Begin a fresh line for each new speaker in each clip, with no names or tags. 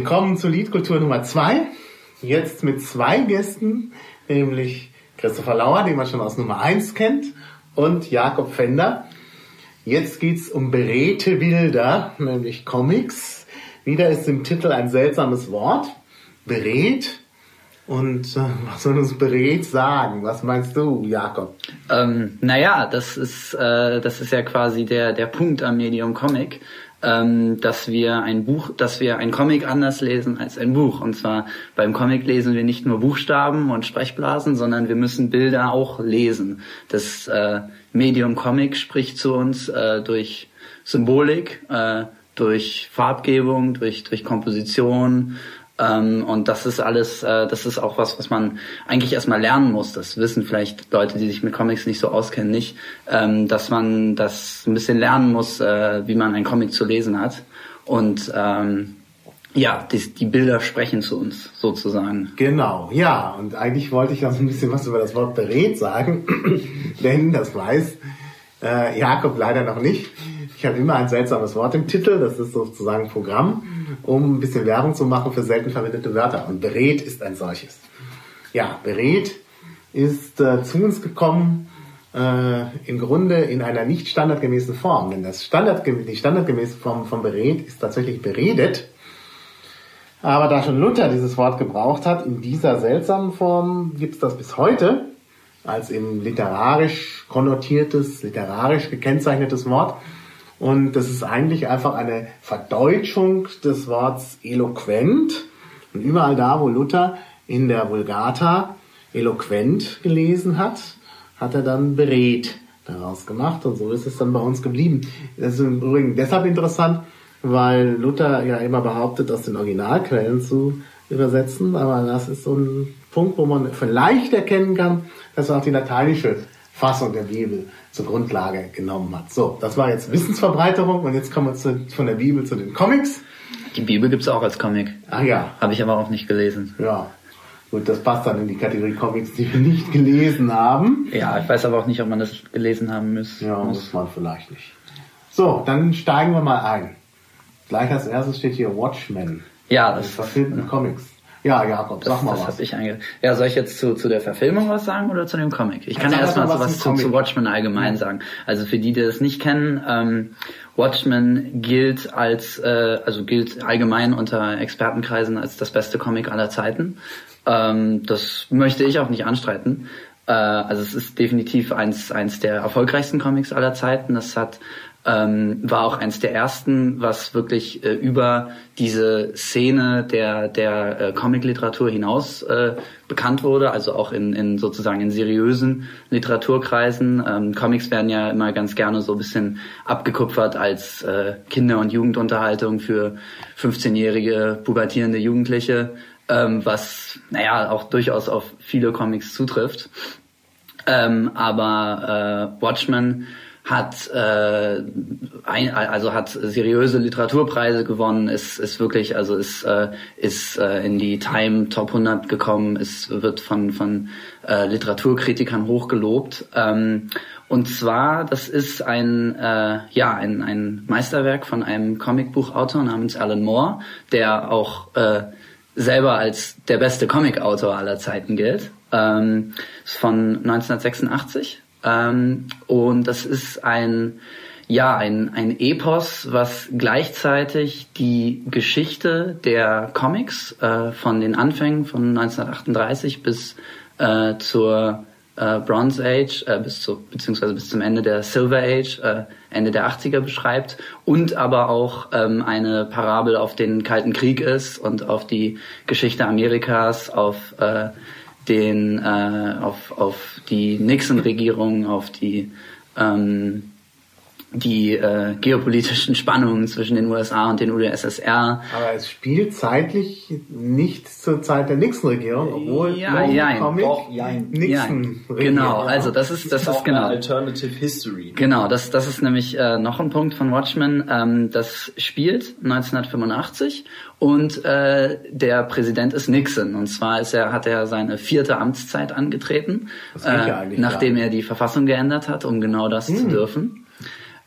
Willkommen zu Liedkultur Nummer zwei. Jetzt mit zwei Gästen, nämlich Christopher Lauer, den man schon aus Nummer eins kennt, und Jakob Fender. Jetzt geht's um beredte Bilder, nämlich Comics. Wieder ist im Titel ein seltsames Wort. Beredt. Und äh, was soll uns beredt sagen? Was meinst du, Jakob?
Ähm, naja, das ist, äh, das ist ja quasi der, der Punkt am Medium Comic ähm, dass wir ein Buch, dass wir ein Comic anders lesen als ein Buch. Und zwar beim Comic lesen wir nicht nur Buchstaben und Sprechblasen, sondern wir müssen Bilder auch lesen. Das äh, Medium Comic spricht zu uns äh, durch Symbolik, äh, durch Farbgebung, durch, durch Komposition, ähm, und das ist alles, äh, das ist auch was, was man eigentlich erstmal lernen muss. Das wissen vielleicht Leute, die sich mit Comics nicht so auskennen, nicht, ähm, dass man das ein bisschen lernen muss, äh, wie man einen Comic zu lesen hat. Und ähm, ja, die, die Bilder sprechen zu uns sozusagen.
Genau, ja. Und eigentlich wollte ich noch ein bisschen was über das Wort berät sagen, denn das weiß äh, Jakob leider noch nicht. Ich habe immer ein seltsames Wort im Titel, das ist sozusagen Programm, um ein bisschen Werbung zu machen für selten verwendete Wörter. Und berät ist ein solches. Ja, berät ist äh, zu uns gekommen äh, im Grunde in einer nicht standardgemäßen Form. Denn das Standard, die standardgemäße Form von berät ist tatsächlich beredet. Aber da schon Luther dieses Wort gebraucht hat, in dieser seltsamen Form gibt es das bis heute als eben literarisch konnotiertes, literarisch gekennzeichnetes Wort. Und das ist eigentlich einfach eine Verdeutschung des Wortes eloquent. Und überall da, wo Luther in der Vulgata eloquent gelesen hat, hat er dann beredt daraus gemacht. Und so ist es dann bei uns geblieben. Das ist im Übrigen deshalb interessant, weil Luther ja immer behauptet, aus den Originalquellen zu übersetzen. Aber das ist so ein Punkt, wo man vielleicht erkennen kann, dass auch die lateinische Fassung der Bibel zur Grundlage genommen hat. So, das war jetzt Wissensverbreiterung und jetzt kommen wir zu, von der Bibel zu den Comics.
Die Bibel gibt's auch als Comic.
Ach ja.
Habe ich aber auch nicht gelesen.
Ja. Gut, das passt dann in die Kategorie Comics, die wir nicht gelesen haben.
Ja, ich weiß aber auch nicht, ob man das gelesen haben muss.
Ja, muss man vielleicht nicht. So, dann steigen wir mal ein. Gleich als erstes steht hier Watchmen.
Ja, das
ist verfilmten Comics. Ja, Jakob, sag
das,
mal
das
was.
Ich einge ja, soll ich jetzt zu, zu der Verfilmung was sagen oder zu dem Comic? Ich kann ja erstmal was, was zu, zu, Watchmen allgemein sagen. Also für die, die das nicht kennen, ähm, Watchmen gilt als, äh, also gilt allgemein unter Expertenkreisen als das beste Comic aller Zeiten. Ähm, das möchte ich auch nicht anstreiten. Äh, also es ist definitiv eins, eins der erfolgreichsten Comics aller Zeiten. Das hat ähm, war auch eins der ersten, was wirklich äh, über diese Szene der der äh, Comic-Literatur hinaus äh, bekannt wurde, also auch in, in sozusagen in seriösen Literaturkreisen. Ähm, Comics werden ja immer ganz gerne so ein bisschen abgekupfert als äh, Kinder- und Jugendunterhaltung für 15-jährige pubertierende Jugendliche, ähm, was naja auch durchaus auf viele Comics zutrifft. Ähm, aber äh, Watchmen hat äh, ein, also hat seriöse Literaturpreise gewonnen, ist ist wirklich also ist äh, ist äh, in die Time Top 100 gekommen, ist wird von von äh, Literaturkritikern hochgelobt. Ähm, und zwar, das ist ein äh, ja ein ein Meisterwerk von einem Comicbuchautor namens Alan Moore, der auch äh, selber als der beste Comicautor aller Zeiten gilt. Ähm, ist von 1986 ähm, und das ist ein, ja, ein, ein Epos, was gleichzeitig die Geschichte der Comics äh, von den Anfängen von 1938 bis äh, zur äh, Bronze Age, bis zu, beziehungsweise bis zum Ende der Silver Age, Ende der 80er beschreibt und aber auch ähm, eine Parabel auf den Kalten Krieg ist und auf die Geschichte Amerikas, auf den äh, auf, auf die Nixon-Regierung, auf die ähm, die äh, geopolitischen Spannungen zwischen den USA und den UdSSR.
Aber es spielt zeitlich nicht zur Zeit der Nixon-Regierung, obwohl
ja, ja,
Comic
doch, ja,
Nixon
ja, genau. Also das ist das,
ist,
ist genau
Alternative History.
Genau, das das ist nämlich äh, noch ein Punkt von Watchmen. Ähm, das spielt 1985 und äh, der Präsident ist Nixon. Und zwar ist er hat er seine vierte Amtszeit angetreten, äh, nachdem er die Verfassung geändert hat, um genau das zu
Hm.
dürfen.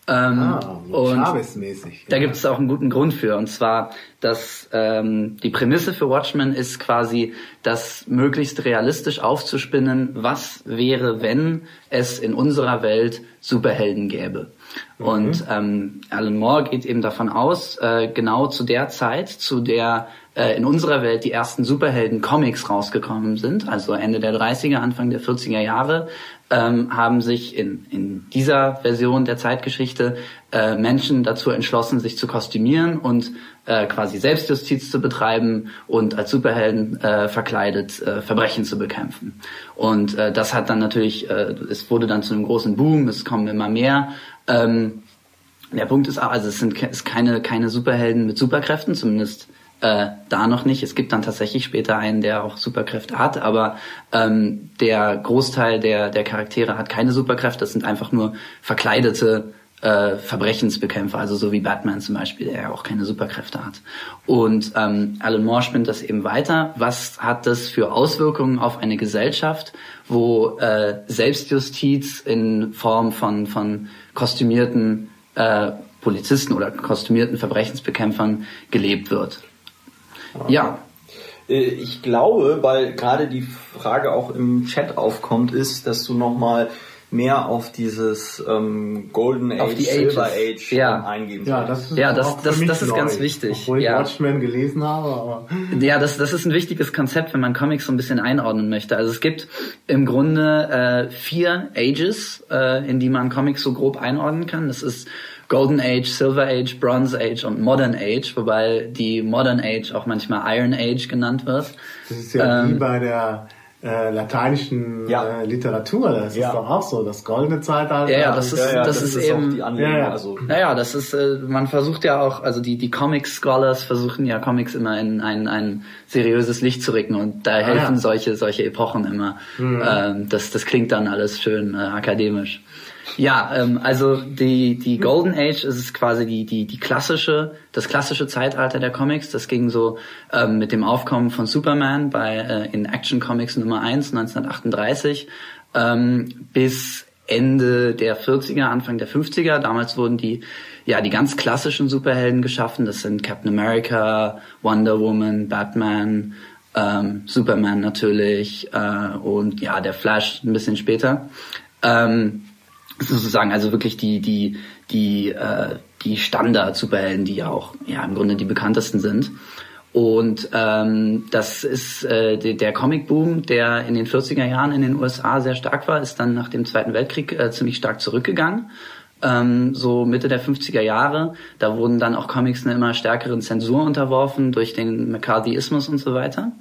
Ähm, ah, so und mäßig Da gibt es auch einen guten Grund für. Und zwar, dass ähm, die Prämisse für Watchmen ist quasi, das möglichst realistisch aufzuspinnen, was wäre, wenn es in unserer Welt Superhelden gäbe. Mhm. Und ähm, Alan Moore geht eben davon aus, äh, genau zu der Zeit, zu der äh, in unserer Welt die ersten Superhelden-Comics rausgekommen sind, also Ende der 30er, Anfang der 40er Jahre, ähm, haben sich in, in dieser Version der Zeitgeschichte äh, Menschen dazu entschlossen, sich zu kostümieren und äh, quasi Selbstjustiz zu betreiben und als Superhelden äh, verkleidet äh, Verbrechen zu bekämpfen. Und äh, das hat dann natürlich, äh, es wurde dann zu einem großen Boom, es kommen immer mehr. Ähm, der Punkt ist auch, also es sind es keine, keine Superhelden mit Superkräften, zumindest äh, da noch nicht. Es gibt dann tatsächlich später einen, der auch Superkräfte hat, aber ähm, der Großteil der, der Charaktere hat keine Superkräfte. Das sind einfach nur verkleidete äh, Verbrechensbekämpfer, also so wie Batman zum Beispiel, der ja auch keine Superkräfte hat. Und ähm, Alan Moore spinnt das eben weiter. Was hat das für Auswirkungen auf eine Gesellschaft, wo äh, Selbstjustiz in Form von, von kostümierten äh, Polizisten oder kostümierten Verbrechensbekämpfern gelebt wird? Ja.
Äh, ich glaube, weil gerade die Frage auch im Chat aufkommt, ist, dass du nochmal mehr auf dieses ähm, Golden Age, auf die Silver Age
ja.
Eingehen
Ja, das ist, ja, das, das, das ist ganz wichtig.
Obwohl ich
ja.
Watchmen gelesen habe, aber...
Ja, das, das ist ein wichtiges Konzept, wenn man Comics so ein bisschen einordnen möchte. Also es gibt im Grunde äh, vier Ages, äh, in die man Comics so grob einordnen kann. Das ist Golden Age, Silver Age, Bronze Age und Modern Age, wobei die Modern Age auch manchmal Iron Age genannt wird.
Das ist ja ähm, wie bei der äh, lateinischen ja. äh, Literatur. Das ja. ist doch auch so, das goldene Zeitalter.
Ja, ja, das ist, ja, das, das, ist, eben,
die Anlehnung, ja, also.
Naja, das ist, äh, man versucht ja auch, also die, die Comic-Scholars versuchen ja Comics immer in ein, ein seriöses Licht zu rücken und da helfen solche, solche Epochen immer. Mhm. Ähm, das, das klingt dann alles schön äh, akademisch. Ja, ähm, also die, die Golden Age ist quasi die, die, die klassische, das klassische Zeitalter der Comics. Das ging so ähm, mit dem Aufkommen von Superman bei äh, in Action Comics Nummer 1 1938 ähm, bis Ende der 40er, Anfang der 50er. Damals wurden die ja die ganz klassischen Superhelden geschaffen. Das sind Captain America, Wonder Woman, Batman, ähm, Superman natürlich äh, und ja der Flash ein bisschen später. Ähm, sozusagen also wirklich die die die äh, die Standard-Superhelden, die ja auch ja im Grunde die bekanntesten sind. Und ähm, das ist äh, der, der Comic-Boom, der in den 40er Jahren in den USA sehr stark war, ist dann nach dem Zweiten Weltkrieg äh, ziemlich stark zurückgegangen. Ähm, so Mitte der 50er Jahre, da wurden dann auch Comics einer immer stärkeren Zensur unterworfen durch den McCarthyismus und so weiter.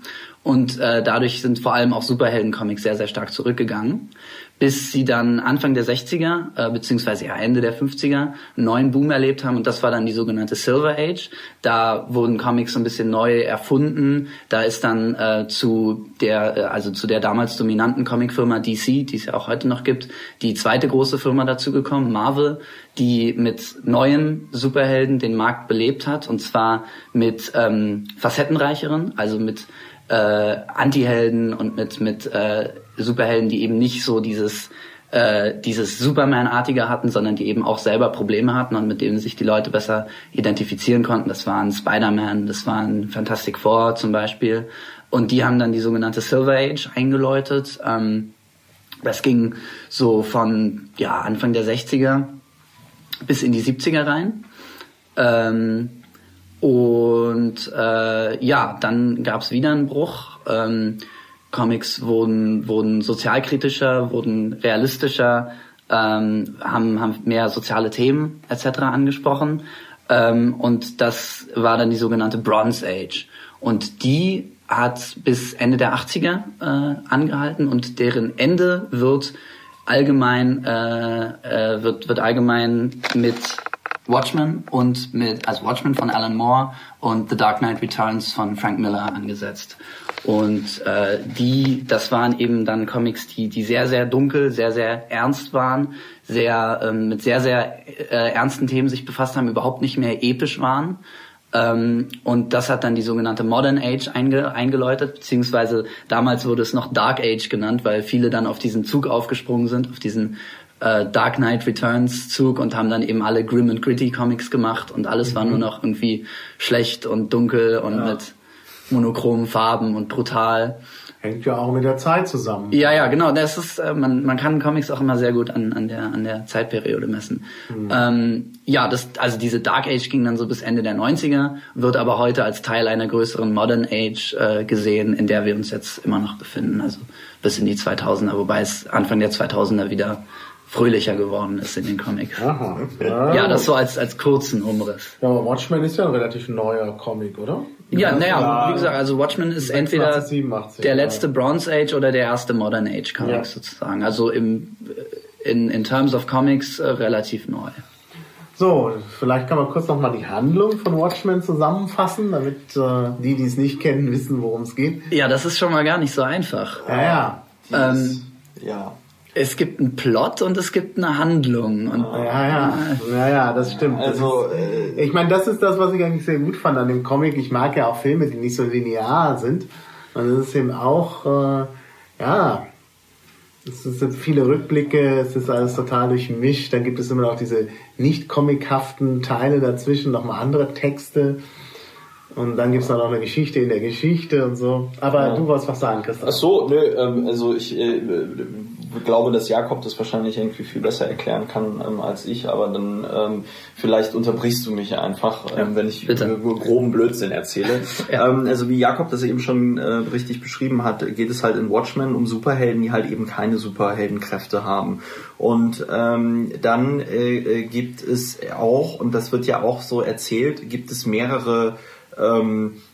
Und äh, dadurch sind vor allem auch Superhelden-Comics sehr, sehr stark zurückgegangen bis sie dann Anfang der 60er, äh, beziehungsweise Ende der 50er, einen neuen Boom erlebt haben und das war dann die sogenannte Silver Age. Da wurden Comics so ein bisschen neu erfunden. Da ist dann äh, zu der, äh, also zu der damals dominanten Comicfirma DC, die es ja auch heute noch gibt, die zweite große Firma dazu gekommen, Marvel, die mit neuen Superhelden den Markt belebt hat und zwar mit ähm, facettenreicheren, also mit äh, Anti-Helden und mit mit äh, Superhelden, die eben nicht so dieses äh, dieses Superman-artige hatten, sondern die eben auch selber Probleme hatten und mit denen sich die Leute besser identifizieren konnten. Das waren Spider-Man, das waren Fantastic Four zum Beispiel. Und die haben dann die sogenannte Silver Age eingeläutet. Ähm, das ging so von ja, Anfang der 60er bis in die 70er rein. Ähm, und äh, ja, dann gab es wieder einen Bruch. Ähm, Comics wurden, wurden sozialkritischer, wurden realistischer, ähm, haben, haben mehr soziale Themen etc. angesprochen. Ähm, und das war dann die sogenannte Bronze Age. Und die hat bis Ende der 80er äh, angehalten und deren Ende wird allgemein äh, äh, wird wird allgemein mit Watchmen und mit also Watchmen von Alan Moore und The Dark Knight Returns von Frank Miller angesetzt. Und äh, die, das waren eben dann Comics, die, die sehr, sehr dunkel, sehr, sehr ernst waren, sehr ähm, mit sehr, sehr äh, ernsten Themen sich befasst haben, überhaupt nicht mehr episch waren. Ähm, und das hat dann die sogenannte Modern Age einge eingeläutet, beziehungsweise damals wurde es noch Dark Age genannt, weil viele dann auf diesen Zug aufgesprungen sind, auf diesen äh, Dark Knight Returns Zug und haben dann eben alle Grim and Gritty Comics gemacht und alles mhm. war nur noch irgendwie schlecht und dunkel und ja. mit monochromen Farben und brutal.
Hängt ja auch mit der Zeit zusammen.
Ja, ja, genau. Das ist, äh, man, man kann Comics auch immer sehr gut an, an, der, an der Zeitperiode messen. Mhm. Ähm, ja, das, also diese Dark Age ging dann so bis Ende der 90er, wird aber heute als Teil einer größeren Modern Age äh, gesehen, in der wir uns jetzt immer noch befinden. Also bis in die 2000er, wobei es Anfang der 2000er wieder fröhlicher geworden ist in den Comics. Aha. Ja, ja das so als, als kurzen Umriss.
Ja, aber Watchmen ist ja ein relativ neuer Comic, oder?
Ja, naja, ja, wie gesagt, also Watchmen ist 86, entweder 87, der letzte ja. Bronze Age oder der erste Modern Age Comic ja. sozusagen. Also im, in, in Terms of Comics äh, relativ neu.
So, vielleicht kann man kurz nochmal die Handlung von Watchmen zusammenfassen, damit äh, die, die es nicht kennen, wissen, worum es geht.
Ja, das ist schon mal gar nicht so einfach.
Ja,
ja. Ähm, ja es gibt einen Plot und es gibt eine Handlung. Und
ja, ja, ja, ja, das stimmt. Also, äh, ich meine, das ist das, was ich eigentlich sehr gut fand an dem Comic. Ich mag ja auch Filme, die nicht so linear sind. Und es ist eben auch, äh, ja, es sind viele Rückblicke, es ist alles total durchmischt. Dann gibt es immer noch diese nicht comichaften Teile dazwischen, nochmal andere Texte. Und dann gibt's noch eine Geschichte in der Geschichte und so. Aber ja. du wolltest was sagen, Christoph.
Ach so, nö, ähm, also ich äh, glaube, dass Jakob das wahrscheinlich irgendwie viel besser erklären kann ähm, als ich, aber dann ähm, vielleicht unterbrichst du mich einfach, ähm, wenn ich Bitte. groben Blödsinn erzähle. ja. ähm, also wie Jakob das eben schon äh, richtig beschrieben hat, geht es halt in Watchmen um Superhelden, die halt eben keine Superheldenkräfte haben. Und ähm, dann äh, äh gibt es auch, und das wird ja auch so erzählt, gibt es mehrere ähm, äh,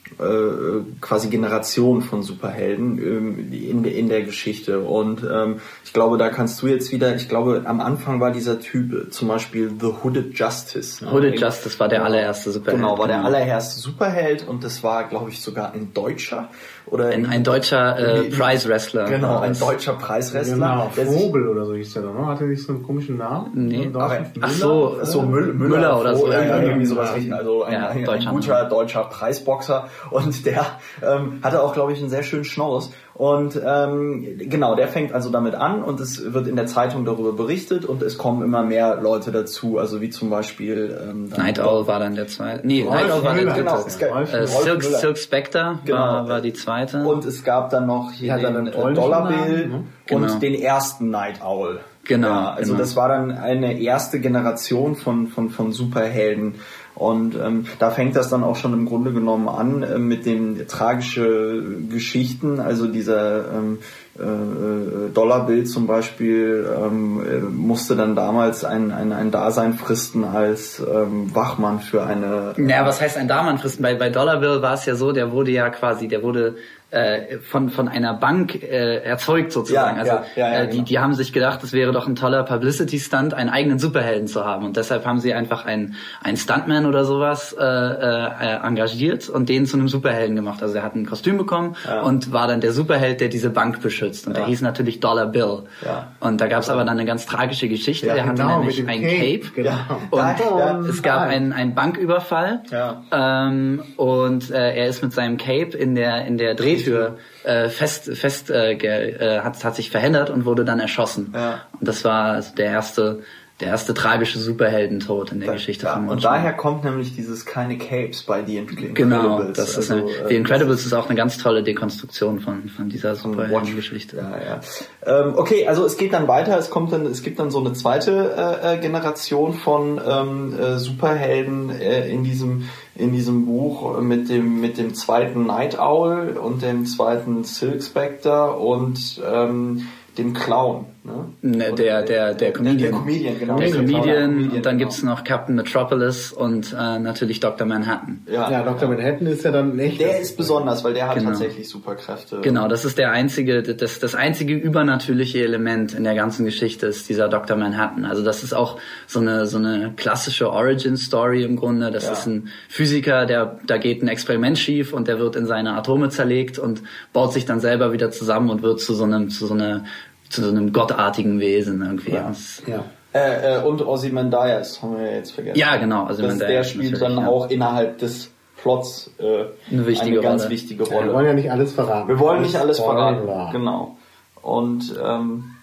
quasi Generation von Superhelden ähm, in, in der Geschichte. Und ähm, ich glaube, da kannst du jetzt wieder, ich glaube, am Anfang war dieser Typ zum Beispiel The Hooded Justice.
Ne? Hooded Justice war der allererste
Superheld. Genau, war der genau. allererste Superheld und das war, glaube ich, sogar ein Deutscher. Oder
ein, ein deutscher äh, Prize-Wrestler.
Genau, ein deutscher Preiswrestler.
Genau, Vogel oder so hieß der doch, ne? Hatte nicht so einen komischen Namen?
Nee, aber, ach so, so Müller, Müller, Müller oder so.
Ja, ja, irgendwie sowas. Also ein, ja, ein, ein guter deutscher Preisboxer und der ähm, hatte auch, glaube ich, einen sehr schönen Schnauz. Und ähm, genau, der fängt also damit an und es wird in der Zeitung darüber berichtet und es kommen immer mehr Leute dazu, also wie zum Beispiel
ähm, Night Owl war dann der zweite. Nee, Rolf Night Owl war der genau, dritte. Äh, Silk, Silk Spectre genau. war, war die zweite.
Und es gab dann noch hier ja, den äh, Dollar Bill ne? und genau. den ersten Night Owl. Genau. Ja, also genau. das war dann eine erste Generation von, von, von Superhelden. Und ähm, da fängt das dann auch schon im Grunde genommen an äh, mit den tragische Geschichten, also dieser ähm, äh, äh, Dollarbild zum Beispiel ähm, äh, musste dann damals ein, ein, ein Dasein fristen als ähm, Wachmann für eine.
Ja, was heißt ein Dasein fristen? Bei, bei Dollarbill war es ja so, der wurde ja quasi, der wurde äh, von von einer Bank äh, erzeugt sozusagen. Ja, also ja, ja, ja, äh, die genau. die haben sich gedacht, es wäre doch ein toller Publicity Stunt, einen eigenen Superhelden zu haben und deshalb haben sie einfach einen einen Stuntman oder sowas äh, äh, engagiert und den zu einem Superhelden gemacht. Also er hat ein Kostüm bekommen und war dann der Superheld, der diese Bank beschützt und der hieß natürlich Dollar Bill. Ja. Und da gab es aber dann eine ganz tragische Geschichte. der hatte genau, nämlich ein Cape, Cape genau. und es gab einen einen Banküberfall ähm, und äh, er ist mit seinem Cape in der in der Dreh Drehtür äh, fest, fest äh, äh, hat, hat sich verhindert und wurde dann erschossen. Ja. Und das war also der erste der erste tragische Superheldentod in der da, Geschichte
ja, von Watchmen. Und daher kommt nämlich dieses keine Capes bei The Incredibles.
Genau, das ist also, eine, The Incredibles ist auch eine ganz tolle Dekonstruktion von, von dieser Superheldengeschichte.
Ja, ja. Ähm, okay, also es geht dann weiter, es kommt dann, es gibt dann so eine zweite äh, äh Generation von ähm, äh, Superhelden äh, in diesem in diesem Buch mit dem mit dem zweiten Night Owl und dem zweiten Silk Spectre und ähm, dem Clown.
Ne? Der, der, der Comedian.
Der, Comedian, genau.
Der Comedian, und dann genau. gibt's noch Captain Metropolis und äh, natürlich Dr. Manhattan.
Ja, ja Dr. Manhattan ist ja dann echt.
Der ist besonders, weil der hat genau. tatsächlich Superkräfte.
Genau, das ist der einzige, das, das einzige übernatürliche Element in der ganzen Geschichte ist dieser Dr. Manhattan. Also das ist auch so eine, so eine klassische Origin-Story im Grunde. Das ja. ist ein Physiker, der, da geht ein Experiment schief und der wird in seine Atome zerlegt und baut sich dann selber wieder zusammen und wird zu so einem, zu so einer zu so einem gottartigen Wesen irgendwie. Ja.
ja. Äh, äh, und Ozymandias haben wir jetzt vergessen.
Ja, genau.
Ozymandias. Der spielt dann ja. auch innerhalb des Plots äh, eine, wichtige eine ganz Rolle. wichtige Rolle.
wir wollen ja nicht alles verraten.
Wir wollen nicht alles verraten. Genau. Und ähm,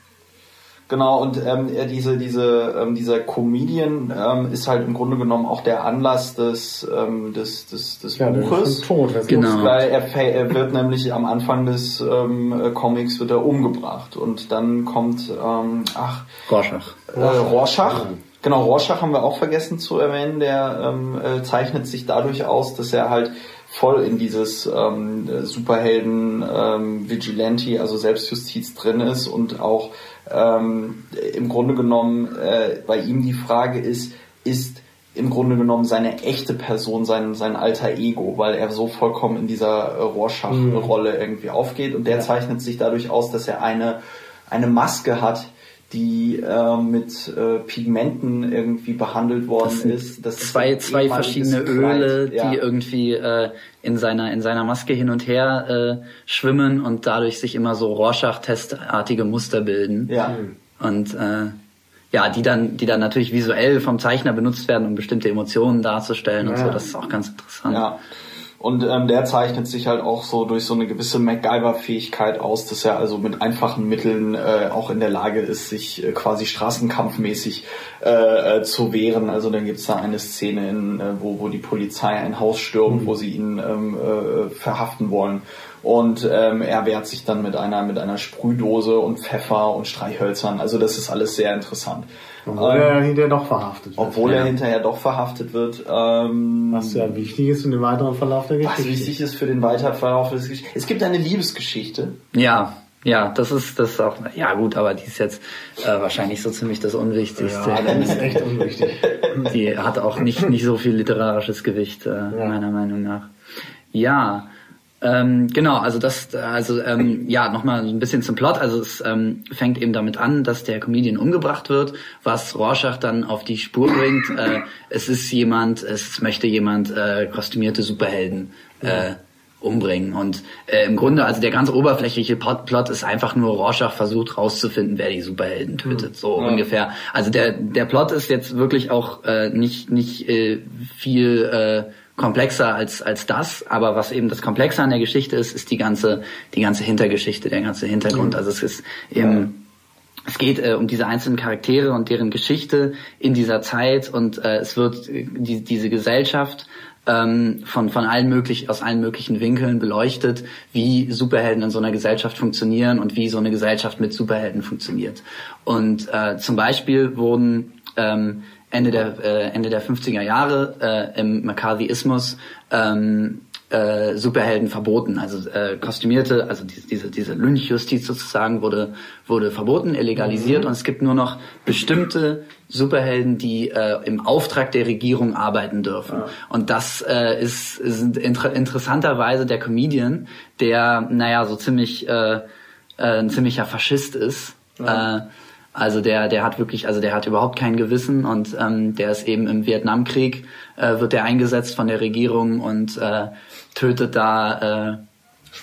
Genau, und ähm, diese, diese, ähm, dieser Comedian ähm, ist halt im Grunde genommen auch der Anlass des, ähm, des, des, des ja, Buches. Tot, genau. Weil er, er wird nämlich am Anfang des ähm, Comics wird er umgebracht. Und dann kommt, ähm, ach,
Rorschach.
Äh, Rorschach. Genau, Rorschach haben wir auch vergessen zu erwähnen. Der ähm, äh, zeichnet sich dadurch aus, dass er halt voll in dieses ähm, Superhelden ähm, Vigilante, also Selbstjustiz drin ist und auch ähm, im Grunde genommen äh, bei ihm die Frage ist, ist im Grunde genommen seine echte Person, sein, sein alter Ego, weil er so vollkommen in dieser äh, Rorschach-Rolle mhm. irgendwie aufgeht und der zeichnet sich dadurch aus, dass er eine, eine Maske hat, die äh, mit äh, Pigmenten irgendwie behandelt worden das ist.
Das zwei ist zwei verschiedene Öle, ja. die irgendwie äh, in seiner in seiner Maske hin und her äh, schwimmen und dadurch sich immer so Rorschach-testartige Muster bilden.
Ja.
Und äh, ja, die dann, die dann natürlich visuell vom Zeichner benutzt werden, um bestimmte Emotionen darzustellen ja. und so. Das ist auch ganz interessant.
Ja. Und ähm, der zeichnet sich halt auch so durch so eine gewisse MacGyver-Fähigkeit aus, dass er also mit einfachen Mitteln äh, auch in der Lage ist, sich äh, quasi straßenkampfmäßig äh, äh, zu wehren. Also dann gibt's da eine Szene, in, äh, wo, wo die Polizei ein Haus stürmt, mhm. wo sie ihn ähm, äh, verhaften wollen. Und ähm, er wehrt sich dann mit einer mit einer Sprühdose und Pfeffer und Streichhölzern. Also das ist alles sehr interessant.
Obwohl ähm, er hinterher doch verhaftet
wird. Obwohl ja. er hinterher doch verhaftet wird. Ähm,
was ja wichtig ist für den weiteren Verlauf der Geschichte.
Was wichtig ist für den weiteren Verlauf der Geschichte. Es gibt eine Liebesgeschichte.
Ja, ja, das ist das ist auch ja gut, aber die ist jetzt äh, wahrscheinlich so ziemlich das Unwichtigste. Ja,
das ist echt unwichtig.
Die hat auch nicht nicht so viel literarisches Gewicht äh, ja. meiner Meinung nach. Ja, ähm, genau, also das, also ähm, ja, nochmal ein bisschen zum Plot. Also es ähm, fängt eben damit an, dass der Comedian umgebracht wird, was Rorschach dann auf die Spur bringt. Äh, es ist jemand, es möchte jemand äh, kostümierte Superhelden äh, umbringen. Und äh, im Grunde, also der ganz oberflächliche Plot, ist einfach nur, Rorschach versucht rauszufinden, wer die Superhelden tötet. So ja. ungefähr. Also der, der Plot ist jetzt wirklich auch äh, nicht, nicht äh, viel äh, komplexer als, als das, aber was eben das Komplexe an der Geschichte ist, ist die ganze, die ganze Hintergeschichte, der ganze Hintergrund. Mhm. Also es ist eben, es geht äh, um diese einzelnen Charaktere und deren Geschichte in dieser Zeit und äh, es wird äh, die, diese Gesellschaft ähm, von, von allen möglichen, aus allen möglichen Winkeln beleuchtet, wie Superhelden in so einer Gesellschaft funktionieren und wie so eine Gesellschaft mit Superhelden funktioniert. Und äh, zum Beispiel wurden ähm, Ende der, äh, Ende der 50er Jahre äh, im McCarthyismus ähm, äh, Superhelden verboten. Also äh, kostümierte, also diese, diese, diese Lynchjustiz sozusagen wurde, wurde verboten, illegalisiert mhm. und es gibt nur noch bestimmte Superhelden, die äh, im Auftrag der Regierung arbeiten dürfen. Ja. Und das äh, ist, ist inter interessanterweise der Comedian, der, naja, so ziemlich äh, äh, ein ziemlicher Faschist ist. Ja. Äh, also der, der hat wirklich, also der hat überhaupt kein Gewissen und ähm, der ist eben im Vietnamkrieg, äh, wird der eingesetzt von der Regierung und äh, tötet da äh,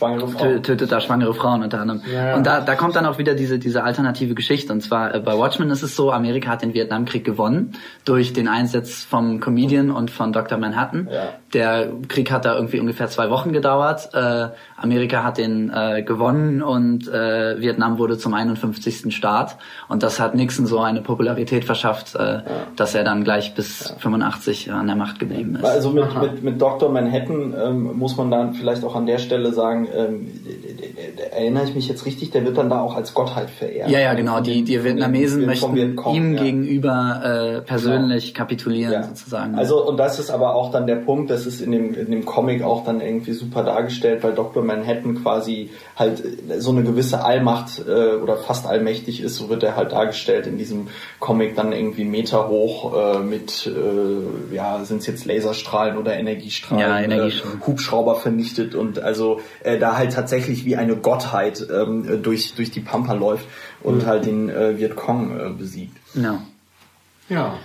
schwangere Frauen.
Tötet da schwangere Frauen unter anderem. Ja, Und da, da kommt dann auch wieder diese, diese alternative Geschichte. Und zwar äh, bei Watchmen ist es so, Amerika hat den Vietnamkrieg gewonnen durch den Einsatz vom Comedian und von Dr. Manhattan. Ja. Der Krieg hat da irgendwie ungefähr zwei Wochen gedauert. Äh, Amerika hat den äh, gewonnen und äh, Vietnam wurde zum 51. Staat. Und das hat Nixon so eine Popularität verschafft, äh, ja. dass er dann gleich bis ja. 85 an der Macht geblieben ist.
Also mit, mit, mit Dr. Manhattan ähm, muss man dann vielleicht auch an der Stelle sagen, ähm, erinnere ich mich jetzt richtig, der wird dann da auch als Gottheit verehrt.
Ja, ja, genau. Die, die Vietnamesen möchten ihm ja. gegenüber äh, persönlich ja. kapitulieren ja. sozusagen.
Also und das ist aber auch dann der Punkt, das ist in dem, in dem Comic auch dann irgendwie super dargestellt, weil Dr. Manhattan quasi halt so eine gewisse Allmacht äh, oder fast allmächtig ist, so wird er halt dargestellt in diesem Comic dann irgendwie Meter hoch äh, mit, äh, ja, sind es jetzt Laserstrahlen oder Energiestrahlen,
ja, Energiestrahlen.
Äh, Hubschrauber vernichtet und also äh, da halt tatsächlich wie eine Gottheit ähm, durch, durch die Pampa läuft und mhm. halt den äh, Vietcong äh, besiegt.
Ja.
Ja.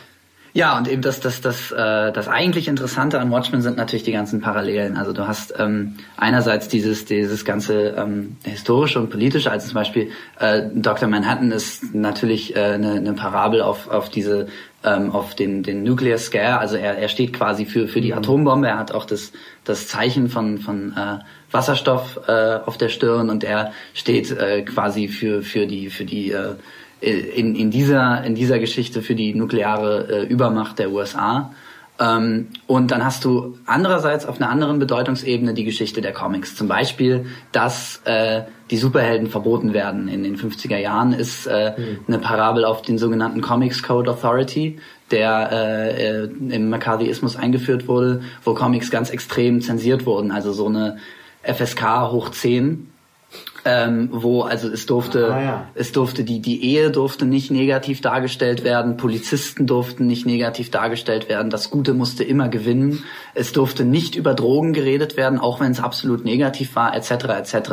Ja, und eben das, das, das, äh, das eigentlich Interessante an Watchmen sind natürlich die ganzen Parallelen. Also du hast ähm, einerseits dieses, dieses ganze ähm, historische und politische, also zum Beispiel äh, Dr. Manhattan ist natürlich äh, eine, eine Parabel auf, auf diese ähm, auf den, den Nuclear Scare, also er, er steht quasi für, für die mhm. Atombombe, er hat auch das, das Zeichen von, von äh, Wasserstoff äh, auf der Stirn und er steht äh, quasi für, für die, für die äh, in, in, dieser, in dieser Geschichte für die nukleare äh, Übermacht der USA. Ähm, und dann hast du andererseits auf einer anderen Bedeutungsebene die Geschichte der Comics. Zum Beispiel, dass äh, die Superhelden verboten werden in den 50er Jahren, ist äh, mhm. eine Parabel auf den sogenannten Comics Code Authority, der äh, äh im McCarthyismus eingeführt wurde, wo Comics ganz extrem zensiert wurden. Also so eine FSK hoch 10 ähm, wo also es durfte ah, ja. es durfte die die Ehe durfte nicht negativ dargestellt werden, Polizisten durften nicht negativ dargestellt werden, das Gute musste immer gewinnen, es durfte nicht über Drogen geredet werden, auch wenn es absolut negativ war, etc. etc.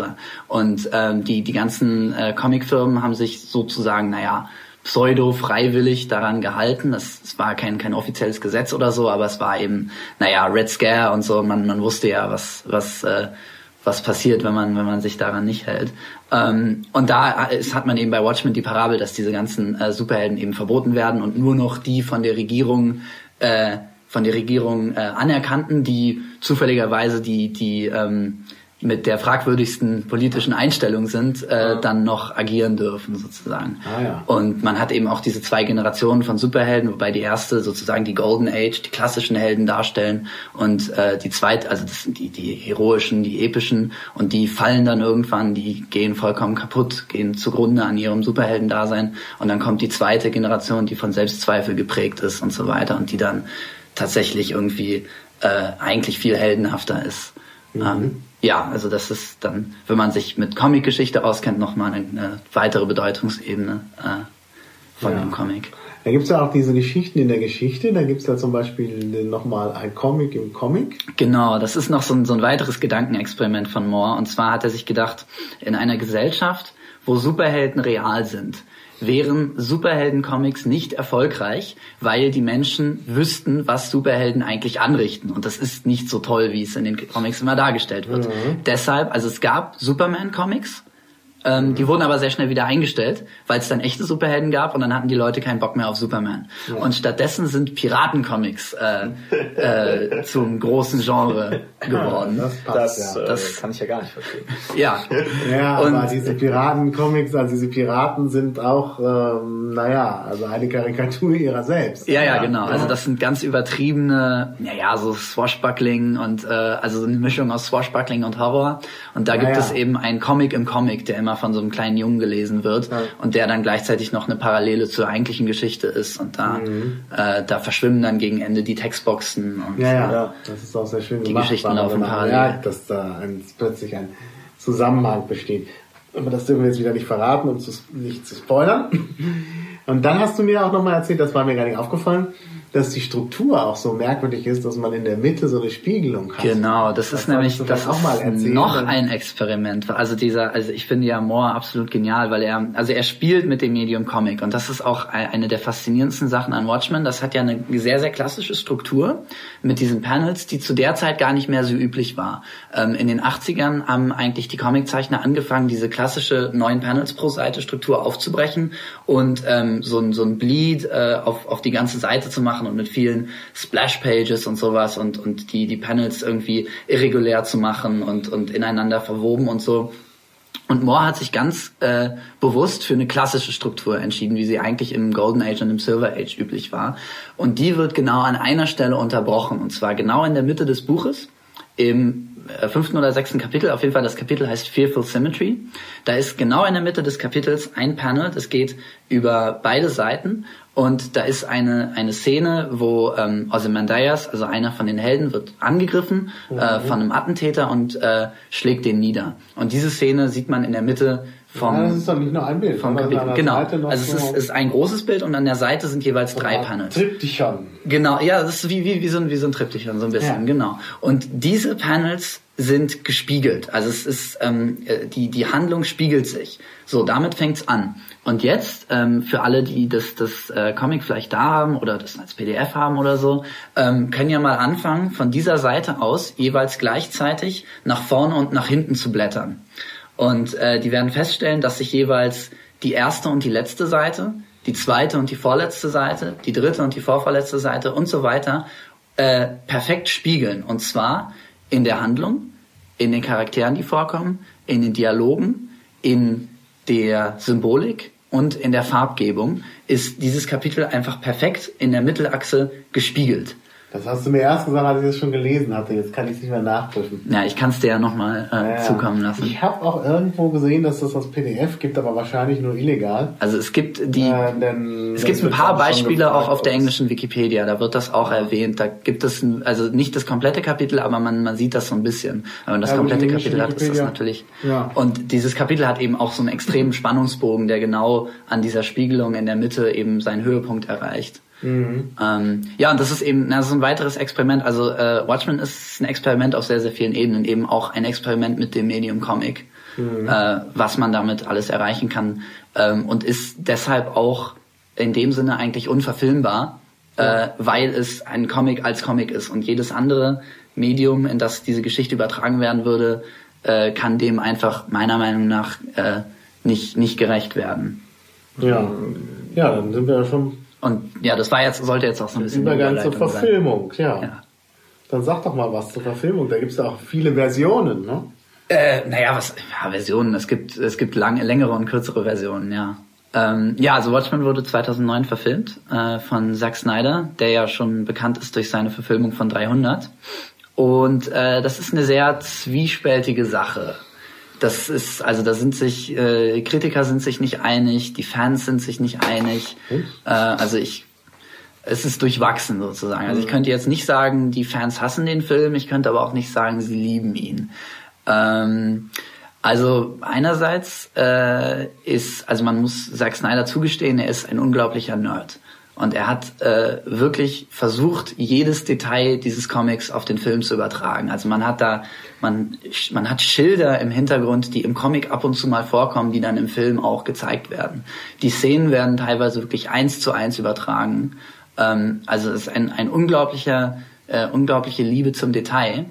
Und ähm, die die ganzen äh, Comicfirmen haben sich sozusagen, naja, pseudo-freiwillig daran gehalten. Das, das war kein, kein offizielles Gesetz oder so, aber es war eben, naja, Red Scare und so. Man, man wusste ja, was, was äh, was passiert, wenn man, wenn man sich daran nicht hält. Ähm, und da ist, hat man eben bei Watchmen die Parabel, dass diese ganzen äh, Superhelden eben verboten werden und nur noch die von der Regierung äh, von der Regierung äh, anerkannten, die zufälligerweise die die ähm, mit der fragwürdigsten politischen Einstellung sind, äh, dann noch agieren dürfen sozusagen. Ah, ja. Und man hat eben auch diese zwei Generationen von Superhelden, wobei die erste sozusagen die Golden Age, die klassischen Helden darstellen und äh, die zweite, also das sind die, die heroischen, die epischen und die fallen dann irgendwann, die gehen vollkommen kaputt, gehen zugrunde an ihrem Superheldendasein und dann kommt die zweite Generation, die von Selbstzweifel geprägt ist und so weiter und die dann tatsächlich irgendwie äh, eigentlich viel heldenhafter ist. Mhm. Ähm, ja, also das ist dann, wenn man sich mit Comic-Geschichte auskennt, nochmal eine, eine weitere Bedeutungsebene äh, von ja. dem Comic.
Da gibt's ja auch diese Geschichten in der Geschichte. Da gibt's ja zum Beispiel nochmal ein Comic im Comic.
Genau, das ist noch so ein, so ein weiteres Gedankenexperiment von Moore. Und zwar hat er sich gedacht, in einer Gesellschaft, wo Superhelden real sind, wären Superhelden-Comics nicht erfolgreich, weil die Menschen wüssten, was Superhelden eigentlich anrichten. Und das ist nicht so toll, wie es in den Comics immer dargestellt wird. Mhm. Deshalb, also es gab Superman-Comics, ähm, die wurden aber sehr schnell wieder eingestellt, weil es dann echte Superhelden gab und dann hatten die Leute keinen Bock mehr auf Superman. Ja. Und stattdessen sind Piratencomics äh, äh, zum großen Genre geworden.
Das, passt, das, ja. das äh, kann ich ja gar nicht verstehen.
Ja.
Ja, und, aber diese Piratencomics, also diese Piraten sind auch, ähm, naja, also eine Karikatur ihrer selbst.
Ja, ja, genau. Also das sind ganz übertriebene, naja, so Swashbuckling und äh, also so eine Mischung aus Swashbuckling und Horror. Und da gibt ja, es eben einen Comic im Comic, der immer immer von so einem kleinen Jungen gelesen wird ja. und der dann gleichzeitig noch eine Parallele zur eigentlichen Geschichte ist und da mhm. äh, da verschwimmen dann gegen Ende die Textboxen und
ja, ja, ja. das ist auch sehr schön
die gemacht, Geschichten laufen parallel. Ja,
dass da ein, plötzlich ein Zusammenhang besteht. Aber das dürfen wir jetzt wieder nicht verraten, um zu, nicht zu spoilern. Und dann hast du mir auch nochmal erzählt, das war mir gar nicht aufgefallen, dass die Struktur auch so merkwürdig ist, dass man in der Mitte so eine Spiegelung hat.
Genau, das, das ist nämlich das auch mal erzählen, noch ein Experiment. Also dieser, also ich finde ja Moore absolut genial, weil er, also er spielt mit dem Medium Comic und das ist auch eine der faszinierendsten Sachen an Watchmen. Das hat ja eine sehr sehr klassische Struktur mit diesen Panels, die zu der Zeit gar nicht mehr so üblich war. Ähm, in den 80ern haben eigentlich die Comiczeichner angefangen, diese klassische neun Panels pro Seite Struktur aufzubrechen und ähm, so ein so ein Bleed äh, auf auf die ganze Seite zu machen machen und mit vielen Splash-Pages und sowas und, und die, die Panels irgendwie irregulär zu machen und, und ineinander verwoben und so. Und Moore hat sich ganz äh, bewusst für eine klassische Struktur entschieden, wie sie eigentlich im Golden Age und im Silver Age üblich war. Und die wird genau an einer Stelle unterbrochen, und zwar genau in der Mitte des Buches, im äh, fünften oder sechsten Kapitel, auf jeden Fall das Kapitel heißt Fearful Symmetry. Da ist genau in der Mitte des Kapitels ein Panel, das geht über beide Seiten und da ist eine, eine Szene, wo ähm, Ozymandias, also einer von den Helden, wird angegriffen äh, mhm. äh, von einem Attentäter und äh, schlägt den nieder. Und diese Szene sieht man in der Mitte vom, ja,
das ist doch nicht nur ein Bild.
Vom Kapitel. Genau. Also es ist, ist ein großes Bild und an der Seite sind jeweils drei Panels.
Triptychon.
Genau, ja, das ist wie, wie, wie, so, ein, wie so ein Triptychon, so ein bisschen, ja. genau. Und diese Panels sind gespiegelt. Also es ist, ähm, äh, die, die Handlung spiegelt sich. So, damit fängt's an. Und jetzt, ähm, für alle, die das, das äh, Comic vielleicht da haben oder das als PDF haben oder so, ähm, können ja mal anfangen, von dieser Seite aus jeweils gleichzeitig nach vorne und nach hinten zu blättern. Und äh, die werden feststellen, dass sich jeweils die erste und die letzte Seite, die zweite und die vorletzte Seite, die dritte und die vorvorletzte Seite und so weiter äh, perfekt spiegeln. Und zwar in der Handlung, in den Charakteren, die vorkommen, in den Dialogen, in der Symbolik und in der Farbgebung ist dieses Kapitel einfach perfekt in der Mittelachse gespiegelt.
Das hast du mir erst gesagt, als ich das schon gelesen hatte. Jetzt kann ich es nicht mehr nachprüfen.
Ja, ich kann es dir ja nochmal äh, ja, zukommen lassen.
Ich habe auch irgendwo gesehen, dass das als PDF gibt, aber wahrscheinlich nur illegal.
Also es gibt die, äh, es gibt ein paar Beispiele auch auf der englischen Wikipedia. Da wird das auch erwähnt. Da gibt es ein, also nicht das komplette Kapitel, aber man, man sieht das so ein bisschen. Wenn man das ja, komplette Kapitel hat, ist das natürlich. Ja. Und dieses Kapitel hat eben auch so einen extremen Spannungsbogen, der genau an dieser Spiegelung in der Mitte eben seinen Höhepunkt erreicht. Mhm. Ähm, ja, und das ist eben das ist ein weiteres Experiment. Also äh, Watchmen ist ein Experiment auf sehr, sehr vielen Ebenen. Eben auch ein Experiment mit dem Medium Comic, mhm. äh, was man damit alles erreichen kann. Ähm, und ist deshalb auch in dem Sinne eigentlich unverfilmbar, äh, weil es ein Comic als Comic ist. Und jedes andere Medium, in das diese Geschichte übertragen werden würde, äh, kann dem einfach meiner Meinung nach äh, nicht, nicht gerecht werden.
Ja. ja, dann sind wir ja schon
und ja, das war jetzt, sollte jetzt auch so ein bisschen.
Übergang zur Verfilmung, ja. ja. Dann sag doch mal was zur Verfilmung. Da gibt es ja auch viele Versionen, ne?
Äh, naja, was, ja, Versionen. Es gibt, es gibt lange, längere und kürzere Versionen, ja. Ähm, ja, also Watchmen wurde 2009 verfilmt äh, von Zack Snyder, der ja schon bekannt ist durch seine Verfilmung von 300. Und äh, das ist eine sehr zwiespältige Sache das ist, also da sind sich, äh, Kritiker sind sich nicht einig, die Fans sind sich nicht einig. Äh, also ich, es ist durchwachsen sozusagen. Also ich könnte jetzt nicht sagen, die Fans hassen den Film, ich könnte aber auch nicht sagen, sie lieben ihn. Ähm, also einerseits äh, ist, also man muss Zack Snyder zugestehen, er ist ein unglaublicher Nerd. Und er hat äh, wirklich versucht, jedes Detail dieses Comics auf den Film zu übertragen. Also man hat da, man, man hat Schilder im Hintergrund, die im Comic ab und zu mal vorkommen, die dann im Film auch gezeigt werden. Die Szenen werden teilweise wirklich eins zu eins übertragen. Ähm, also es ist ein, ein unglaublicher, äh, unglaubliche Liebe zum Detail.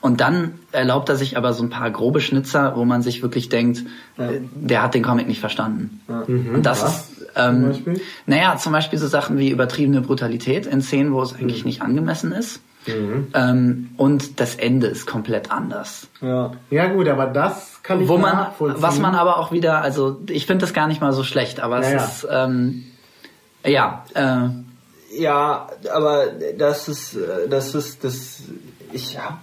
Und dann erlaubt er sich aber so ein paar grobe Schnitzer, wo man sich wirklich denkt, ja. Äh, der hat den Comic nicht verstanden. Ja. Mhm, und das was? ist, ähm, zum Beispiel? naja, zum Beispiel so Sachen wie übertriebene Brutalität in Szenen, wo es eigentlich mhm. nicht angemessen ist. Mhm. Ähm, und das Ende ist komplett anders.
Ja. ja gut, aber das kann ich
wo man, Was man aber auch wieder, also ich finde das gar nicht mal so schlecht, aber es ja, ist, ähm, ja, äh,
ja, aber das ist, äh, das ist, das, ich habe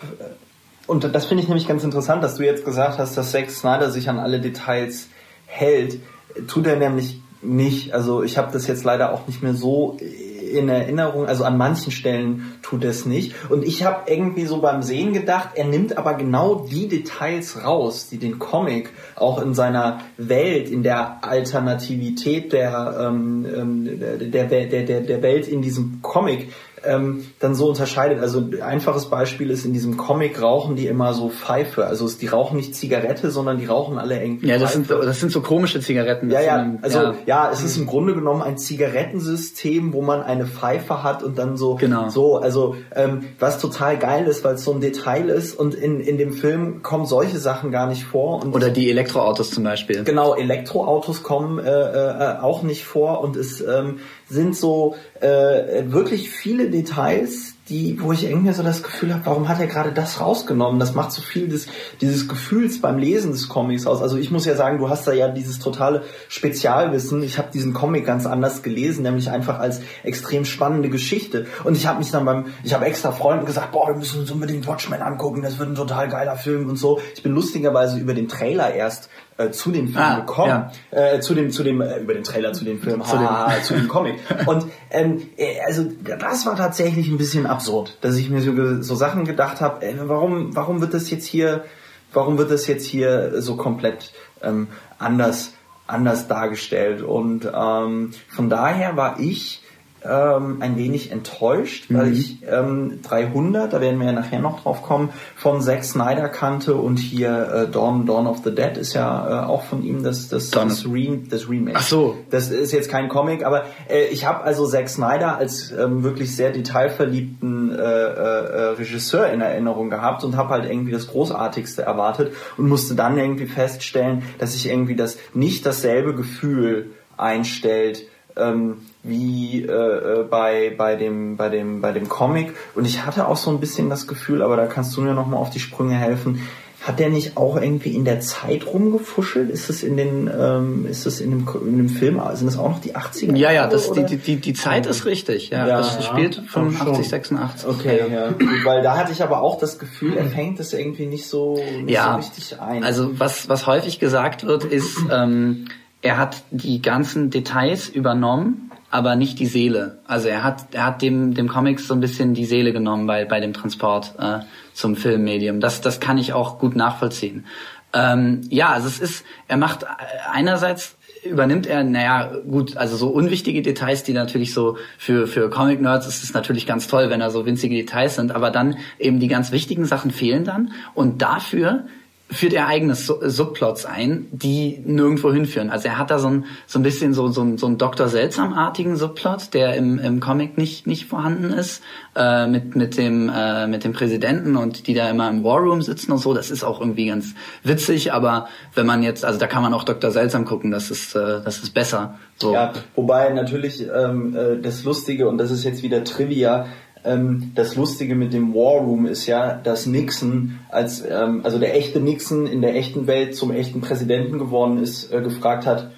und das finde ich nämlich ganz interessant, dass du jetzt gesagt hast, dass Zack Snyder sich an alle Details hält. Tut er nämlich nicht. Also ich habe das jetzt leider auch nicht mehr so in Erinnerung. Also an manchen Stellen tut er es nicht. Und ich habe irgendwie so beim Sehen gedacht, er nimmt aber genau die Details raus, die den Comic auch in seiner Welt, in der Alternativität der, ähm, ähm der, der, der, der Welt in diesem Comic ähm, dann so unterscheidet. Also ein einfaches Beispiel ist, in diesem Comic rauchen die immer so Pfeife. Also die rauchen nicht Zigarette, sondern die rauchen alle irgendwie
Ja, das, sind, das sind so komische Zigaretten.
Ja, ja, also ja. ja, es ist im Grunde genommen ein Zigarettensystem, wo man eine Pfeife hat und dann so, genau. so, also ähm, was total geil ist, weil es so ein Detail ist und in, in dem Film kommen solche Sachen gar nicht vor.
Oder die Elektroautos zum Beispiel.
Genau, Elektroautos kommen äh, äh, auch nicht vor und es ähm, sind so äh, wirklich viele Details, die, wo ich irgendwie so das Gefühl habe, warum hat er gerade das rausgenommen? Das macht so viel des, dieses Gefühls beim Lesen des Comics aus. Also ich muss ja sagen, du hast da ja dieses totale Spezialwissen. Ich habe diesen Comic ganz anders gelesen, nämlich einfach als extrem spannende Geschichte. Und ich habe mich dann beim, ich habe extra Freunden gesagt, boah, wir müssen uns unbedingt Watchmen angucken, das wird ein total geiler Film und so. Ich bin lustigerweise über den Trailer erst äh, zu dem Film ah, gekommen, ja. äh, zu dem, zu dem, äh, über den Trailer zu dem Film, zu, dem. zu dem Comic. Und ähm, äh, also das war tatsächlich ein bisschen absurd, dass ich mir so, so Sachen gedacht habe, äh, warum, warum wird das jetzt hier, warum wird das jetzt hier so komplett ähm, anders, anders dargestellt? Und ähm, von daher war ich ähm, ein wenig enttäuscht, weil mhm. ich ähm, 300, da werden wir ja nachher noch drauf kommen, von Zack Snyder kannte und hier äh, Dawn, Dawn of the Dead ist ja äh, auch von ihm das, das, das, Re das Remake.
Ach so.
Das ist jetzt kein Comic, aber äh, ich habe also Zack Snyder als ähm, wirklich sehr detailverliebten äh, äh, Regisseur in Erinnerung gehabt und habe halt irgendwie das Großartigste erwartet und musste dann irgendwie feststellen, dass sich irgendwie das nicht dasselbe Gefühl einstellt, ähm, wie äh, äh, bei bei dem bei dem bei dem Comic und ich hatte auch so ein bisschen das Gefühl, aber da kannst du mir noch mal auf die Sprünge helfen, hat der nicht auch irgendwie in der Zeit rumgefuschelt? Ist es in den, ähm, ist es in dem, in dem Film, sind das auch noch die 80er?
Ja, ja, das, die, die, die Zeit ist richtig. Ja, ja das spielt 85, 86.
Okay, ja. ja. Weil da hatte ich aber auch das Gefühl, er fängt es irgendwie nicht so, nicht ja, so richtig ein.
Also was, was häufig gesagt wird, ist, ähm, er hat die ganzen Details übernommen aber nicht die Seele. Also er hat, er hat dem, dem Comics so ein bisschen die Seele genommen bei, bei dem Transport äh, zum Filmmedium. Das, das kann ich auch gut nachvollziehen. Ähm, ja, also es ist, er macht einerseits übernimmt er, naja, gut, also so unwichtige Details, die natürlich so für, für Comic-Nerds ist es natürlich ganz toll, wenn da so winzige Details sind, aber dann eben die ganz wichtigen Sachen fehlen dann und dafür führt er eigene Subplots ein, die nirgendwo hinführen. Also er hat da so ein, so ein bisschen so, so, ein, so ein Dr. Seltsamartigen Subplot, der im, im Comic nicht, nicht vorhanden ist, äh, mit, mit, dem, äh, mit dem Präsidenten und die da immer im War Room sitzen und so. Das ist auch irgendwie ganz witzig, aber wenn man jetzt, also da kann man auch Dr. Seltsam gucken, das ist, äh, das ist besser. So.
Ja, wobei natürlich ähm, äh, das Lustige, und das ist jetzt wieder Trivia, ähm, das Lustige mit dem War Room ist ja, dass Nixon als ähm, also der echte Nixon in der echten Welt zum echten Präsidenten geworden ist, äh, gefragt hat,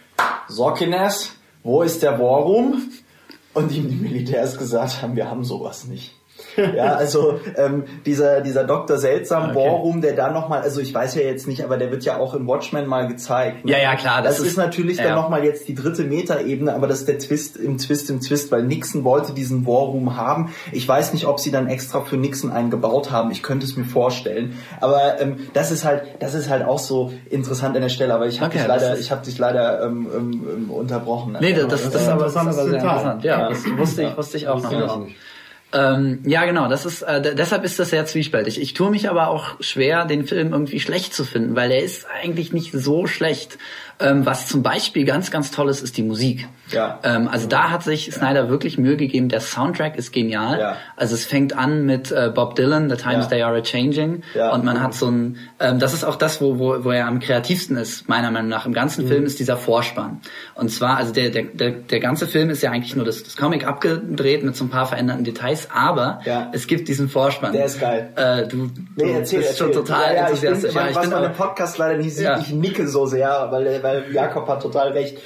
Sorkines, wo ist der War Room? Und ihm die Militärs gesagt haben, wir haben sowas nicht. Ja, also ähm, dieser, dieser Dr. Seltsam okay. Borum, der da nochmal, also ich weiß ja jetzt nicht, aber der wird ja auch in Watchmen mal gezeigt.
Ne? Ja, ja, klar.
Das, das ist, ist, natürlich ja. dann nochmal jetzt die dritte Metaebene, aber das ist der Twist im Twist im Twist, weil Nixon wollte diesen War Room haben. Ich weiß nicht, ob sie dann extra für Nixon einen gebaut haben. Ich könnte es mir vorstellen. Aber ähm, das ist halt, das ist halt auch so interessant an der Stelle. Aber ich habe okay, dich leider, ich habe dich leider ähm, ähm, unterbrochen.
Nee, das, das, das, das ist aber das ist sehr interessant. Ja, ja, das wusste ich, wusste ich auch noch nicht. Ähm, ja, genau. Das ist äh, deshalb ist das sehr zwiespältig. Ich tue mich aber auch schwer, den Film irgendwie schlecht zu finden, weil er ist eigentlich nicht so schlecht. Ähm, was zum Beispiel ganz, ganz toll ist, ist die Musik. Ja. Ähm, also da hat sich Snyder wirklich Mühe gegeben. Der Soundtrack ist genial. Ja. Also es fängt an mit äh, Bob Dylan, The Times ja. They Are a Changing. Ja. Und man hat so ein, ähm, das ist auch das, wo, wo, wo er am kreativsten ist, meiner Meinung nach. Im ganzen mhm. Film ist dieser Vorspann. Und zwar, also der, der, der, der ganze Film ist ja eigentlich nur das, das Comic abgedreht mit so ein paar veränderten Details, aber ja. es gibt diesen Vorspann.
Der ist geil.
Äh, du, nee, erzähl, bist erzähl. schon total ja, ja, enthusiastisch.
Ich bin, ja, ich was bin man im Podcast leider nicht sieht, ich nicke so sehr, weil, weil Jakob hat total recht.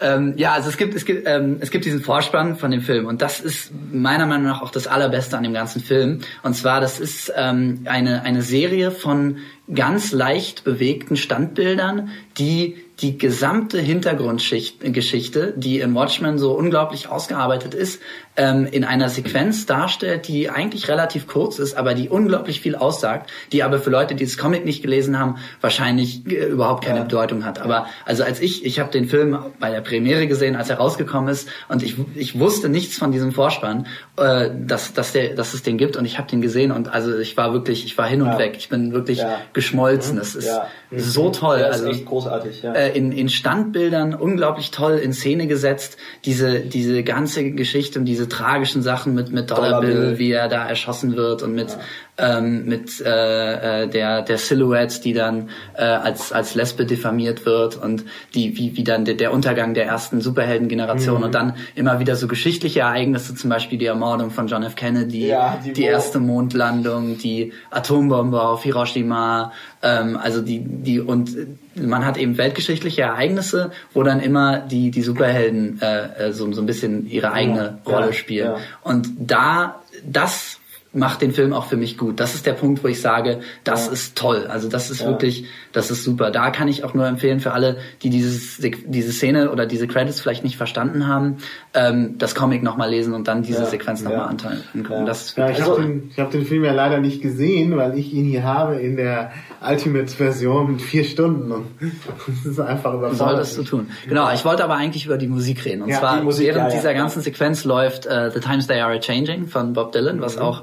Ähm, ja, also es gibt es gibt ähm, es gibt diesen Vorspann von dem Film und das ist meiner Meinung nach auch das allerbeste an dem ganzen Film. Und zwar das ist ähm, eine eine Serie von ganz leicht bewegten Standbildern, die die gesamte Hintergrundgeschichte, die im Watchmen so unglaublich ausgearbeitet ist, ähm, in einer Sequenz darstellt, die eigentlich relativ kurz ist, aber die unglaublich viel aussagt, die aber für Leute, die das Comic nicht gelesen haben, wahrscheinlich äh, überhaupt keine ja. Bedeutung hat. Aber also als ich, ich habe den Film bei der Premiere gesehen, als er rausgekommen ist, und ich, ich wusste nichts von diesem Vorspann, äh, dass, dass, der, dass es den gibt, und ich habe den gesehen und also ich war wirklich, ich war hin und ja. weg. Ich bin wirklich ja. geschmolzen. Es ist so toll.
Ja,
also
echt großartig. Ja.
Äh, in, in Standbildern unglaublich toll in Szene gesetzt. Diese diese ganze Geschichte und diese tragischen Sachen mit mit Dollar, Dollar Bill, wie er da erschossen wird und mit ähm, mit äh, äh, der der Silhouette, die dann äh, als als Lesbe diffamiert wird und die wie wie dann der, der Untergang der ersten Superheldengeneration mhm. und dann immer wieder so geschichtliche Ereignisse, zum Beispiel die Ermordung von John F. Kennedy, ja, die, die erste Mondlandung, die Atombombe auf Hiroshima, ähm, also die die und man hat eben weltgeschichtliche Ereignisse, wo dann immer die die Superhelden äh, äh so so ein bisschen ihre eigene ja, Rolle spielen ja. und da das macht den Film auch für mich gut. Das ist der Punkt, wo ich sage, das ja. ist toll. Also das ist ja. wirklich, das ist super. Da kann ich auch nur empfehlen für alle, die dieses, diese Szene oder diese Credits vielleicht nicht verstanden haben, ähm, das Comic nochmal lesen und dann diese ja. Sequenz nochmal angucken.
Ja. Das ja, ich habe den, hab den Film ja leider nicht gesehen, weil ich ihn hier habe in der Ultimate-Version mit vier Stunden und das ist einfach überfordert.
Solltest du tun. Genau, ich wollte aber eigentlich über die Musik reden. Und zwar, Musik, während dieser ganzen Sequenz läuft uh, The Times They Are A Changing von Bob Dylan, was mhm. auch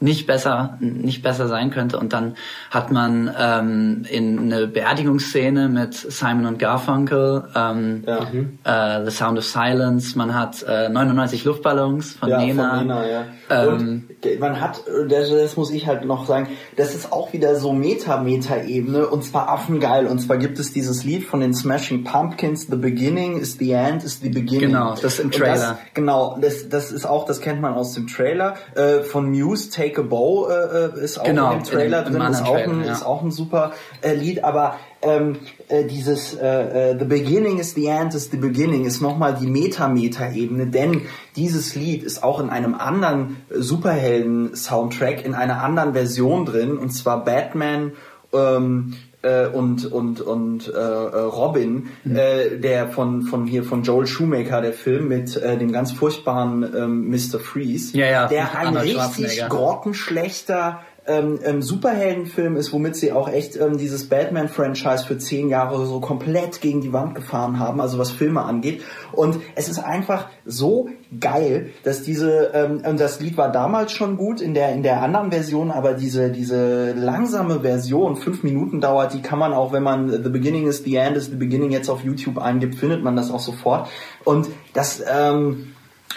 nicht besser, nicht besser sein könnte. Und dann hat man ähm, in eine Beerdigungsszene mit Simon und Garfunkel, ähm, ja. äh, The Sound of Silence, man hat äh, 99 Luftballons von ja, Nena. Von Nena ja.
ähm, und man hat, das, muss ich halt noch sagen, das ist auch wieder so Meta-Meta-Ebene und zwar affengeil. Und zwar gibt es dieses Lied von den Smashing Pumpkins, The Beginning is the End is the Beginning.
Genau, das im Trailer.
Das, genau, das, das ist auch, das kennt man aus dem Trailer äh, von Muse, Take Take a Bow äh, ist auch genau, in dem Trailer in drin, ist, auch Trailer, ein, ja. ist auch ein super äh, Lied, aber ähm, äh, dieses äh, äh, The Beginning is the End is the Beginning ist nochmal die Meta-Meta-Ebene, denn dieses Lied ist auch in einem anderen Superhelden-Soundtrack, in einer anderen Version drin, und zwar Batman ähm, äh, und und und äh, äh, Robin, mhm. äh, der von von hier von Joel Shoemaker, der Film mit äh, dem ganz furchtbaren ähm, Mr. Freeze,
ja, ja,
der ein richtig grottenschlechter ähm, ähm, Superheldenfilm ist, womit sie auch echt ähm, dieses Batman-Franchise für zehn Jahre so komplett gegen die Wand gefahren haben, also was Filme angeht. Und es ist einfach so geil, dass diese, ähm, und das Lied war damals schon gut in der in der anderen Version, aber diese diese langsame Version, fünf Minuten dauert, die kann man auch, wenn man The Beginning is the End is the Beginning jetzt auf YouTube eingibt, findet man das auch sofort. Und das ähm,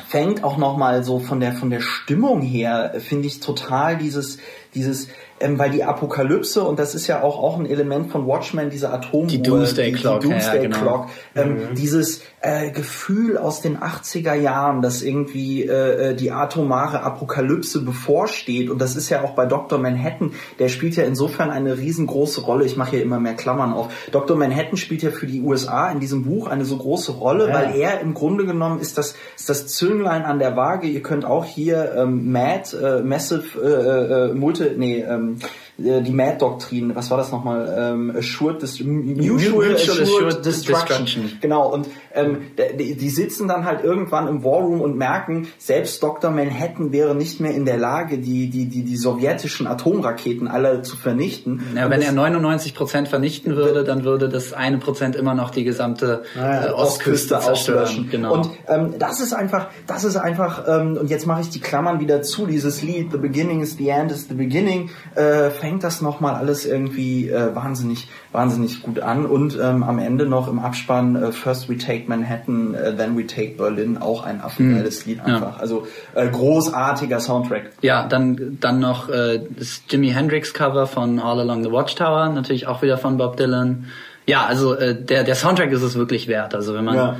fängt auch nochmal so von der von der Stimmung her, finde ich total dieses dieses ähm, weil die Apokalypse, und das ist ja auch, auch ein Element von Watchmen, diese Atomuhr,
die Doomsday Clock,
die Doomsday ja, genau. Clock ähm, mhm. dieses äh, Gefühl aus den 80er Jahren, dass irgendwie äh, äh, die atomare Apokalypse bevorsteht, und das ist ja auch bei Dr. Manhattan, der spielt ja insofern eine riesengroße Rolle, ich mache hier immer mehr Klammern auf, Dr. Manhattan spielt ja für die USA in diesem Buch eine so große Rolle, ja. weil er im Grunde genommen ist das, ist das Zünglein an der Waage, ihr könnt auch hier ähm, MAD, äh, Massive, äh, äh, Multi, nee, ähm, äh, die Mad-Doktrin, was war das nochmal? Ähm, assured, Dis Mutual, Assured, assured Destruction. Destruction. Genau, und ähm, die, die, sitzen dann halt irgendwann im Warroom und merken, selbst Dr. Manhattan wäre nicht mehr in der Lage, die, die, die, die sowjetischen Atomraketen alle zu vernichten.
Ja, wenn er 99 Prozent vernichten würde, dann würde das eine Prozent immer noch die gesamte
ah, äh, Ostküste, Ostküste auslöschen. Genau. Und ähm, das ist einfach, das ist einfach, ähm, und jetzt mache ich die Klammern wieder zu, dieses Lied, The Beginning is the End is the Beginning, äh, fängt das nochmal alles irgendwie äh, wahnsinnig, wahnsinnig gut an und ähm, am Ende noch im Abspann äh, First We Take Manhattan, uh, Then We Take Berlin, auch ein affengeiles mhm. Lied einfach. Ja. Also äh, großartiger Soundtrack.
Ja, dann dann noch äh, das Jimi Hendrix Cover von All Along the Watchtower, natürlich auch wieder von Bob Dylan. Ja, also äh, der der Soundtrack ist es wirklich wert. Also wenn man ja.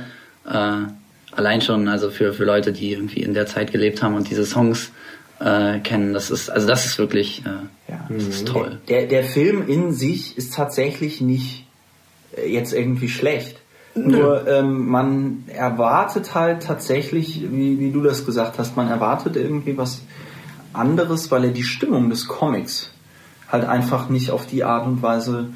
äh, allein schon, also für für Leute, die irgendwie in der Zeit gelebt haben und diese Songs äh, kennen, das ist also das ist wirklich äh, ja. das ist toll.
Der der Film in sich ist tatsächlich nicht äh, jetzt irgendwie schlecht. Nur ähm, man erwartet halt tatsächlich, wie, wie du das gesagt hast, man erwartet irgendwie was anderes, weil er die Stimmung des Comics halt einfach nicht auf die Art und Weise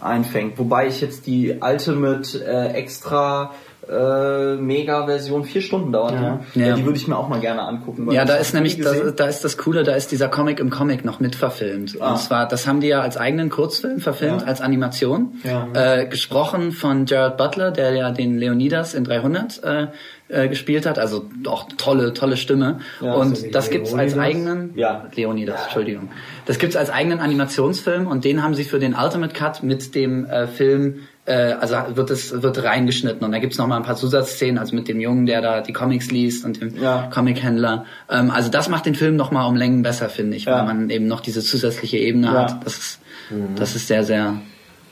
einfängt. Wobei ich jetzt die Ultimate äh, Extra äh, Mega-Version vier Stunden dauert. Ja. ja. ja die würde ich mir auch mal gerne angucken.
Ja, da ist nämlich, da, da, ist das Coole, da ist dieser Comic im Comic noch mitverfilmt. Ah. Und zwar, das haben die ja als eigenen Kurzfilm verfilmt, ja. als Animation. Ja. Äh, gesprochen von Jared Butler, der ja den Leonidas in 300 äh, äh, gespielt hat, also auch tolle, tolle Stimme. Ja, und das gibt's als eigenen, ja. Leonidas, ja. Entschuldigung. Das gibt's als eigenen Animationsfilm und den haben sie für den Ultimate Cut mit dem äh, Film äh, also wird es wird reingeschnitten und da gibt's noch mal ein paar Zusatzszenen, also mit dem Jungen, der da die Comics liest und dem ja. Comichändler. Ähm, also das macht den Film noch mal um Längen besser, finde ich, ja. weil man eben noch diese zusätzliche Ebene ja. hat. Das ist mhm. das ist sehr sehr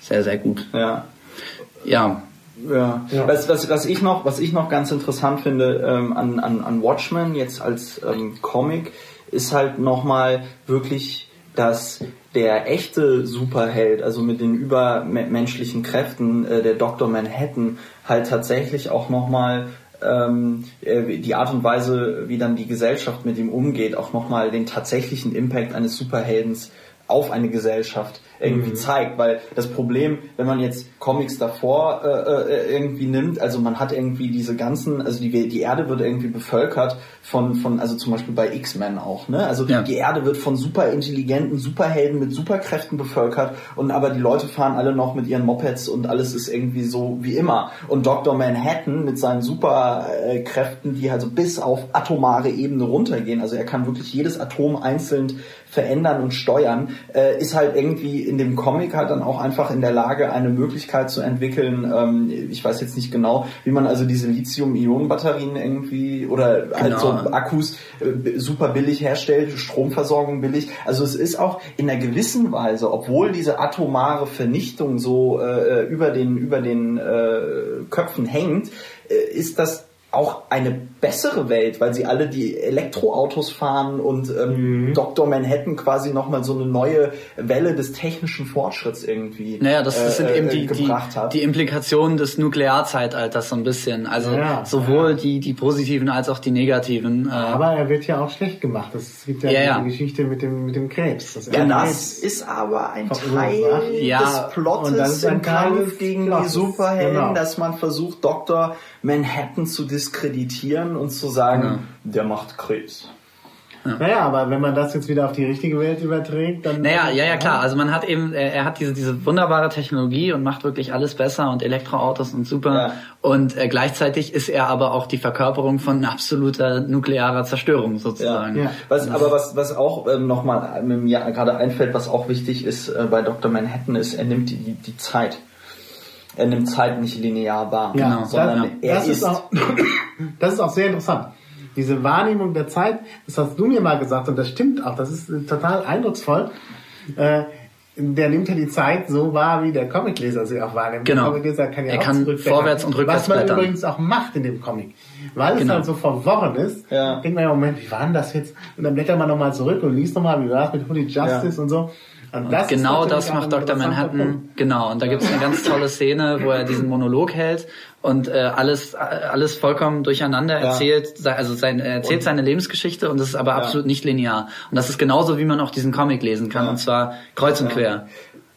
sehr sehr gut.
Ja.
Ja.
Ja. ja. Was, was, was ich noch was ich noch ganz interessant finde ähm, an, an, an Watchmen jetzt als ähm, Comic ist halt noch mal wirklich dass der echte Superheld, also mit den übermenschlichen Kräften, äh, der Dr. Manhattan, halt tatsächlich auch nochmal ähm, äh, die Art und Weise, wie dann die Gesellschaft mit ihm umgeht, auch nochmal den tatsächlichen Impact eines Superheldens auf eine Gesellschaft irgendwie mhm. zeigt. Weil das Problem, wenn man jetzt Comics davor äh, äh, irgendwie nimmt, also man hat irgendwie diese ganzen, also die, die Erde wird irgendwie bevölkert von, von also zum Beispiel bei X-Men auch, ne? Also ja. die Erde wird von super intelligenten Superhelden mit Superkräften bevölkert und aber die Leute fahren alle noch mit ihren Mopeds und alles ist irgendwie so wie immer. Und Dr. Manhattan mit seinen Superkräften, die also bis auf atomare Ebene runtergehen, also er kann wirklich jedes Atom einzeln verändern und steuern, äh, ist halt irgendwie in dem Comic halt dann auch einfach in der Lage, eine Möglichkeit zu entwickeln. Ähm, ich weiß jetzt nicht genau, wie man also diese Lithium-Ionen-Batterien irgendwie oder genau. halt so Akkus äh, super billig herstellt, Stromversorgung billig. Also es ist auch in einer gewissen Weise, obwohl diese atomare Vernichtung so äh, über den über den äh, Köpfen hängt, äh, ist das auch eine bessere Welt, weil sie alle die Elektroautos fahren und ähm, mhm. Dr. Manhattan quasi nochmal so eine neue Welle des technischen Fortschritts irgendwie
Naja, das, das sind äh, eben die, die, die Implikationen des Nuklearzeitalters so ein bisschen. Also ja, sowohl ja. die, die positiven als auch die negativen.
Äh Aber er wird ja auch schlecht gemacht. Es gibt ja, ja die Geschichte mit dem, mit dem Krebs.
Das ja, das ist aber ein Teil des Plottes im Kampf gegen Plottes. die Superhelden, genau. dass man versucht, Dr. Manhattan zu diskreditieren und zu sagen, ja. der macht Krebs.
Ja. Naja, aber wenn man das jetzt wieder auf die richtige Welt überträgt, dann.
Naja, ja, ja, klar. Also man hat eben, er, er hat diese, diese wunderbare Technologie und macht wirklich alles besser und Elektroautos und super. Ja. Und äh, gleichzeitig ist er aber auch die Verkörperung von absoluter nuklearer Zerstörung sozusagen. Ja.
ja. Was, aber was, was auch ähm, nochmal mir gerade einfällt, was auch wichtig ist äh, bei Dr. Manhattan, ist, er nimmt die, die Zeit er nimmt Zeit nicht linear wahr,
ja, genau, sondern das, er das ist. Auch, das ist auch sehr interessant. Diese Wahrnehmung der Zeit, das hast du mir mal gesagt und das stimmt auch, das ist äh, total eindrucksvoll. Äh, der nimmt ja die Zeit so wahr, wie der Comicleser sie auch wahrnimmt.
Genau.
Der Comicleser
kann ja er auch kann vorwärts und rückwärts
Was man blättern. übrigens auch macht in dem Comic. Weil genau. es halt so verworren ist, ja. denkt man ja, Moment, wie war denn das jetzt? Und dann blättert man nochmal zurück und liest nochmal, wie war es mit Holy Justice ja. und so.
Und das genau das macht Dr. Manhattan. Genau. Und da gibt es eine ganz tolle Szene, wo er diesen Monolog hält und äh, alles alles vollkommen durcheinander erzählt. Ja. Also sein, er erzählt und, seine Lebensgeschichte und das ist aber ja. absolut nicht linear. Und das ist genauso, wie man auch diesen Comic lesen kann. Ja. Und zwar kreuz und quer.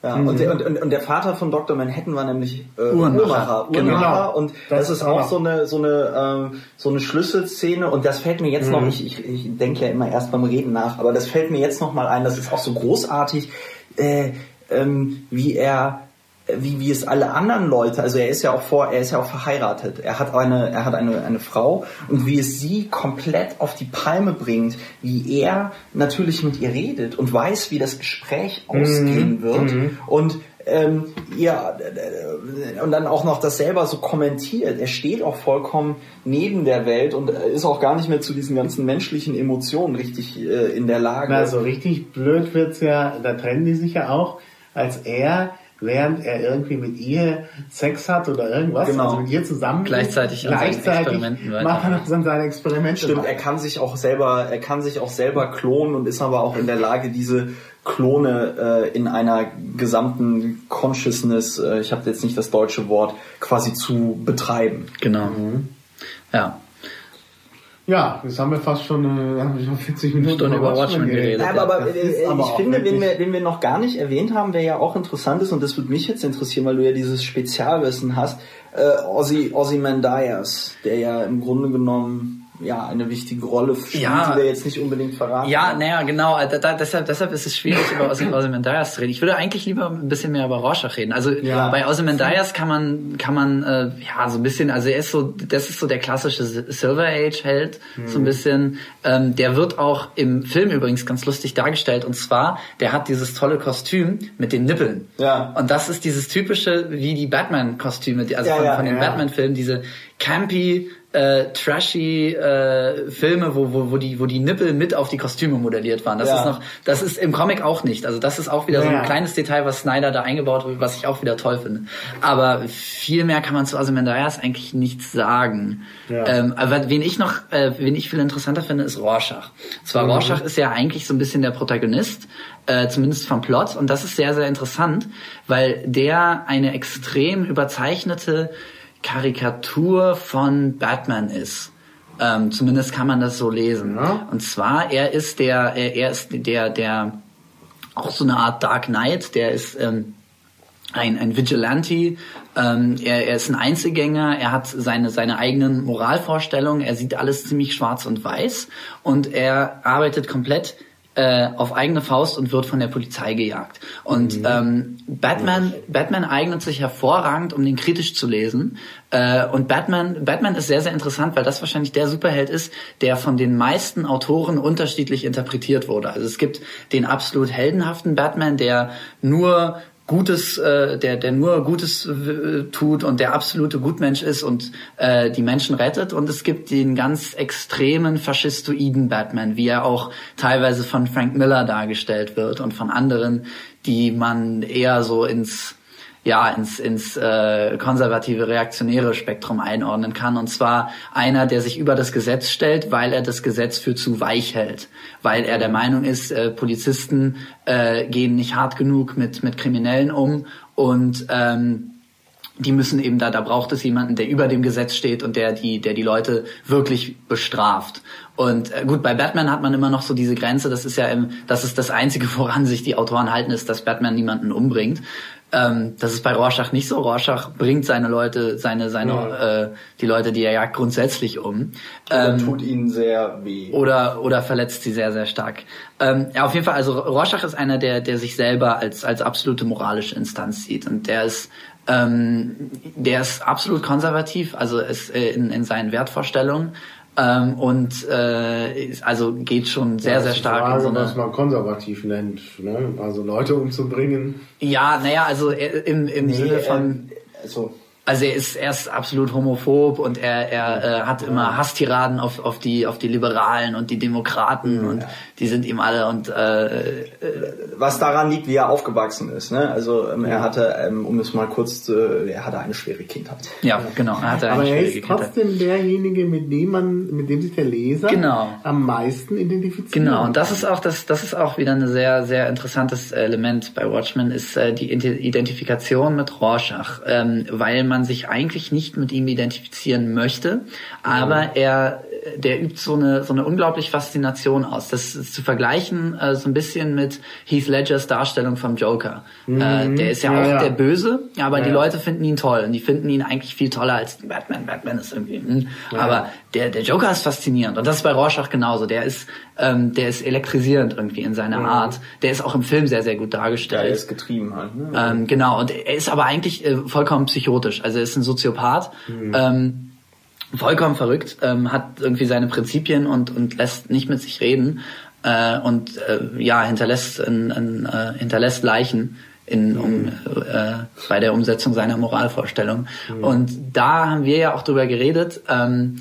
Ja, mhm. und, der, und, und der Vater von Dr. Manhattan war nämlich äh, Uhrmacher. Uhrmacher. Genau. Und das, das ist auch so eine so eine ähm, so eine Schlüsselszene und das fällt mir jetzt mhm. noch ich, ich, ich denke ja immer erst beim Reden nach, aber das fällt mir jetzt noch mal ein, das ist auch so großartig, äh, ähm, wie er wie, wie es alle anderen Leute, also er ist ja auch vor, er ist ja auch verheiratet. Er hat eine, er hat eine, eine Frau und wie es sie komplett auf die Palme bringt, wie er natürlich mit ihr redet und weiß, wie das Gespräch mhm. ausgehen wird mhm. und ähm, ja, und dann auch noch das selber so kommentiert. Er steht auch vollkommen neben der Welt und ist auch gar nicht mehr zu diesen ganzen menschlichen Emotionen richtig äh, in der Lage.
Also richtig blöd wird's ja, da trennen die sich ja auch, als er während er irgendwie mit ihr Sex hat oder irgendwas, genau. also mit ihr zusammen
gleichzeitig,
gleichzeitig macht er noch seine Experimente.
Stimmt, machen. er kann sich auch selber, er kann sich auch selber klonen und ist aber auch in der Lage, diese Klone äh, in einer gesamten Consciousness, äh, ich habe jetzt nicht das deutsche Wort, quasi zu betreiben.
Genau. Mhm. Ja.
Ja, jetzt haben wir fast schon, äh, haben wir schon 40 Minuten
Stunden über Watchmen geredet.
geredet. Aber, aber, äh, aber ich finde, den wir, den wir noch gar nicht erwähnt haben, der ja auch interessant ist, und das würde mich jetzt interessieren, weil du ja dieses Spezialwissen hast, äh, Ozzy, Ozzy Mandias, der ja im Grunde genommen ja eine wichtige Rolle spielt, ja, die wir jetzt nicht unbedingt verraten.
Ja, naja, genau. Da, da, deshalb, deshalb ist es schwierig, über Ozymandias zu reden. Ich würde eigentlich lieber ein bisschen mehr über Rorschach reden. Also ja. bei Ozymandias kann man, kann man äh, ja so ein bisschen, also er ist so, das ist so der klassische Silver Age Held, mhm. so ein bisschen. Ähm, der wird auch im Film übrigens ganz lustig dargestellt. Und zwar, der hat dieses tolle Kostüm mit den Nippeln. Ja. Und das ist dieses typische, wie die Batman-Kostüme, also ja, von, von den Batman-Filmen, diese campy äh, trashy äh, Filme, wo, wo, wo, die, wo die Nippel mit auf die Kostüme modelliert waren. Das ja. ist noch, das ist im Comic auch nicht. Also das ist auch wieder ja. so ein kleines Detail, was Snyder da eingebaut hat, was ich auch wieder toll finde. Aber viel mehr kann man zu Ozymandias eigentlich nichts sagen. Ja. Ähm, aber wen ich noch, äh, wen ich viel interessanter finde, ist Rorschach. Zwar mhm. Rorschach ist ja eigentlich so ein bisschen der Protagonist, äh, zumindest vom Plot, und das ist sehr, sehr interessant, weil der eine extrem überzeichnete Karikatur von Batman ist. Ähm, zumindest kann man das so lesen. Ja. Und zwar, er ist der, er, er ist der, der auch so eine Art Dark Knight, der ist ähm, ein, ein Vigilante, ähm, er, er ist ein Einzelgänger, er hat seine, seine eigenen Moralvorstellungen, er sieht alles ziemlich schwarz und weiß und er arbeitet komplett äh, auf eigene Faust und wird von der Polizei gejagt. Und mhm. ähm, Batman, Batman eignet sich hervorragend, um den kritisch zu lesen. Äh, und Batman, Batman ist sehr, sehr interessant, weil das wahrscheinlich der Superheld ist, der von den meisten Autoren unterschiedlich interpretiert wurde. Also es gibt den absolut heldenhaften Batman, der nur Gutes, äh, der, der nur Gutes äh, tut und der absolute Gutmensch ist und äh, die Menschen rettet. Und es gibt den ganz extremen faschistoiden Batman, wie er auch teilweise von Frank Miller dargestellt wird und von anderen, die man eher so ins ja ins ins äh, konservative reaktionäre Spektrum einordnen kann und zwar einer, der sich über das Gesetz stellt, weil er das Gesetz für zu weich hält, weil er der Meinung ist, äh, Polizisten äh, gehen nicht hart genug mit mit Kriminellen um und ähm, die müssen eben da, da braucht es jemanden, der über dem Gesetz steht und der die, der die Leute wirklich bestraft. Und äh, gut, bei Batman hat man immer noch so diese Grenze, das ist ja im, das ist das Einzige, woran sich die Autoren halten, ist, dass Batman niemanden umbringt. Ähm, das ist bei Rorschach nicht so. Rorschach bringt seine Leute, seine, seine, ja. äh, die Leute, die er jagt, grundsätzlich um.
Ähm, tut ihnen sehr weh.
Oder, oder verletzt sie sehr, sehr stark. Ähm, ja, auf jeden Fall, also Rorschach ist einer, der, der sich selber als, als absolute moralische Instanz sieht. Und der ist, ähm, der ist absolut konservativ, also ist äh, in, in seinen Wertvorstellungen. Ähm, und äh, also geht schon sehr, ja, sehr stark
Frage,
in so
eine, was man konservativ nennt, ne? Also Leute umzubringen.
Ja, naja, also äh, im, im nee, Sinne von. Äh, also also er ist, er ist absolut homophob und er, er äh, hat immer Hasstiraden auf, auf, die, auf die Liberalen und die Demokraten und ja. die sind ihm alle und äh,
äh, was daran liegt, wie er aufgewachsen ist. Ne? Also ähm, er hatte, ähm, um es mal kurz zu, er hatte eine schwere Kindheit.
Ja, genau. Er hatte
Aber er ist trotzdem Kindheit. derjenige, mit dem man, mit dem sich der Leser
genau.
am meisten identifiziert.
Genau, und das ist auch das, das ist auch wieder ein sehr, sehr interessantes Element bei Watchmen, ist äh, die Identifikation mit Rorschach, ähm, weil man man sich eigentlich nicht mit ihm identifizieren möchte, aber er der übt so eine so eine unglaublich Faszination aus. Das ist zu vergleichen äh, so ein bisschen mit Heath Ledgers Darstellung vom Joker. Mhm. Äh, der ist ja, ja auch ja. der Böse, aber ja, die Leute finden ihn toll und die finden ihn eigentlich viel toller als Batman. Batman ist irgendwie. Mh. Aber der der Joker ist faszinierend und das ist bei Rorschach genauso. Der ist ähm, der ist elektrisierend irgendwie in seiner Art. Der ist auch im Film sehr sehr gut dargestellt.
Der ist getrieben halt. Ne?
Ähm, genau und er ist aber eigentlich äh, vollkommen psychotisch. Also er ist ein Soziopath. Mhm. Ähm, vollkommen verrückt, ähm, hat irgendwie seine Prinzipien und, und lässt nicht mit sich reden äh, und äh, ja, hinterlässt, in, in, äh, hinterlässt Leichen in, um, äh, bei der Umsetzung seiner Moralvorstellung. Mhm. Und da haben wir ja auch drüber geredet, ähm,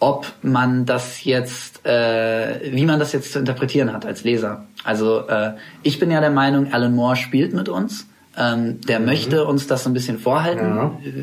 ob man das jetzt, äh, wie man das jetzt zu interpretieren hat als Leser. Also äh, ich bin ja der Meinung, Alan Moore spielt mit uns ähm, der mhm. möchte uns das so ein bisschen vorhalten,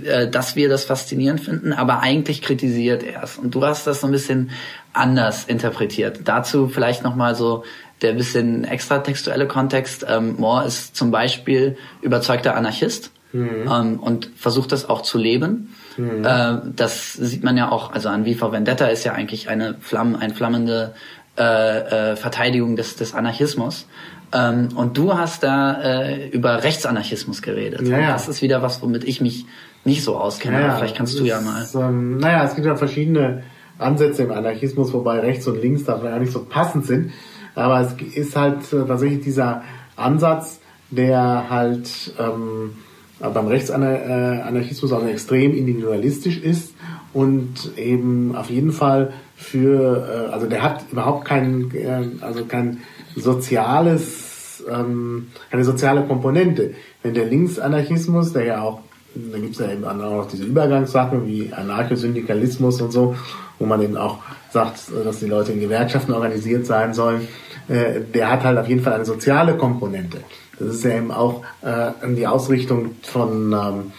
ja. äh, dass wir das faszinierend finden, aber eigentlich kritisiert er es. Und du hast das so ein bisschen anders interpretiert. Dazu vielleicht nochmal so der bisschen extratextuelle Kontext. Ähm, Moore ist zum Beispiel überzeugter Anarchist mhm. ähm, und versucht das auch zu leben. Mhm. Äh, das sieht man ja auch, also an V Vendetta ist ja eigentlich eine Flamm, ein flammende äh, äh, Verteidigung des, des Anarchismus. Ähm, und du hast da äh, über Rechtsanarchismus geredet. Ja, ja. Das ist wieder was, womit ich mich nicht so auskenne. Ja, vielleicht kannst du ja mal.
ähm, naja, es gibt ja verschiedene Ansätze im Anarchismus, wobei rechts und links da vielleicht auch nicht so passend sind. Aber es ist halt äh, tatsächlich dieser Ansatz, der halt ähm, beim Rechtsanarchismus auch extrem individualistisch ist und eben auf jeden Fall für, äh, also der hat überhaupt kein, äh, also kein soziales, ähm, eine soziale Komponente. Wenn der Linksanarchismus, der ja auch, da gibt es ja eben auch noch diese Übergangssachen wie Anarchosyndikalismus und so, wo man eben auch sagt, dass die Leute in Gewerkschaften organisiert sein sollen, äh, der hat halt auf jeden Fall eine soziale Komponente. Das ist ja eben auch äh, die Ausrichtung von ähm,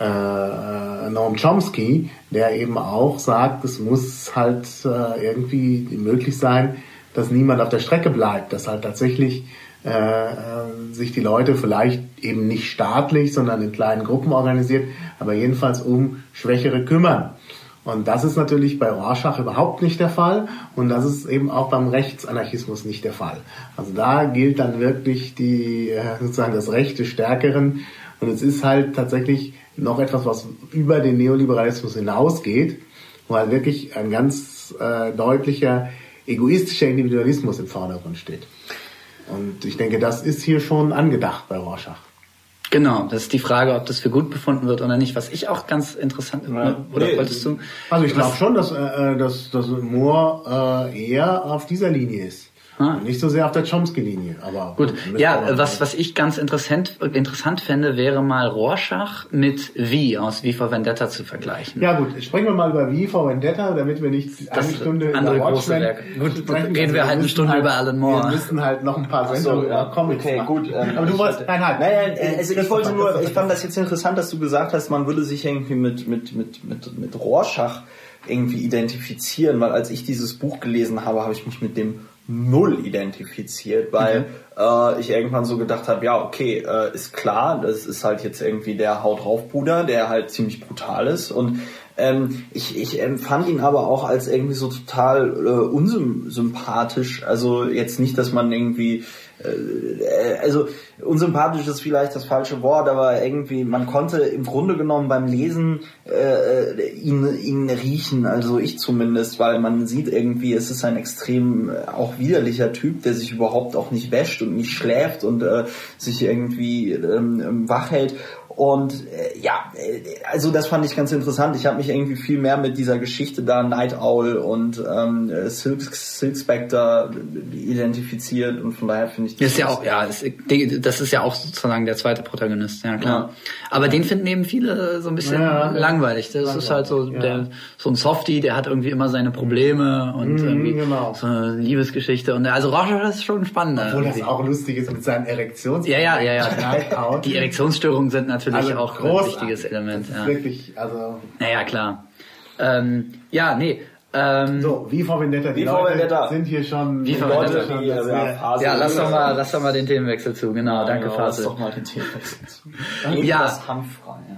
äh, Noam Chomsky, der eben auch sagt, es muss halt äh, irgendwie möglich sein, dass niemand auf der Strecke bleibt, dass halt tatsächlich äh, äh, sich die Leute vielleicht eben nicht staatlich, sondern in kleinen Gruppen organisiert, aber jedenfalls um Schwächere kümmern. Und das ist natürlich bei Rorschach überhaupt nicht der Fall und das ist eben auch beim Rechtsanarchismus nicht der Fall. Also da gilt dann wirklich die äh, sozusagen das Recht des Stärkeren und es ist halt tatsächlich noch etwas, was über den Neoliberalismus hinausgeht, wo halt wirklich ein ganz äh, deutlicher egoistischer Individualismus im Vordergrund steht. Und ich denke, das ist hier schon angedacht bei Rorschach.
Genau, das ist die Frage, ob das für gut befunden wird oder nicht. Was ich auch ganz interessant ja. oder nee, wolltest du?
Also ich glaube schon, dass, äh, dass, dass Moore äh, eher auf dieser Linie ist. Ah. Nicht so sehr auf der Chomsky-Linie, aber
gut. Ja, was was ich ganz interessant interessant fände, wäre mal Rorschach mit Wie aus V for Vendetta zu vergleichen.
Ja gut, sprechen wir mal über V for Vendetta, damit wir nicht
eine das Stunde andere über große Werke. Gut, sprechen. reden wir halt eine Stunde halt, über Alan Moore.
Wir müssen halt noch ein paar Sendungen so, über Comics
okay,
machen.
gut. Ähm, aber du wolltest nein, nein, nein, nein also ich wollte nur, ich fand das jetzt interessant, dass du gesagt hast, man würde sich irgendwie mit mit mit mit mit Rorschach irgendwie identifizieren, weil als ich dieses Buch gelesen habe, habe ich mich mit dem null identifiziert, weil mhm. äh, ich irgendwann so gedacht habe, ja, okay, äh, ist klar, das ist halt jetzt irgendwie der Haut drauf Bruder, der halt ziemlich brutal ist und ähm, ich, ich empfand ihn aber auch als irgendwie so total äh, unsympathisch. Also jetzt nicht, dass man irgendwie also unsympathisch ist vielleicht das falsche Wort, aber irgendwie, man konnte im Grunde genommen beim Lesen äh, ihn, ihn riechen, also ich zumindest, weil man sieht irgendwie, es ist ein extrem äh, auch widerlicher Typ, der sich überhaupt auch nicht wäscht und nicht schläft und äh, sich irgendwie ähm, wach hält und äh, ja, äh, also das fand ich ganz interessant. Ich habe mich irgendwie viel mehr mit dieser Geschichte da Night Owl und ähm, Silk, Silk Spectre identifiziert und von daher finde ich
das ist ja auch ja das, das, ist ja auch sozusagen der zweite Protagonist, ja klar. Ja. Aber den finden eben viele so ein bisschen ja, langweilig. Das langweilig. ist halt so ja. der so ein Softie, der hat irgendwie immer seine Probleme und mhm, irgendwie genau. so eine Liebesgeschichte und also Roger ist schon spannend.
Obwohl das auch lustig ist mit seinen Erektions.
Ja ja ja ja. Die Erektionsstörungen sind natürlich natürlich also auch ein wichtiges Element. Ja.
Wirklich, also.
Naja, klar. Ähm, ja, nee. Ähm,
so, wie vor Vendetta,
die Leute
Vendetta. sind hier schon,
wie vor Vendetta. Schon, ja, ja, ja, lass doch mal, lass doch mal den Themenwechsel zu, genau, ja, danke Fasil.
Lass doch mal den Themenwechsel zu.
ja,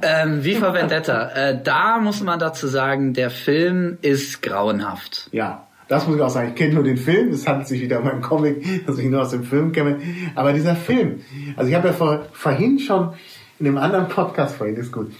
ähm, wie vor Vendetta, äh, da muss man dazu sagen, der Film ist grauenhaft.
Ja. Das muss ich auch sagen. Ich kenne nur den Film. Es handelt sich wieder um einen Comic, dass ich nur aus dem Film kenne. Aber dieser Film, also ich habe ja vor, vorhin schon in einem anderen Podcast vorhin, ist gut,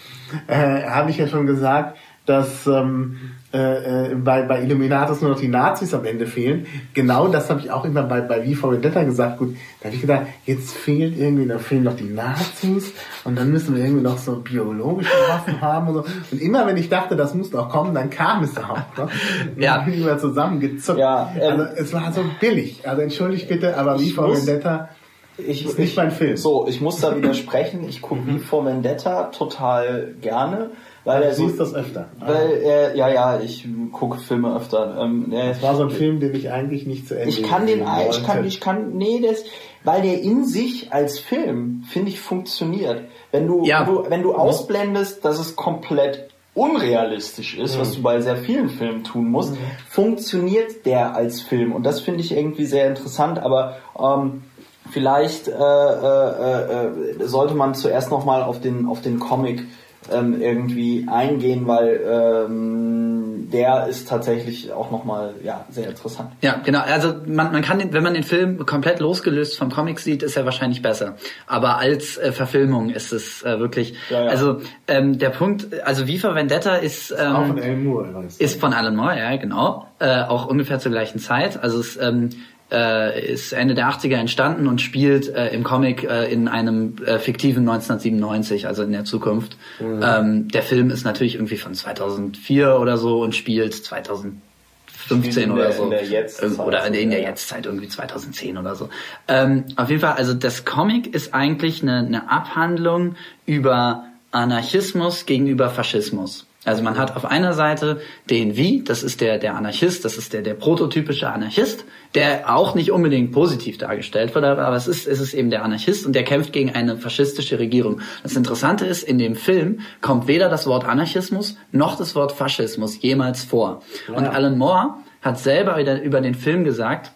äh, habe ich ja schon gesagt, dass ähm, äh, äh, bei, bei Illuminatus nur noch die Nazis am Ende fehlen. Genau das habe ich auch immer bei, bei V for Vendetta gesagt. Gut, da habe ich gedacht, jetzt fehlt irgendwie, da fehlen noch die Nazis und dann müssen wir irgendwie noch so biologische Waffen haben und so. Und immer wenn ich dachte, das muss noch kommen, dann kam es auch. Ne?
Ja.
Dann zusammengezuckt.
Ja,
ähm, also es war so billig. Also entschuldigt bitte, aber V for Vendetta
ich, ist nicht mein Film. So, ich muss da widersprechen. Ich gucke wie vor Vendetta total gerne. Weil
er siehst so, das öfter.
Weil er, ja, ja, ich gucke Filme öfter.
Ähm, das war so ein Film, den ich eigentlich nicht zu Ende
Ich kann den, ich kann, ich kann, nee, das, weil der in sich als Film, finde ich, funktioniert. Wenn du, ja. wenn du, wenn du ausblendest, dass es komplett unrealistisch ist, mhm. was du bei sehr vielen Filmen tun musst, mhm. funktioniert der als Film. Und das finde ich irgendwie sehr interessant, aber, ähm, Vielleicht äh, äh, äh, sollte man zuerst nochmal auf den, auf den Comic ähm, irgendwie eingehen, weil ähm, der ist tatsächlich auch nochmal ja, sehr interessant.
Ja, genau. Also man, man kann, den, wenn man den Film komplett losgelöst vom Comic sieht, ist er wahrscheinlich besser. Aber als äh, Verfilmung ist es äh, wirklich. Ja, ja. Also ähm, der Punkt, also Viva Vendetta ist ähm,
auch von Alan Moore.
Ist von Alan Moore, ja genau. Äh, auch ungefähr zur gleichen Zeit. Also es ähm, äh, ist Ende der 80er entstanden und spielt äh, im Comic äh, in einem äh, fiktiven 1997, also in der Zukunft. Mhm. Ähm, der Film ist natürlich irgendwie von 2004 oder so und spielt 2015 oder so.
In der Jetztzeit.
Oder in, in der Jetztzeit, irgendwie 2010 oder so. Ähm, auf jeden Fall, also das Comic ist eigentlich eine, eine Abhandlung über Anarchismus gegenüber Faschismus. Also man hat auf einer Seite den Wie, das ist der, der Anarchist, das ist der, der prototypische Anarchist, der auch nicht unbedingt positiv dargestellt wird, aber es ist, es ist eben der Anarchist und der kämpft gegen eine faschistische Regierung. Das Interessante ist, in dem Film kommt weder das Wort Anarchismus noch das Wort Faschismus jemals vor. Ja. Und Alan Moore hat selber über den Film gesagt,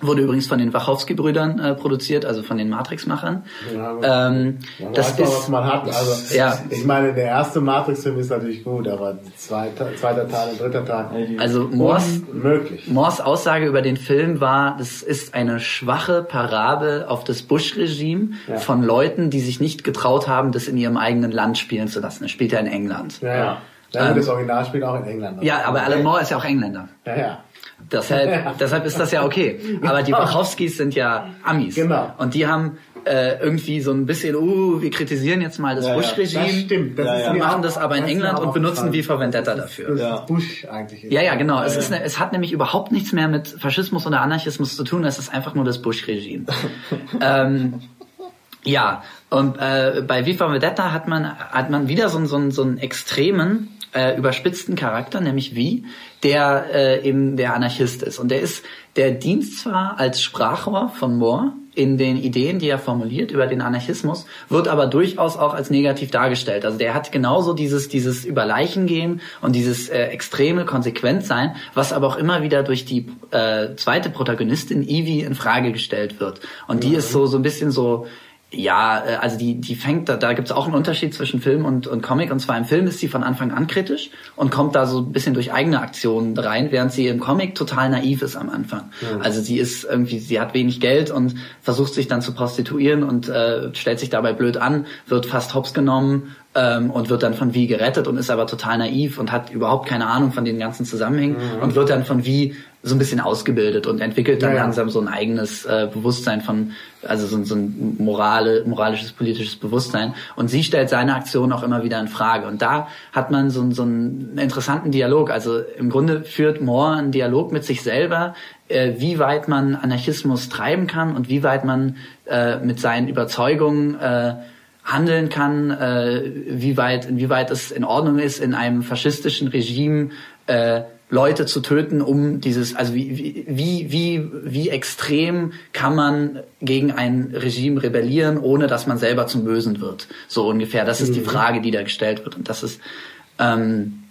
Wurde übrigens von den Wachowski-Brüdern äh, produziert, also von den Matrix-Machern.
Ja, ähm, das ist, mal, was man hat. Also, ja. Ich meine, der erste Matrix-Film ist natürlich gut, aber zweiter, zweiter Teil und dritter Teil.
Also Moores, Moores Aussage über den Film war, das ist eine schwache Parabel auf das Bush-Regime ja. von Leuten, die sich nicht getraut haben, das in ihrem eigenen Land spielen zu lassen. Er spielt ja in England.
Ja, ja. ja ähm, das Original spielt auch in England.
Ja, aber Alan Moore ist ja auch Engländer.
Ja, ja.
Deshalb, deshalb ist das ja okay. Aber die Wachowskis sind ja Amis.
Genau.
Und die haben äh, irgendwie so ein bisschen, uh, wir kritisieren jetzt mal das
ja,
Bush-Regime. Das
stimmt. Das
ja,
ja.
Wir machen das aber in England und benutzen wie Vendetta dafür.
Das ja. ist Bush eigentlich.
Ja, ja, genau. Es, ist eine, es hat nämlich überhaupt nichts mehr mit Faschismus oder Anarchismus zu tun. Es ist einfach nur das Bush-Regime. ähm, ja, und äh, bei Viva Vendetta hat man hat man wieder so, so, so einen extremen äh, überspitzten Charakter, nämlich wie, der äh, eben der Anarchist ist. Und der ist, der dient zwar als Sprachrohr von Moore in den Ideen, die er formuliert über den Anarchismus, wird aber durchaus auch als negativ dargestellt. Also der hat genauso dieses, dieses über Leichen gehen und dieses äh, extreme Konsequentsein, was aber auch immer wieder durch die äh, zweite Protagonistin Evie in Frage gestellt wird. Und die mhm. ist so, so ein bisschen so, ja, äh, also die, die fängt, da, da gibt es auch einen Unterschied zwischen Film und, und Comic. Und zwar im Film ist sie von Anfang an kritisch und kommt da so ein bisschen durch eigene Aktionen rein, während sie im Comic total naiv ist am Anfang. Ja. Also sie ist irgendwie, sie hat wenig Geld und versucht sich dann zu prostituieren und äh, stellt sich dabei blöd an, wird fast hops genommen ähm, und wird dann von Wie gerettet und ist aber total naiv und hat überhaupt keine Ahnung von den ganzen Zusammenhängen mhm. und wird dann von Wie so ein bisschen ausgebildet und entwickelt dann ja, langsam so ein eigenes äh, Bewusstsein von, also so, so ein morale, moralisches, politisches Bewusstsein. Und sie stellt seine Aktion auch immer wieder in Frage. Und da hat man so, so einen interessanten Dialog. Also im Grunde führt Moore einen Dialog mit sich selber, äh, wie weit man Anarchismus treiben kann und wie weit man äh, mit seinen Überzeugungen äh, handeln kann, äh, wie weit, inwieweit es in Ordnung ist, in einem faschistischen Regime äh, Leute zu töten, um dieses, also wie, wie, wie, wie extrem kann man gegen ein Regime rebellieren, ohne dass man selber zum Bösen wird. So ungefähr. Das ist mhm. die Frage, die da gestellt wird. Und das ist, ähm,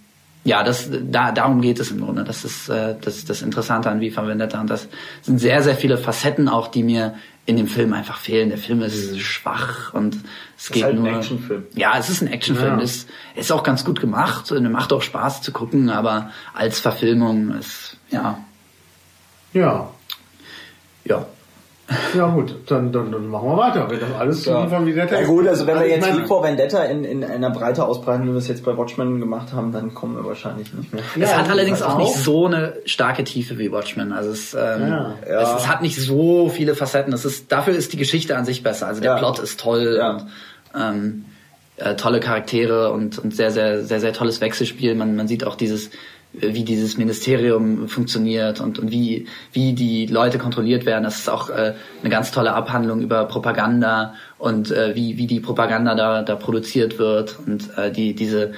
ja, das, da, darum geht es im Grunde. Das ist äh, das, das Interessante an Viva Vendetta. Und das sind sehr, sehr viele Facetten auch, die mir in dem Film einfach fehlen. Der Film ist schwach und es geht halt nur. Ein Actionfilm. Ja, es ist ein Actionfilm. Ja. Ist, ist auch ganz gut gemacht und macht auch Spaß zu gucken, aber als Verfilmung ist ja.
Ja.
Ja.
Ja gut, dann, dann, dann machen wir weiter. Wenn das alles ja.
von Vendetta Ja gut, also wenn wir jetzt wie vor Vendetta in, in einer Breite ausbreiten, wie wir es jetzt bei Watchmen gemacht haben, dann kommen wir wahrscheinlich nicht mehr.
Es ja, hat allerdings auch, auch nicht so eine starke Tiefe wie Watchmen. Also es, ähm, ja. es, es, hat nicht so viele Facetten. Es ist, dafür ist die Geschichte an sich besser. Also der Plot ist toll und ähm, äh, tolle Charaktere und, und sehr, sehr, sehr, sehr tolles Wechselspiel. Man, man sieht auch dieses wie dieses Ministerium funktioniert und, und wie, wie die Leute kontrolliert werden. Das ist auch äh, eine ganz tolle Abhandlung über Propaganda und äh, wie, wie die Propaganda da, da produziert wird und äh, die, diese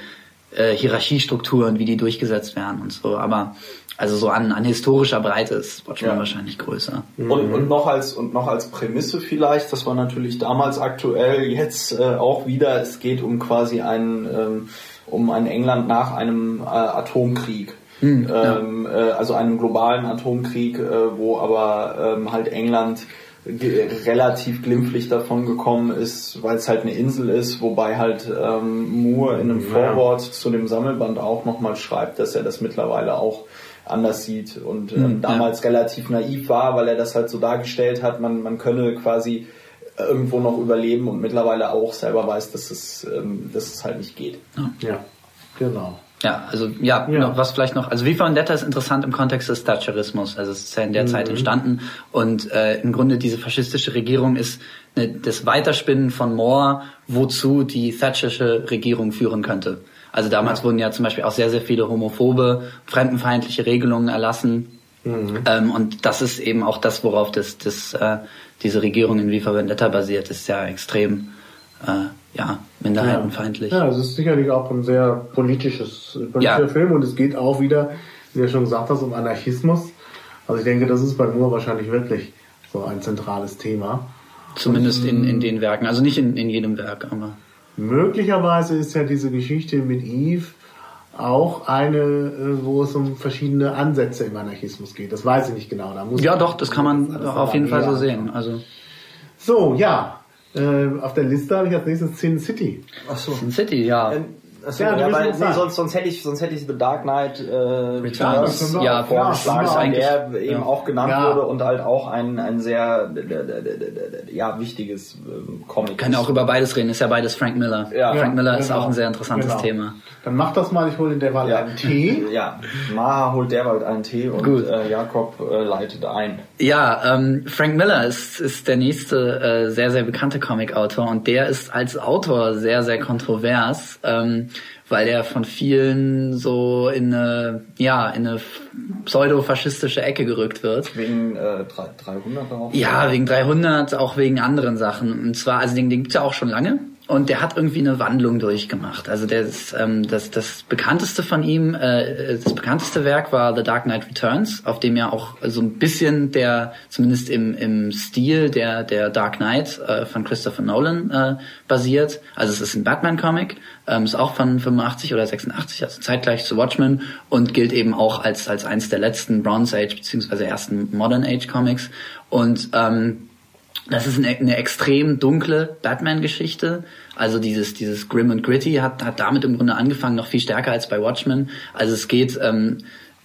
äh, Hierarchiestrukturen, wie die durchgesetzt werden und so. Aber also so an, an historischer Breite ist Watchmen ja. wahrscheinlich größer.
Und, und noch als und noch als Prämisse vielleicht, das war natürlich damals aktuell, jetzt äh, auch wieder. Es geht um quasi einen ähm, um ein England nach einem äh, Atomkrieg. Hm, ähm, ja. äh, also einem globalen Atomkrieg, äh, wo aber ähm, halt England relativ glimpflich davon gekommen ist, weil es halt eine Insel ist, wobei halt ähm, Moore in einem ja. Vorwort zu dem Sammelband auch nochmal schreibt, dass er das mittlerweile auch anders sieht und ähm, hm, damals ja. relativ naiv war, weil er das halt so dargestellt hat, man, man könne quasi irgendwo noch überleben und mittlerweile auch selber weiß, dass es, ähm, dass es halt nicht geht.
Ja, ja genau.
Ja, also ja, ja. Noch, was vielleicht noch, also wie Vendetta ist interessant im Kontext des Thatcherismus, also es ist ja in der mhm. Zeit entstanden und äh, im Grunde diese faschistische Regierung ist eine, das Weiterspinnen von Moore, wozu die Thatcherische Regierung führen könnte. Also damals ja. wurden ja zum Beispiel auch sehr, sehr viele homophobe, fremdenfeindliche Regelungen erlassen. Mhm. Ähm, und das ist eben auch das, worauf das, das äh, diese Regierung in Viva Vendetta basiert, ist ja extrem äh, ja, minderheitenfeindlich.
Ja, es ist sicherlich auch ein sehr politisches, politischer ja. Film und es geht auch wieder, wie du schon gesagt hast, um Anarchismus. Also ich denke, das ist bei Moore wahrscheinlich wirklich so ein zentrales Thema.
Zumindest und, in, in den Werken, also nicht in, in jedem Werk, aber.
Möglicherweise ist ja diese Geschichte mit Eve auch eine, äh, wo es um verschiedene Ansätze im Anarchismus geht. Das weiß ich nicht genau.
Da muss ja, doch, das kann man auf jeden Fall so sehen. Also
so, ja. Äh, auf der Liste habe ich als nächstes Sin City.
Ach so. Sin City, ja. Ähm,
Achso, ja, ja weil, nee, sonst, sonst hätte ich sonst hätte ich The Dark Knight äh, Returns ja, vorgeschlagen, ja, der eben ja. auch genannt ja. wurde und halt auch ein ein sehr ja wichtiges äh, Comic.
Kann ja auch über beides reden, ist ja beides Frank Miller. Ja. Frank Miller ist genau. auch ein sehr interessantes genau. Thema.
Dann mach das mal, ich hole in der Wahl einen Tee.
Ja, Maha holt derweil einen Tee und Gut. Äh, Jakob äh, leitet ein.
Ja, ähm, Frank Miller ist ist der nächste äh, sehr sehr bekannte Comic-Autor und der ist als Autor sehr sehr kontrovers. Ähm, weil er von vielen so in eine, ja, in eine pseudo-faschistische Ecke gerückt wird.
Wegen äh, 300 auch?
Ja, wegen 300, auch wegen anderen Sachen. Und zwar, also den, den gibt's ja auch schon lange. Und der hat irgendwie eine Wandlung durchgemacht. Also der ist, ähm, das, das bekannteste von ihm, äh, das bekannteste Werk war The Dark Knight Returns, auf dem ja auch so ein bisschen der, zumindest im, im Stil der, der Dark Knight äh, von Christopher Nolan äh, basiert. Also es ist ein Batman-Comic, ähm, ist auch von 85 oder 86, also zeitgleich zu Watchmen und gilt eben auch als, als eins der letzten Bronze Age beziehungsweise ersten Modern Age Comics. Und ähm, das ist eine, eine extrem dunkle Batman-Geschichte. Also dieses, dieses Grim and Gritty hat, hat damit im Grunde angefangen, noch viel stärker als bei Watchmen. Also es geht, ähm,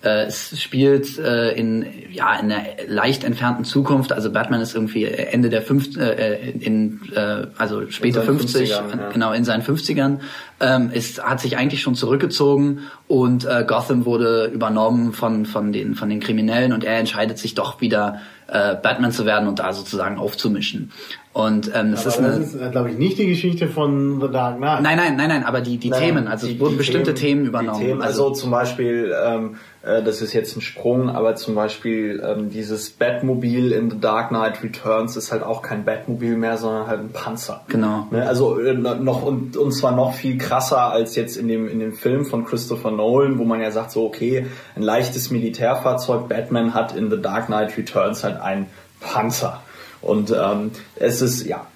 äh, es spielt äh, in ja in einer leicht entfernten Zukunft. Also Batman ist irgendwie Ende der fünf, äh, in äh, also späte 50, ja. genau in seinen 50ern. Ähm, ist hat sich eigentlich schon zurückgezogen und äh, Gotham wurde übernommen von von den von den Kriminellen und er entscheidet sich doch wieder äh, Batman zu werden und da sozusagen aufzumischen. Und ähm,
es ist eine, das ist, glaube ich, nicht die Geschichte von The Dark Knight.
Nein, nein, nein, nein, aber die, die nein, Themen, also die, es wurden bestimmte Themen, Themen übernommen. Themen,
also, also, zum Beispiel, ähm, äh, das ist jetzt ein Sprung, aber zum Beispiel ähm, dieses Batmobil in The Dark Knight Returns ist halt auch kein Batmobil mehr, sondern halt ein Panzer.
Genau.
Ne? Also äh, noch und, und zwar noch viel krasser als jetzt in dem in dem Film von Christopher Nolan, wo man ja sagt so okay, ein leichtes Militärfahrzeug. Batman hat in The Dark Knight Returns halt ein Panzer. Und ähm, es ist, ja,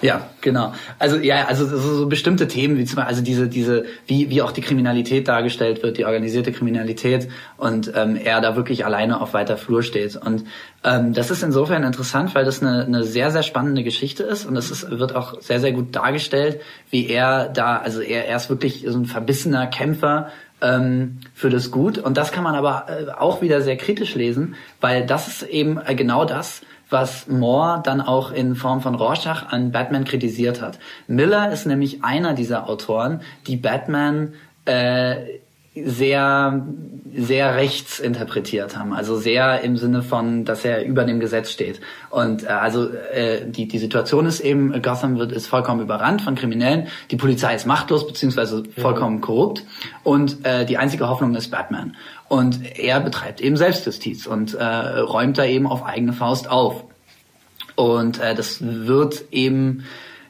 ja, genau. Also ja, also so, bestimmte Themen wie zum Beispiel, also diese diese wie wie auch die Kriminalität dargestellt wird, die organisierte Kriminalität und ähm, er da wirklich alleine auf weiter Flur steht und ähm, das ist insofern interessant, weil das eine, eine sehr sehr spannende Geschichte ist und es ist, wird auch sehr sehr gut dargestellt, wie er da also er er ist wirklich so ein verbissener Kämpfer ähm, für das Gut und das kann man aber äh, auch wieder sehr kritisch lesen, weil das ist eben äh, genau das was Moore dann auch in Form von Rorschach an Batman kritisiert hat. Miller ist nämlich einer dieser Autoren, die Batman äh, sehr sehr rechts interpretiert haben, also sehr im Sinne von, dass er über dem Gesetz steht. Und äh, also äh, die die Situation ist eben, Gotham wird ist vollkommen überrannt von Kriminellen, die Polizei ist machtlos beziehungsweise vollkommen korrupt und äh, die einzige Hoffnung ist Batman. Und er betreibt eben Selbstjustiz und äh, räumt da eben auf eigene Faust auf. Und äh, das wird eben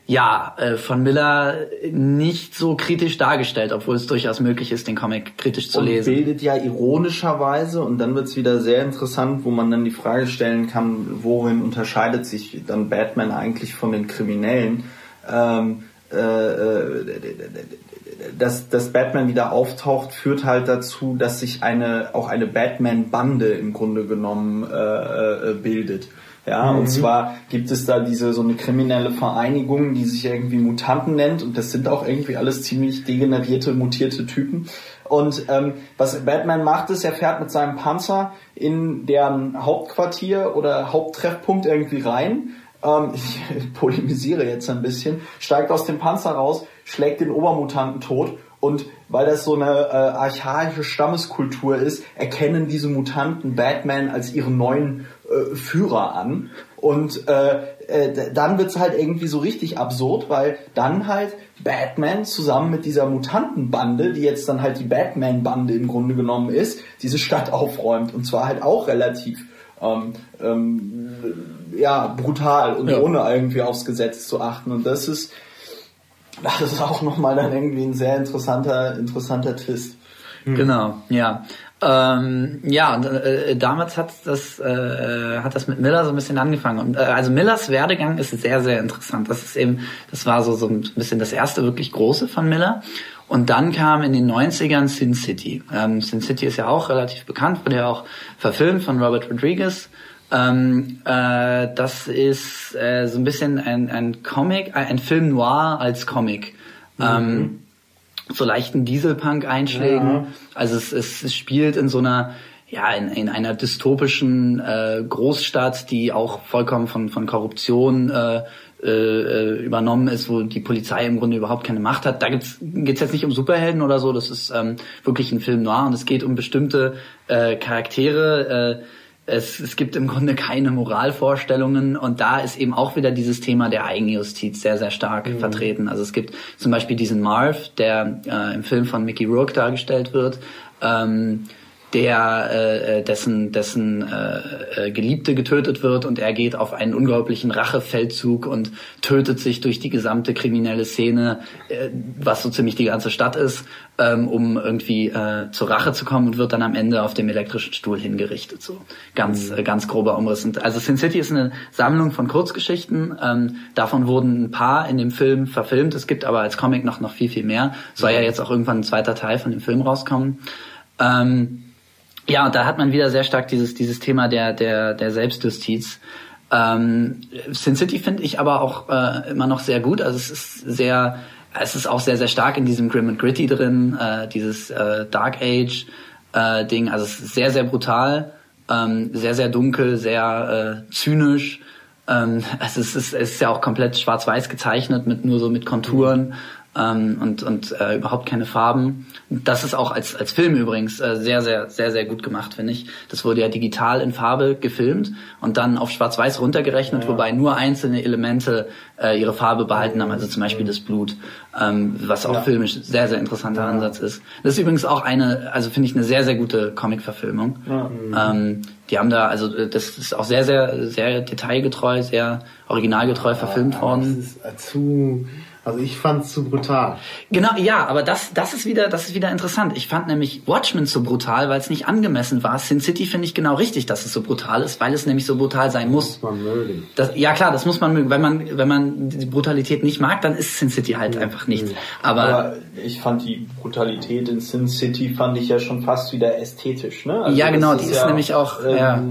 ja, äh, von Miller nicht so kritisch dargestellt, obwohl es durchaus möglich ist, den Comic kritisch zu
und
lesen.
bildet ja ironischerweise, und dann wird's wieder sehr interessant, wo man dann die Frage stellen kann, worin unterscheidet sich dann Batman eigentlich von den Kriminellen? Ähm, äh, äh dass, dass Batman wieder auftaucht, führt halt dazu, dass sich eine auch eine Batman-Bande im Grunde genommen äh, bildet. Ja, mhm. und zwar gibt es da diese so eine kriminelle Vereinigung, die sich irgendwie Mutanten nennt und das sind auch irgendwie alles ziemlich degenerierte, mutierte Typen. Und ähm, was Batman macht, ist, er fährt mit seinem Panzer in deren Hauptquartier oder Haupttreffpunkt irgendwie rein. Ähm, ich polemisiere jetzt ein bisschen, steigt aus dem Panzer raus, schlägt den Obermutanten tot und weil das so eine äh, archaische Stammeskultur ist, erkennen diese Mutanten Batman als ihren neuen äh, Führer an. Und äh, äh, dann wird's halt irgendwie so richtig absurd, weil dann halt Batman zusammen mit dieser Mutantenbande, die jetzt dann halt die Batman-Bande im Grunde genommen ist, diese Stadt aufräumt. Und zwar halt auch relativ ähm, ähm, ja, brutal und ja. ohne irgendwie aufs Gesetz zu achten. Und das ist das ist auch nochmal dann irgendwie ein sehr interessanter, interessanter Twist.
Genau, ja. Ähm, ja, äh, damals hat das äh, hat das mit Miller so ein bisschen angefangen. Und äh, also Millers Werdegang ist sehr, sehr interessant. Das ist eben, das war so, so ein bisschen das erste wirklich große von Miller. Und dann kam in den 90ern Sin City. Ähm, Sin City ist ja auch relativ bekannt, wurde ja auch verfilmt von Robert Rodriguez. Ähm, äh, das ist äh, so ein bisschen ein, ein Comic, ein Film noir als Comic. Mhm. Ähm, so leichten Dieselpunk-Einschlägen. Ja. Also es, es spielt in so einer ja, in, in einer dystopischen äh, Großstadt, die auch vollkommen von, von Korruption äh, äh, übernommen ist, wo die Polizei im Grunde überhaupt keine Macht hat. Da geht's geht's jetzt nicht um Superhelden oder so, das ist ähm, wirklich ein Film noir und es geht um bestimmte äh, Charaktere. Äh, es, es gibt im Grunde keine Moralvorstellungen und da ist eben auch wieder dieses Thema der Eigenjustiz sehr, sehr stark mhm. vertreten. Also es gibt zum Beispiel diesen Marv, der äh, im Film von Mickey Rourke dargestellt wird, ähm, der äh, dessen dessen äh, äh, Geliebte getötet wird und er geht auf einen unglaublichen Rachefeldzug und tötet sich durch die gesamte kriminelle Szene, äh, was so ziemlich die ganze Stadt ist, ähm, um irgendwie äh, zur Rache zu kommen und wird dann am Ende auf dem elektrischen Stuhl hingerichtet. So ganz mhm. äh, ganz grober Umriss. Und, also Sin City ist eine Sammlung von Kurzgeschichten. Ähm, davon wurden ein paar in dem Film verfilmt. Es gibt aber als Comic noch noch viel viel mehr. Soll ja jetzt auch irgendwann ein zweiter Teil von dem Film rauskommen. Ähm, ja, und da hat man wieder sehr stark dieses, dieses Thema der, der, der Selbstjustiz. Ähm, Sin City finde ich aber auch äh, immer noch sehr gut. Also es ist sehr, es ist auch sehr, sehr stark in diesem Grim and Gritty drin, äh, dieses äh, Dark Age äh, Ding. Also es ist sehr, sehr brutal, ähm, sehr, sehr dunkel, sehr äh, zynisch. Ähm, also es ist, es ist ja auch komplett schwarz-weiß gezeichnet mit nur so mit Konturen ähm, und, und äh, überhaupt keine Farben. Das ist auch als, als Film übrigens äh, sehr, sehr, sehr, sehr gut gemacht, finde ich. Das wurde ja digital in Farbe gefilmt und dann auf Schwarz-Weiß runtergerechnet, ja. wobei nur einzelne Elemente äh, ihre Farbe behalten haben, also zum Beispiel das Blut, ähm, was auch ja. filmisch sehr, sehr interessanter ja. Ansatz ist. Das ist übrigens auch eine, also finde ich eine sehr, sehr gute Comic-Verfilmung. Ähm, die haben da, also äh, das ist auch sehr, sehr, sehr detailgetreu, sehr originalgetreu verfilmt worden.
Das ist zu also ich fand es zu brutal.
Genau, ja, aber das, das ist wieder, das ist wieder interessant. Ich fand nämlich Watchmen so brutal, weil es nicht angemessen war. Sin City finde ich genau richtig, dass es so brutal ist, weil es nämlich so brutal sein muss. Das muss man mögen. Das, ja klar, das muss man mögen. Wenn man, wenn man die Brutalität nicht mag, dann ist Sin City halt mhm. einfach nichts. Aber,
aber, ich fand die Brutalität in Sin City fand ich ja schon fast wieder ästhetisch. Ne?
Also ja, genau, die ist, ist ja, nämlich auch. Ähm, ja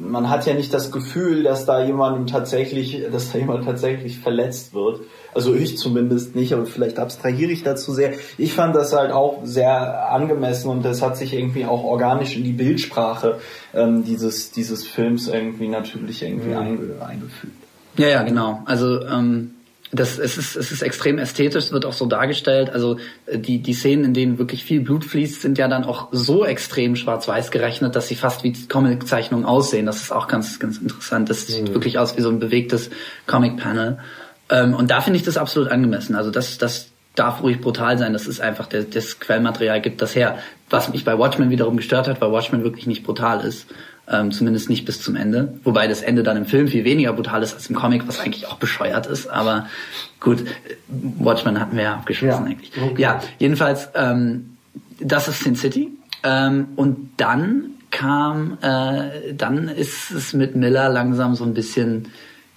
man hat ja nicht das Gefühl, dass da jemandem tatsächlich, dass da jemand tatsächlich verletzt wird. Also ich zumindest nicht, aber vielleicht abstrahiere ich dazu sehr. Ich fand das halt auch sehr angemessen und das hat sich irgendwie auch organisch in die Bildsprache ähm, dieses, dieses Films irgendwie natürlich irgendwie mhm. einge, eingefügt.
Ja, ja, genau. Also ähm, das, es, ist, es ist extrem ästhetisch, wird auch so dargestellt. Also äh, die, die Szenen, in denen wirklich viel Blut fließt, sind ja dann auch so extrem schwarz-weiß gerechnet, dass sie fast wie Comic-Zeichnungen aussehen. Das ist auch ganz, ganz interessant. Das sieht mhm. wirklich aus wie so ein bewegtes Comic-Panel. Ähm, und da finde ich das absolut angemessen. Also das, das darf ruhig brutal sein. Das ist einfach, der, das Quellmaterial gibt das her. Was mich bei Watchmen wiederum gestört hat, weil Watchmen wirklich nicht brutal ist. Ähm, zumindest nicht bis zum Ende. Wobei das Ende dann im Film viel weniger brutal ist als im Comic, was eigentlich auch bescheuert ist. Aber gut, Watchmen hatten wir ja abgeschlossen ja, eigentlich. Okay. Ja, jedenfalls, ähm, das ist Sin City. Ähm, und dann kam, äh, dann ist es mit Miller langsam so ein bisschen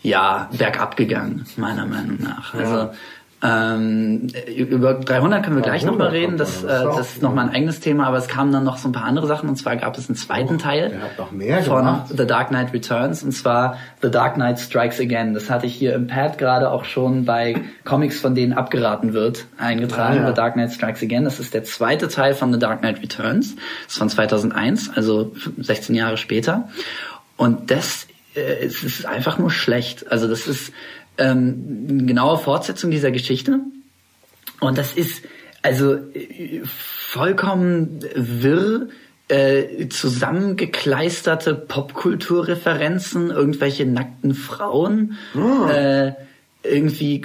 ja, bergab gegangen, meiner Meinung nach. Also ja. Ähm, über 300 können wir gleich nochmal reden, das, äh, das ist nochmal ein eigenes Thema, aber es kamen dann noch so ein paar andere Sachen und zwar gab es einen zweiten oh, Teil von gemacht. The Dark Knight Returns und zwar The Dark Knight Strikes Again. Das hatte ich hier im Pad gerade auch schon bei Comics, von denen abgeraten wird, eingetragen. Ah, ja. The Dark Knight Strikes Again, das ist der zweite Teil von The Dark Knight Returns, das ist von 2001, also 16 Jahre später. Und das äh, es ist einfach nur schlecht. Also das ist ähm, eine genaue Fortsetzung dieser Geschichte. Und das ist also äh, vollkommen wirr äh, zusammengekleisterte Popkulturreferenzen, irgendwelche nackten Frauen, oh. äh, irgendwie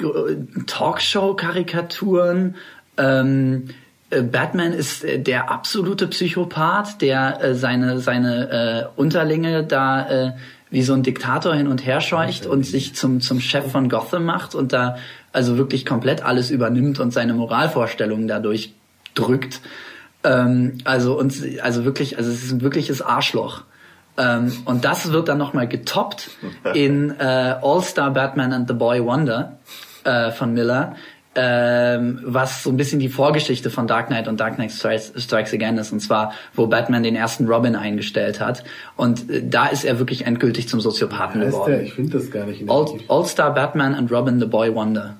Talkshow-Karikaturen. Ähm, äh, Batman ist äh, der absolute Psychopath, der äh, seine seine äh, Unterlinge da wie so ein Diktator hin und her scheucht und sich zum, zum Chef von Gotham macht und da also wirklich komplett alles übernimmt und seine Moralvorstellungen dadurch drückt. Ähm, also und also wirklich, also es ist ein wirkliches Arschloch. Ähm, und das wird dann nochmal getoppt in äh, All-Star Batman and the Boy Wonder äh, von Miller, ähm, was so ein bisschen die Vorgeschichte von Dark Knight und Dark Knight Strikes, Strikes Again ist, und zwar, wo Batman den ersten Robin eingestellt hat. Und äh, da ist er wirklich endgültig zum Soziopathen
ja,
geworden.
Der? Ich finde das gar nicht.
All, All, Star Batman and Robin the Boy Wonder.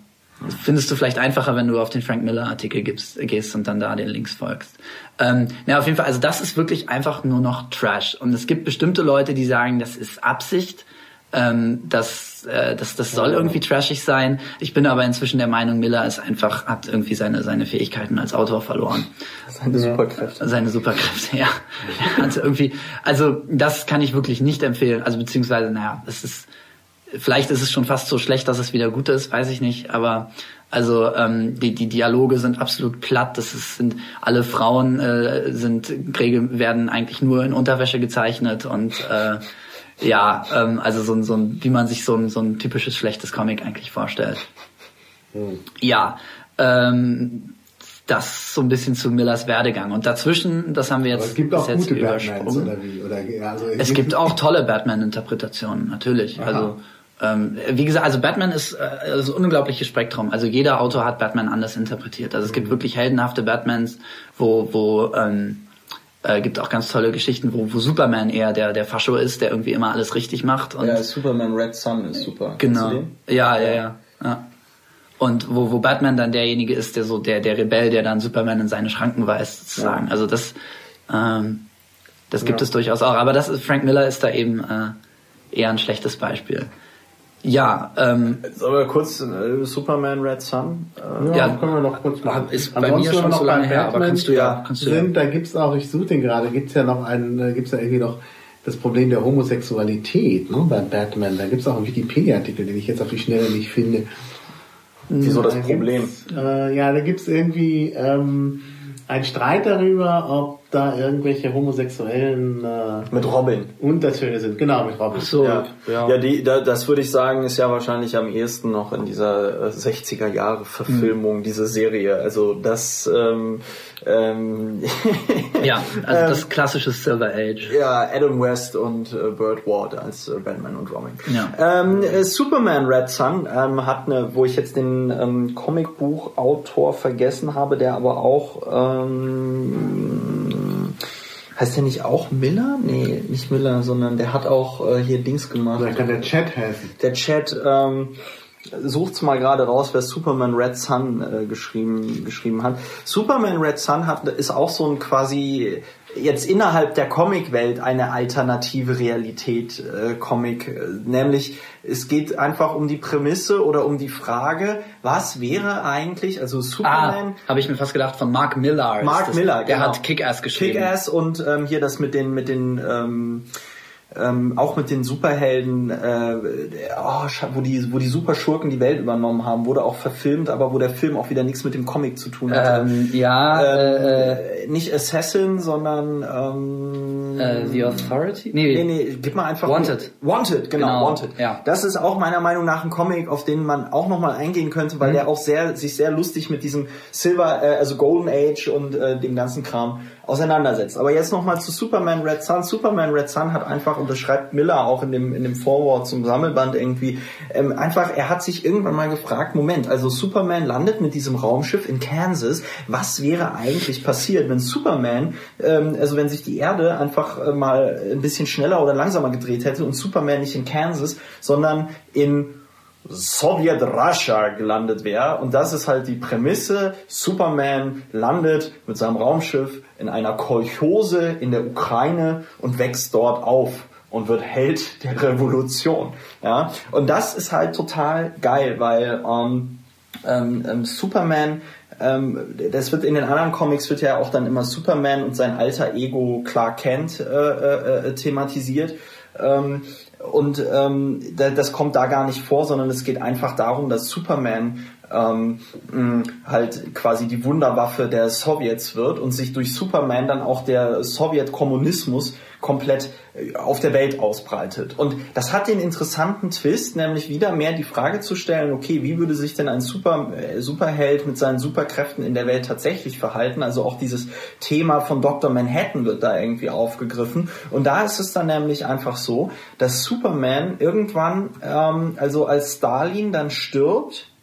findest du vielleicht einfacher, wenn du auf den Frank Miller Artikel gibst, gehst und dann da den Links folgst. Ähm, na, auf jeden Fall, also das ist wirklich einfach nur noch Trash. Und es gibt bestimmte Leute, die sagen, das ist Absicht, ähm, das, äh, das, das soll irgendwie trashig sein. Ich bin aber inzwischen der Meinung, Miller ist einfach, hat irgendwie seine, seine Fähigkeiten als Autor verloren.
Seine Superkräfte.
Seine Superkräfte, ja. also irgendwie, also das kann ich wirklich nicht empfehlen. Also beziehungsweise, naja, es ist, vielleicht ist es schon fast so schlecht, dass es wieder gut ist, weiß ich nicht, aber also ähm, die, die Dialoge sind absolut platt. Das ist, sind alle Frauen äh, sind werden eigentlich nur in Unterwäsche gezeichnet und äh, ja, ähm, also so, ein so ein, wie man sich so ein, so ein typisches schlechtes Comic eigentlich vorstellt. Hm. Ja, ähm, das so ein bisschen zu Millers Werdegang. Und dazwischen, das haben wir jetzt,
Aber es gibt auch
gute
Batmans oder wie? Oder,
also es gibt auch tolle Batman-Interpretationen, natürlich. Aha. Also ähm, wie gesagt, also Batman ist äh, das unglaubliche Spektrum. Also jeder Autor hat Batman anders interpretiert. Also es gibt mhm. wirklich heldenhafte Batmans, wo, wo ähm, äh, gibt auch ganz tolle Geschichten, wo, wo Superman eher der, der Fascho ist, der irgendwie immer alles richtig macht. Und
ja, Superman Red Sun ist super.
Genau. Ja, ja, ja, ja. Und wo, wo Batman dann derjenige ist, der so der, der Rebell, der dann Superman in seine Schranken weist, sozusagen. Ja. Also das, ähm, das gibt ja. es durchaus auch. Aber das ist, Frank Miller ist da eben äh, eher ein schlechtes Beispiel. Ja, ähm,
Sollen wir kurz äh, Superman Red Sun?
Äh, ja, ja, können wir noch kurz machen.
Ist bei mir schon so lange her, aber kannst du ja, kannst du
sind, ja. Da gibt's auch, ich suche den gerade, gibt's ja noch einen, äh, gibt's ja irgendwie noch das Problem der Homosexualität ne, bei Batman. Da gibt's auch einen Wikipedia-Artikel, den ich jetzt auf die Schnelle nicht finde.
Wieso das Problem?
Äh, ja, da gibt's irgendwie ähm, einen Streit darüber, ob da irgendwelche homosexuellen äh,
mit Robin
Untertöne sind. Genau, mit Robin.
So, ja, ja. ja die, da, das würde ich sagen, ist ja wahrscheinlich am ehesten noch in dieser 60er äh, Jahre Verfilmung, mhm. diese Serie. Also das ähm, ähm,
ja, also das klassische Silver Age.
Ja, Adam West und äh, Burt Ward als äh, Batman und Robin.
Ja.
Ähm, äh, Superman Red Sun ähm, hat eine, wo ich jetzt den ähm, Comicbuchautor vergessen habe, der aber auch ähm, Heißt der nicht auch Miller? Nee, nicht Miller, sondern der hat auch äh, hier Dings gemacht.
Vielleicht kann der Chat helfen.
Der Chat ähm, sucht's mal gerade raus, wer Superman Red Sun äh, geschrieben geschrieben hat. Superman Red Sun hat ist auch so ein quasi jetzt innerhalb der Comicwelt eine alternative Realität äh, Comic, äh, nämlich es geht einfach um die Prämisse oder um die Frage, was wäre eigentlich, also Superman.
Ah, habe ich mir fast gedacht von Mark Millar.
Mark Millar,
der genau. hat Kick-Ass geschrieben.
Kick-Ass und ähm, hier das mit den mit den ähm, ähm, auch mit den Superhelden, äh, oh, wo die wo die Superschurken die Welt übernommen haben, wurde auch verfilmt, aber wo der Film auch wieder nichts mit dem Comic zu tun hat.
Ähm, ja, ähm,
äh, nicht Assassin, sondern
ähm, äh, The Authority.
Nee, nee, nee, gib mal einfach
Wanted.
Wanted, genau, genau, Wanted.
Ja.
Das ist auch meiner Meinung nach ein Comic, auf den man auch noch mal eingehen könnte, weil mhm. der auch sehr sich sehr lustig mit diesem Silver, äh, also Golden Age und äh, dem ganzen Kram auseinandersetzt. Aber jetzt nochmal zu Superman Red Sun. Superman Red Sun hat einfach, und das schreibt Miller auch in dem, in dem Vorwort zum Sammelband irgendwie, ähm, einfach, er hat sich irgendwann mal gefragt, Moment, also Superman landet mit diesem Raumschiff in Kansas, was wäre eigentlich passiert, wenn Superman, ähm, also wenn sich die Erde einfach äh, mal ein bisschen schneller oder langsamer gedreht hätte und Superman nicht in Kansas, sondern in Sowjet Russia gelandet wäre. Und das ist halt die Prämisse. Superman landet mit seinem Raumschiff in einer Kolchose in der Ukraine und wächst dort auf und wird Held der Revolution. Ja, und das ist halt total geil, weil ähm, ähm, ähm Superman ähm, das wird in den anderen Comics wird ja auch dann immer Superman und sein alter Ego Clark Kent äh, äh, äh thematisiert. Ähm, und ähm, das kommt da gar nicht vor, sondern es geht einfach darum, dass Superman ähm, halt quasi die Wunderwaffe der Sowjets wird und sich durch Superman dann auch der Sowjetkommunismus komplett äh, auf der Welt ausbreitet. Und das hat den interessanten Twist, nämlich wieder mehr die Frage zu stellen, okay, wie würde sich denn ein Super, äh, Superheld mit seinen Superkräften in der Welt tatsächlich verhalten? Also auch dieses Thema von Dr. Manhattan wird da irgendwie aufgegriffen. Und da ist es dann nämlich einfach so, dass Superman irgendwann, ähm, also als Stalin dann stirbt,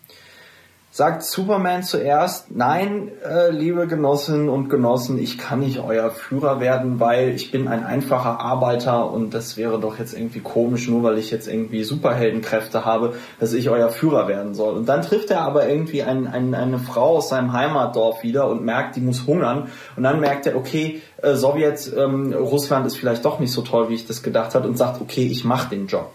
sagt Superman zuerst, nein, äh, liebe Genossinnen und Genossen, ich kann nicht euer Führer werden, weil ich bin ein einfacher Arbeiter und das wäre doch jetzt irgendwie komisch, nur weil ich jetzt irgendwie Superheldenkräfte habe, dass ich euer Führer werden soll. Und dann trifft er aber irgendwie ein, ein, eine Frau aus seinem Heimatdorf wieder und merkt, die muss hungern. Und dann merkt er, okay, äh, Sowjet, ähm, Russland ist vielleicht doch nicht so toll, wie ich das gedacht hat und sagt, okay, ich mache den Job.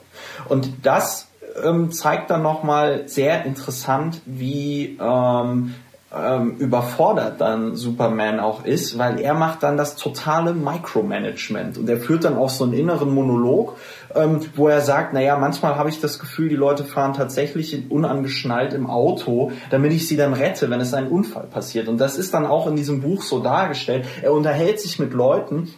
Und das ähm, zeigt dann nochmal sehr interessant, wie ähm, ähm, überfordert dann Superman auch ist, weil er macht dann das totale Micromanagement und er führt dann auch so einen inneren Monolog, ähm, wo er sagt, naja, manchmal habe ich das Gefühl, die Leute fahren tatsächlich unangeschnallt im Auto, damit ich sie dann rette, wenn es ein Unfall passiert. Und das ist dann auch in diesem Buch so dargestellt. Er unterhält sich mit Leuten,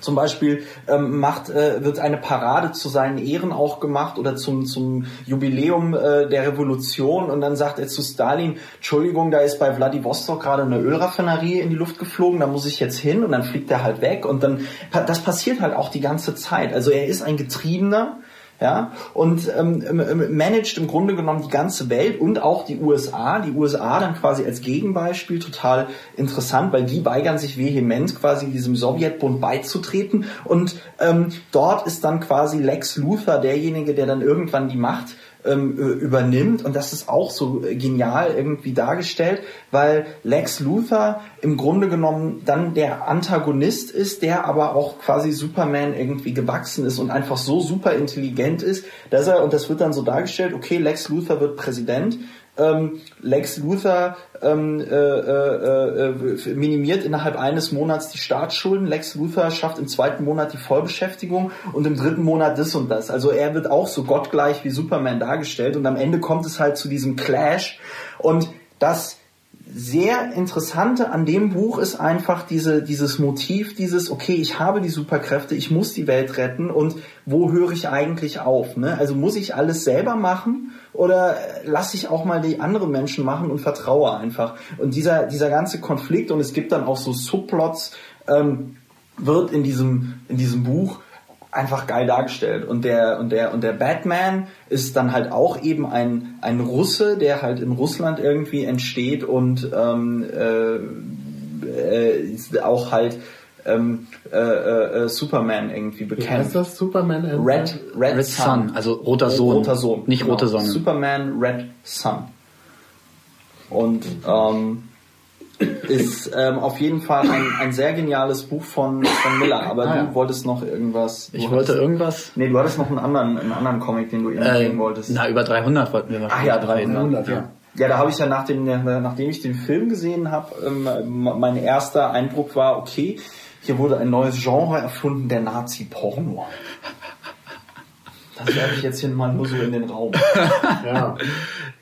zum Beispiel ähm, macht, äh, wird eine Parade zu seinen Ehren auch gemacht oder zum, zum Jubiläum äh, der Revolution. Und dann sagt er zu Stalin, Entschuldigung, da ist bei Vladivostok gerade eine Ölraffinerie in die Luft geflogen, da muss ich jetzt hin. Und dann fliegt er halt weg. Und dann, das passiert halt auch die ganze Zeit. Also er ist ein Getriebener, ja, und ähm, ähm, managt im Grunde genommen die ganze Welt und auch die USA. Die USA dann quasi als Gegenbeispiel total interessant, weil die weigern sich vehement quasi diesem Sowjetbund beizutreten und ähm, dort ist dann quasi Lex Luthor derjenige, der dann irgendwann die Macht ähm, übernimmt. Und das ist auch so genial irgendwie dargestellt, weil Lex Luthor im Grunde genommen dann der Antagonist ist, der aber auch quasi Superman irgendwie gewachsen ist und einfach so super intelligent ist, dass er, und das wird dann so dargestellt, okay, Lex Luthor wird Präsident ähm, Lex Luthor ähm, äh, äh, äh, minimiert innerhalb eines Monats die Staatsschulden. Lex Luthor schafft im zweiten Monat die Vollbeschäftigung und im dritten Monat das und das. Also er wird auch so gottgleich wie Superman dargestellt und am Ende kommt es halt zu diesem Clash und das sehr Interessante an dem Buch ist einfach diese, dieses Motiv, dieses, okay, ich habe die Superkräfte, ich muss die Welt retten und wo höre ich eigentlich auf? Ne? Also muss ich alles selber machen oder lasse ich auch mal die anderen Menschen machen und vertraue einfach? Und dieser, dieser ganze Konflikt und es gibt dann auch so Subplots, ähm, wird in diesem, in diesem Buch einfach geil dargestellt. Und der, und der, und der Batman ist dann halt auch eben ein, ein Russe, der halt in Russland irgendwie entsteht und ähm, äh, äh, auch halt ähm, äh, äh, Superman irgendwie bekämpft. Wie heißt
das? Superman
and Red, Red, Red Sun. Sun. Also roter Sohn.
Roter Sohn.
Nicht genau. rote Sonne.
Superman Red Sun. Und ähm, ist ähm, auf jeden Fall ein, ein sehr geniales Buch von, von Miller. Aber ah, du ja. wolltest noch irgendwas.
Ich wollte irgendwas.
Nee, du hattest noch einen anderen, einen anderen Comic, den du eben äh, wolltest.
Na, über 300 wollten wir
wahrscheinlich. Ach ja, 300, 300 ja. ja. Ja, da habe ich ja nach dem, nachdem ich den Film gesehen habe, ähm, mein erster Eindruck war, okay, hier wurde ein neues Genre erfunden, der Nazi-Porno. Das werfe ich jetzt hier mal nur so in den Raum.
ja.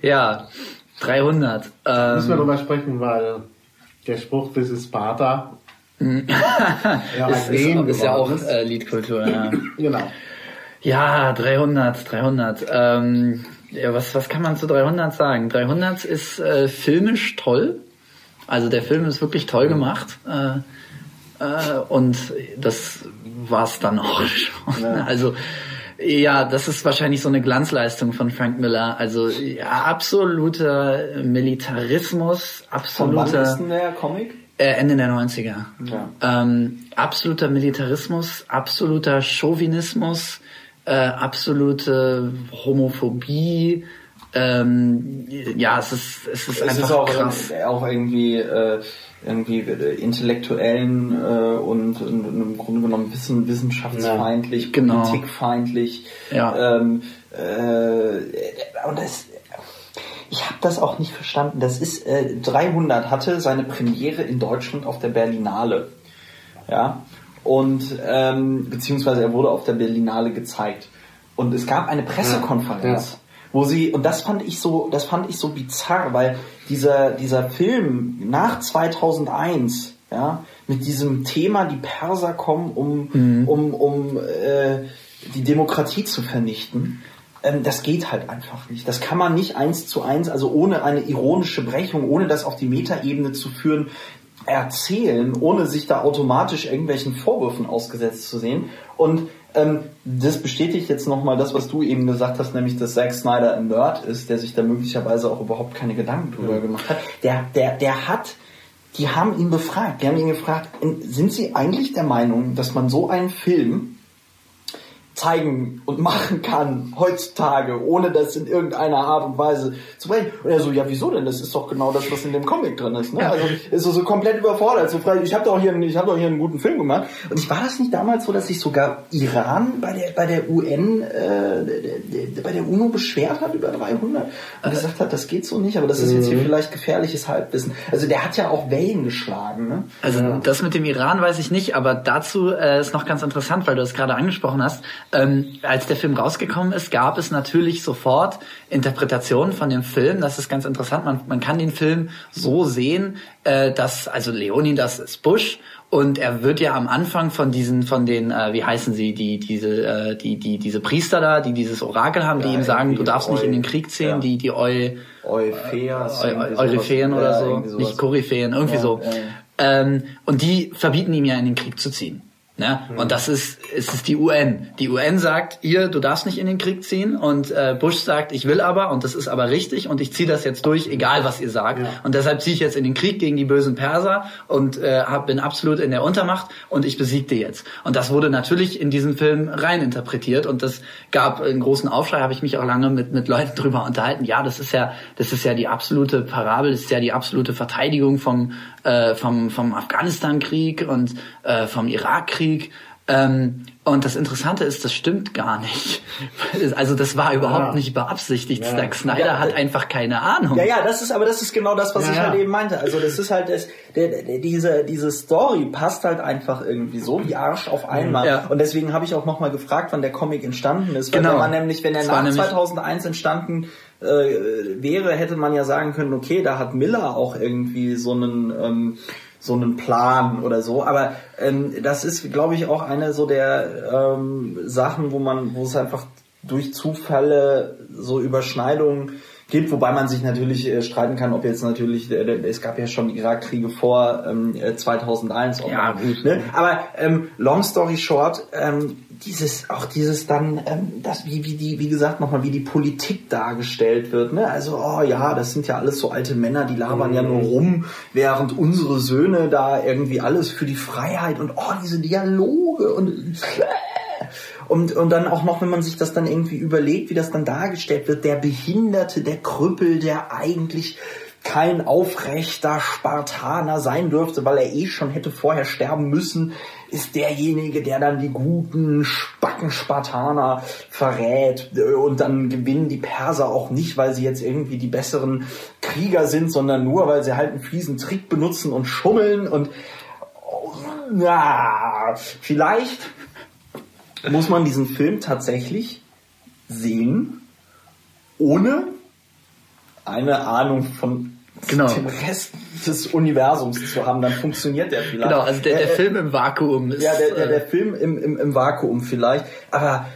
ja, 300.
Ähm, Müssen wir drüber sprechen, weil der Spruch, this is Sparta.
ja, ist, ist, ist ja auch äh, Liedkultur, ja.
genau.
Ja, 300, 300. Ähm, ja, was, was kann man zu 300 sagen? 300 ist äh, filmisch toll. Also der Film ist wirklich toll gemacht. Äh, äh, und das war's dann auch schon. Ja. Also ja, das ist wahrscheinlich so eine Glanzleistung von Frank Miller. Also ja, absoluter Militarismus, absoluter. Von wann
ist denn der Comic?
Äh, Ende der 90er. Ja. Ähm, absoluter Militarismus, absoluter Chauvinismus, äh, absolute Homophobie. Ähm, ja, es ist, es ist es einfach ist
auch,
krass.
auch irgendwie äh, irgendwie äh, intellektuellen äh, und, und, und, im Grunde genommen wissen, wissenschaftsfeindlich, ja, genau. politikfeindlich. Ja. Ähm, äh, und das, ich habe das auch nicht verstanden. Das ist äh, 300 hatte seine Premiere in Deutschland auf der Berlinale, ja und ähm, beziehungsweise er wurde auf der Berlinale gezeigt und es gab eine Pressekonferenz. Ja wo sie und das fand ich so, das fand ich so bizarr, weil dieser dieser Film nach 2001, ja, mit diesem Thema, die Perser kommen, um mhm. um um äh, die Demokratie zu vernichten. Ähm, das geht halt einfach nicht. Das kann man nicht eins zu eins, also ohne eine ironische Brechung, ohne das auf die Metaebene zu führen, erzählen, ohne sich da automatisch irgendwelchen Vorwürfen ausgesetzt zu sehen. Und ähm, das bestätigt jetzt nochmal das, was du eben gesagt hast, nämlich, dass Zack Snyder ein Nerd ist, der sich da möglicherweise auch überhaupt keine Gedanken drüber gemacht hat. Der, der, der hat, die haben ihn befragt, die haben ihn gefragt, sind Sie eigentlich der Meinung, dass man so einen Film zeigen und machen kann heutzutage, ohne das in irgendeiner Art und Weise zu brechen. Und er so, ja, wieso denn? Das ist doch genau das, was in dem Comic drin ist. Ne? Ja. Also ist so, so komplett überfordert. So ich habe doch hier, ich habe doch hier einen guten Film gemacht. Und ich war das nicht damals so, dass sich sogar Iran bei der bei der UN äh, bei der UNO beschwert hat über 300 und gesagt hat, das geht so nicht. Aber das ist jetzt hier mhm. vielleicht gefährliches Halbwissen. Also der hat ja auch Wellen geschlagen. Ne?
Also ja. das mit dem Iran weiß ich nicht, aber dazu äh, ist noch ganz interessant, weil du es gerade angesprochen hast. Ähm, als der Film rausgekommen ist, gab es natürlich sofort Interpretationen von dem Film. Das ist ganz interessant. Man, man kann den Film so sehen, äh, dass also Leonidas ist Bush und er wird ja am Anfang von diesen, von den, äh, wie heißen sie, die, diese, äh, die, die, diese Priester da, die dieses Orakel haben, ja, die ihm sagen, du darfst Eu nicht in den Krieg ziehen, ja. die, die Eu,
Euphäas,
Eu, Euryphäen oder so, nicht Koryphäen, irgendwie so. Ähm, und die verbieten ihm ja in den Krieg zu ziehen. Ne? Mhm. Und das ist, es ist die UN. Die UN sagt, ihr, du darfst nicht in den Krieg ziehen. Und äh, Bush sagt, ich will aber, und das ist aber richtig, und ich ziehe das jetzt durch, egal was ihr sagt. Ja. Und deshalb ziehe ich jetzt in den Krieg gegen die bösen Perser und äh, hab, bin absolut in der Untermacht und ich besiegte jetzt. Und das wurde natürlich in diesen Film rein interpretiert und das gab einen großen Aufschrei, habe ich mich auch lange mit, mit Leuten drüber unterhalten. Ja, das ist ja, das ist ja die absolute Parabel, das ist ja die absolute Verteidigung vom, äh, vom, vom Afghanistan-Krieg und äh, vom Irakkrieg. Ähm, und das Interessante ist, das stimmt gar nicht. Also das war überhaupt ja. nicht beabsichtigt. Ja. Zack Snyder ja, hat einfach keine Ahnung.
Ja, ja, das ist, aber das ist genau das, was ich halt eben meinte. Also das ist halt, das, der, der, diese, diese Story passt halt einfach irgendwie so wie Arsch auf einmal. Und deswegen habe ich auch nochmal gefragt, wann der Comic entstanden ist. Weil genau. wenn man nämlich, wenn er nach 2001 entstanden äh, wäre, hätte man ja sagen können, okay, da hat Miller auch irgendwie so einen... Ähm, so einen Plan oder so. Aber ähm, das ist, glaube ich, auch eine so der ähm, Sachen, wo man, wo es einfach durch Zufälle so Überschneidungen gibt, wobei man sich natürlich äh, streiten kann, ob jetzt natürlich, äh, es gab ja schon Irakkriege vor ähm, 2001. Äh, ja, gut. Ne? Aber ähm, long story short, ähm, dieses, auch dieses dann, ähm, das, wie, wie die, wie gesagt, nochmal, wie die Politik dargestellt wird, ne? Also, oh ja, das sind ja alles so alte Männer, die labern mhm. ja nur rum, während unsere Söhne da irgendwie alles für die Freiheit und oh, diese Dialoge und und, und dann auch noch, wenn man sich das dann irgendwie überlegt, wie das dann dargestellt wird, der Behinderte, der Krüppel, der eigentlich kein aufrechter Spartaner sein dürfte, weil er eh schon hätte vorher sterben müssen, ist derjenige, der dann die guten Spacken-Spartaner verrät. Und dann gewinnen die Perser auch nicht, weil sie jetzt irgendwie die besseren Krieger sind, sondern nur, weil sie halt einen fiesen Trick benutzen und schummeln und na, vielleicht muss man diesen Film tatsächlich sehen, ohne eine Ahnung von genau. dem Rest des Universums zu haben, dann funktioniert der vielleicht.
Genau, also der, der äh, Film im Vakuum
ist. Ja, der, der, der äh, Film im, im, im Vakuum vielleicht. Aber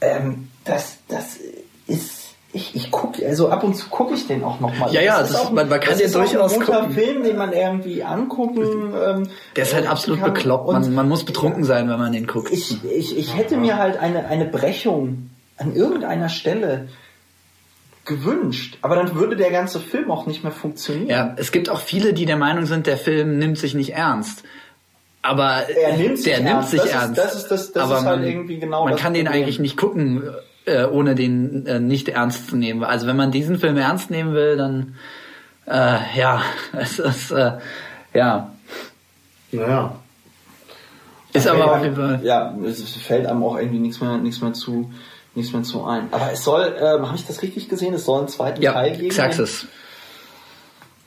ähm, das, das ist ich, ich gucke, also ab und zu gucke ich den auch nochmal.
Ja, ja, das, das ist, man, man kann den durchaus
gucken. ein guter Film, den man irgendwie angucken. Ähm,
Der ist halt absolut kann. bekloppt. Man, man muss betrunken sein, wenn man den guckt.
Ich, ich, ich hätte mir halt eine, eine Brechung an irgendeiner Stelle gewünscht, aber dann würde der ganze Film auch nicht mehr funktionieren.
Ja, es gibt auch viele, die der Meinung sind, der Film nimmt sich nicht ernst. Aber
er nimmt sich
der
ernst.
nimmt sich
das
ernst.
Ist, das ist, das, das
aber
ist halt man, irgendwie genau
Man kann den eigentlich nicht gucken äh, ohne den äh, nicht ernst zu nehmen. Also wenn man diesen Film ernst nehmen will, dann äh, ja, es ist äh, ja.
Naja.
Ist okay, aber auf jeden Fall. Ja, es fällt einem auch irgendwie nichts mehr, nichts mehr zu, nichts mehr zu ein. Aber es soll, ähm, habe ich das richtig gesehen? Es soll einen zweiten
ja,
Teil geben.
Xaxis.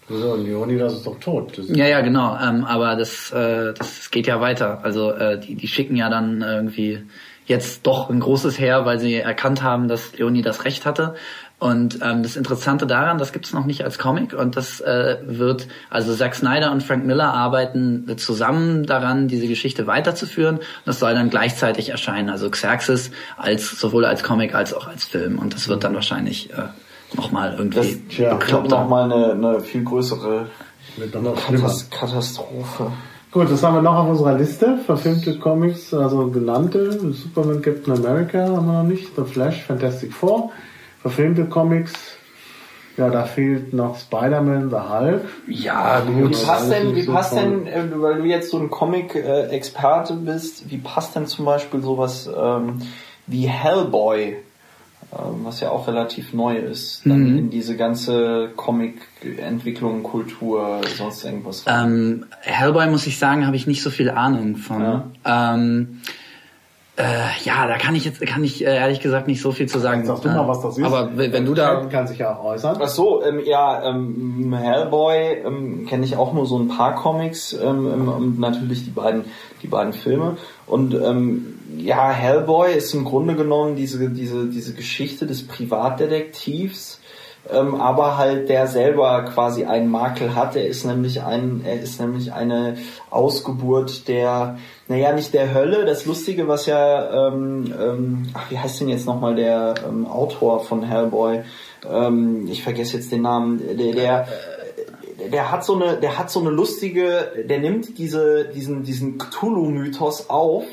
So, Leoni, das ist doch tot.
Das ja, ja, genau. Ähm, aber das, äh, das geht ja weiter. Also äh, die, die schicken ja dann irgendwie jetzt doch ein großes Heer, weil sie erkannt haben, dass Leonie das Recht hatte. Und ähm, das Interessante daran, das gibt's noch nicht als Comic und das äh, wird, also Zack Snyder und Frank Miller arbeiten zusammen daran, diese Geschichte weiterzuführen. Das soll dann gleichzeitig erscheinen, also Xerxes als sowohl als Comic als auch als Film. Und das wird dann wahrscheinlich äh, nochmal irgendwie
das, ja, bekloppter. nochmal eine, eine viel größere Katastrophe
Gut, das haben wir noch auf unserer Liste. Verfilmte Comics, also genannte. Superman, Captain America haben wir noch nicht. The Flash, Fantastic Four. Verfilmte Comics. Ja, da fehlt noch Spider-Man, The Hulk.
Ja, gut. Wie passt denn, wie passt denn, äh, weil du jetzt so ein Comic-Experte bist, wie passt denn zum Beispiel sowas ähm, wie Hellboy was ja auch relativ neu ist, dann mhm. in diese ganze Comic-Entwicklung, Kultur, sonst irgendwas.
Ähm, Hellboy muss ich sagen, habe ich nicht so viel Ahnung von. Ja. Ähm, äh, ja, da kann ich jetzt, kann ich äh, ehrlich gesagt nicht so viel zu sagen.
Sag du mal, was das ist.
Aber wenn, wenn du da...
Kann sich ja auch äußern.
Ach so, ähm, ja, ähm, Hellboy ähm, kenne ich auch nur so ein paar Comics ähm, ähm, und natürlich die beiden, die beiden Filme. Und ähm, ja, Hellboy ist im Grunde genommen diese, diese, diese Geschichte des Privatdetektivs, ähm, aber halt der selber quasi einen Makel hat. Er ist nämlich ein, er ist nämlich eine Ausgeburt der, naja, nicht der Hölle. Das Lustige, was ja, ähm, ähm, ach, wie heißt denn jetzt nochmal der ähm, Autor von Hellboy? Ähm, ich vergesse jetzt den Namen. Der, der der hat so eine, der hat so eine lustige, der nimmt diese, diesen, diesen Cthulhu-Mythos auf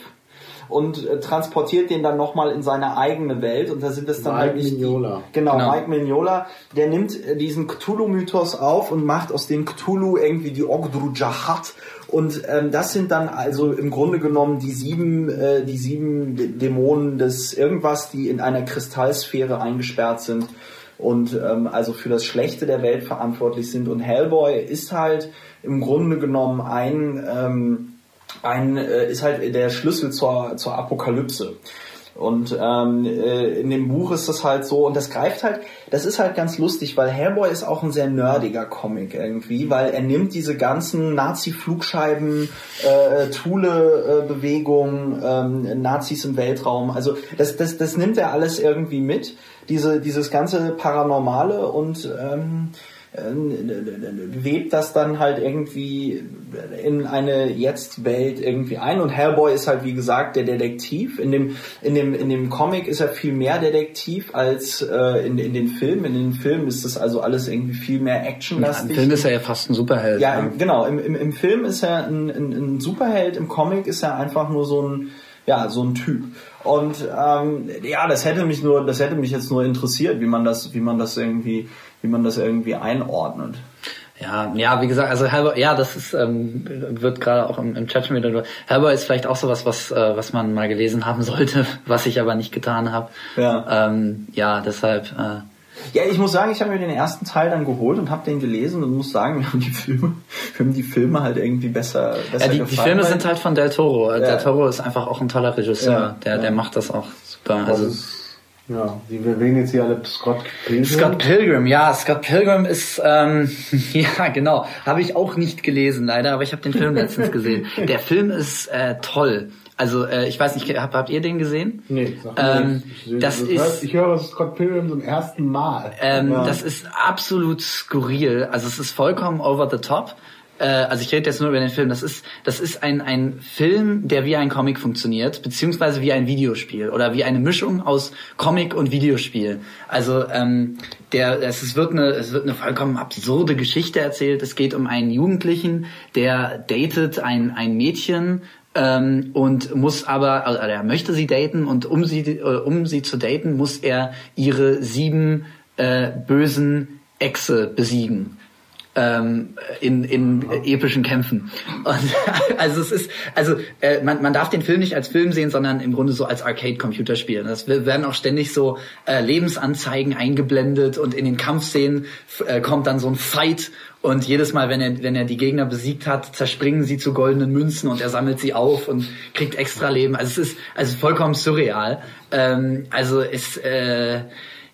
und äh, transportiert den dann nochmal in seine eigene Welt und da sind es dann
Mike eigentlich Mignola.
Die, genau, genau, Mike Mignola, der nimmt äh, diesen Cthulhu-Mythos auf und macht aus dem Cthulhu irgendwie die Ogdru Jahat und ähm, das sind dann also im Grunde genommen die sieben, äh, die sieben Dämonen des irgendwas, die in einer Kristallsphäre eingesperrt sind und ähm, also für das Schlechte der Welt verantwortlich sind. Und Hellboy ist halt im Grunde genommen ein ähm, ein, äh, ist halt der Schlüssel zur, zur Apokalypse. Und ähm, äh, in dem Buch ist das halt so, und das greift halt, das ist halt ganz lustig, weil Hellboy ist auch ein sehr nerdiger Comic irgendwie, weil er nimmt diese ganzen Nazi-Flugscheiben, äh, Thule-Bewegungen, ähm, Nazis im Weltraum, also das, das, das nimmt er alles irgendwie mit, diese, dieses ganze Paranormale und ähm, webt das dann halt irgendwie in eine Jetzt-Welt irgendwie ein. Und Hellboy ist halt wie gesagt der Detektiv. In dem, in dem, in dem Comic ist er viel mehr Detektiv als äh, in, in den Filmen. In den Filmen ist das also alles irgendwie viel mehr actionlastig.
Im Film ist er ja fast ein Superheld.
Ja, im, genau. Im, im, Im Film ist er ein, ein, ein Superheld, im Comic ist er einfach nur so ein ja, so ein Typ. Und ähm, ja, das hätte mich nur, das hätte mich jetzt nur interessiert, wie man das, wie man das irgendwie wie man das irgendwie einordnet.
Ja, ja, wie gesagt, also Hellboy, ja, das ist, ähm, wird gerade auch im, im Chat schon wieder. Hellboy ist vielleicht auch sowas, was, äh, was man mal gelesen haben sollte, was ich aber nicht getan habe. Ja. Ähm, ja, deshalb. Äh,
ja, ich muss sagen, ich habe mir den ersten Teil dann geholt und habe den gelesen und muss sagen, wir haben die Filme, wir haben die Filme halt irgendwie besser, besser
Ja, die, die Filme sind halt von Del Toro. Ja. Del Toro ist einfach auch ein toller Regisseur. Ja, der, der macht das auch super. Also
ja, die erwähnen jetzt hier alle Scott Pilgrim.
Scott Pilgrim, ja, Scott Pilgrim ist, ähm, ja genau, habe ich auch nicht gelesen leider, aber ich habe den Film letztens gesehen. Der Film ist äh, toll. Also äh, ich weiß nicht, habt, habt ihr den gesehen?
Nee, sag ähm,
ich, das ist,
ich höre Scott Pilgrim zum ersten Mal.
Ähm, ja. Das ist absolut skurril. Also es ist vollkommen over the top äh, also ich rede jetzt nur über den Film, das ist, das ist ein, ein Film, der wie ein Comic funktioniert, beziehungsweise wie ein Videospiel oder wie eine Mischung aus Comic und Videospiel. Also ähm, der, es, es, wird eine, es wird eine vollkommen absurde Geschichte erzählt. Es geht um einen Jugendlichen, der datet ein, ein Mädchen, ähm, und muss aber, also er möchte sie daten und um sie, äh, um sie zu daten, muss er ihre sieben äh, bösen Exe besiegen ähm, in, in epischen Kämpfen. Und, also es ist, also äh, man, man darf den Film nicht als Film sehen, sondern im Grunde so als Arcade-Computerspiel. Das werden auch ständig so äh, Lebensanzeigen eingeblendet und in den Kampfszenen äh, kommt dann so ein Fight und jedes Mal, wenn er, wenn er die Gegner besiegt hat, zerspringen sie zu goldenen Münzen und er sammelt sie auf und kriegt extra Leben. Also es ist also vollkommen surreal. Ähm, also es äh,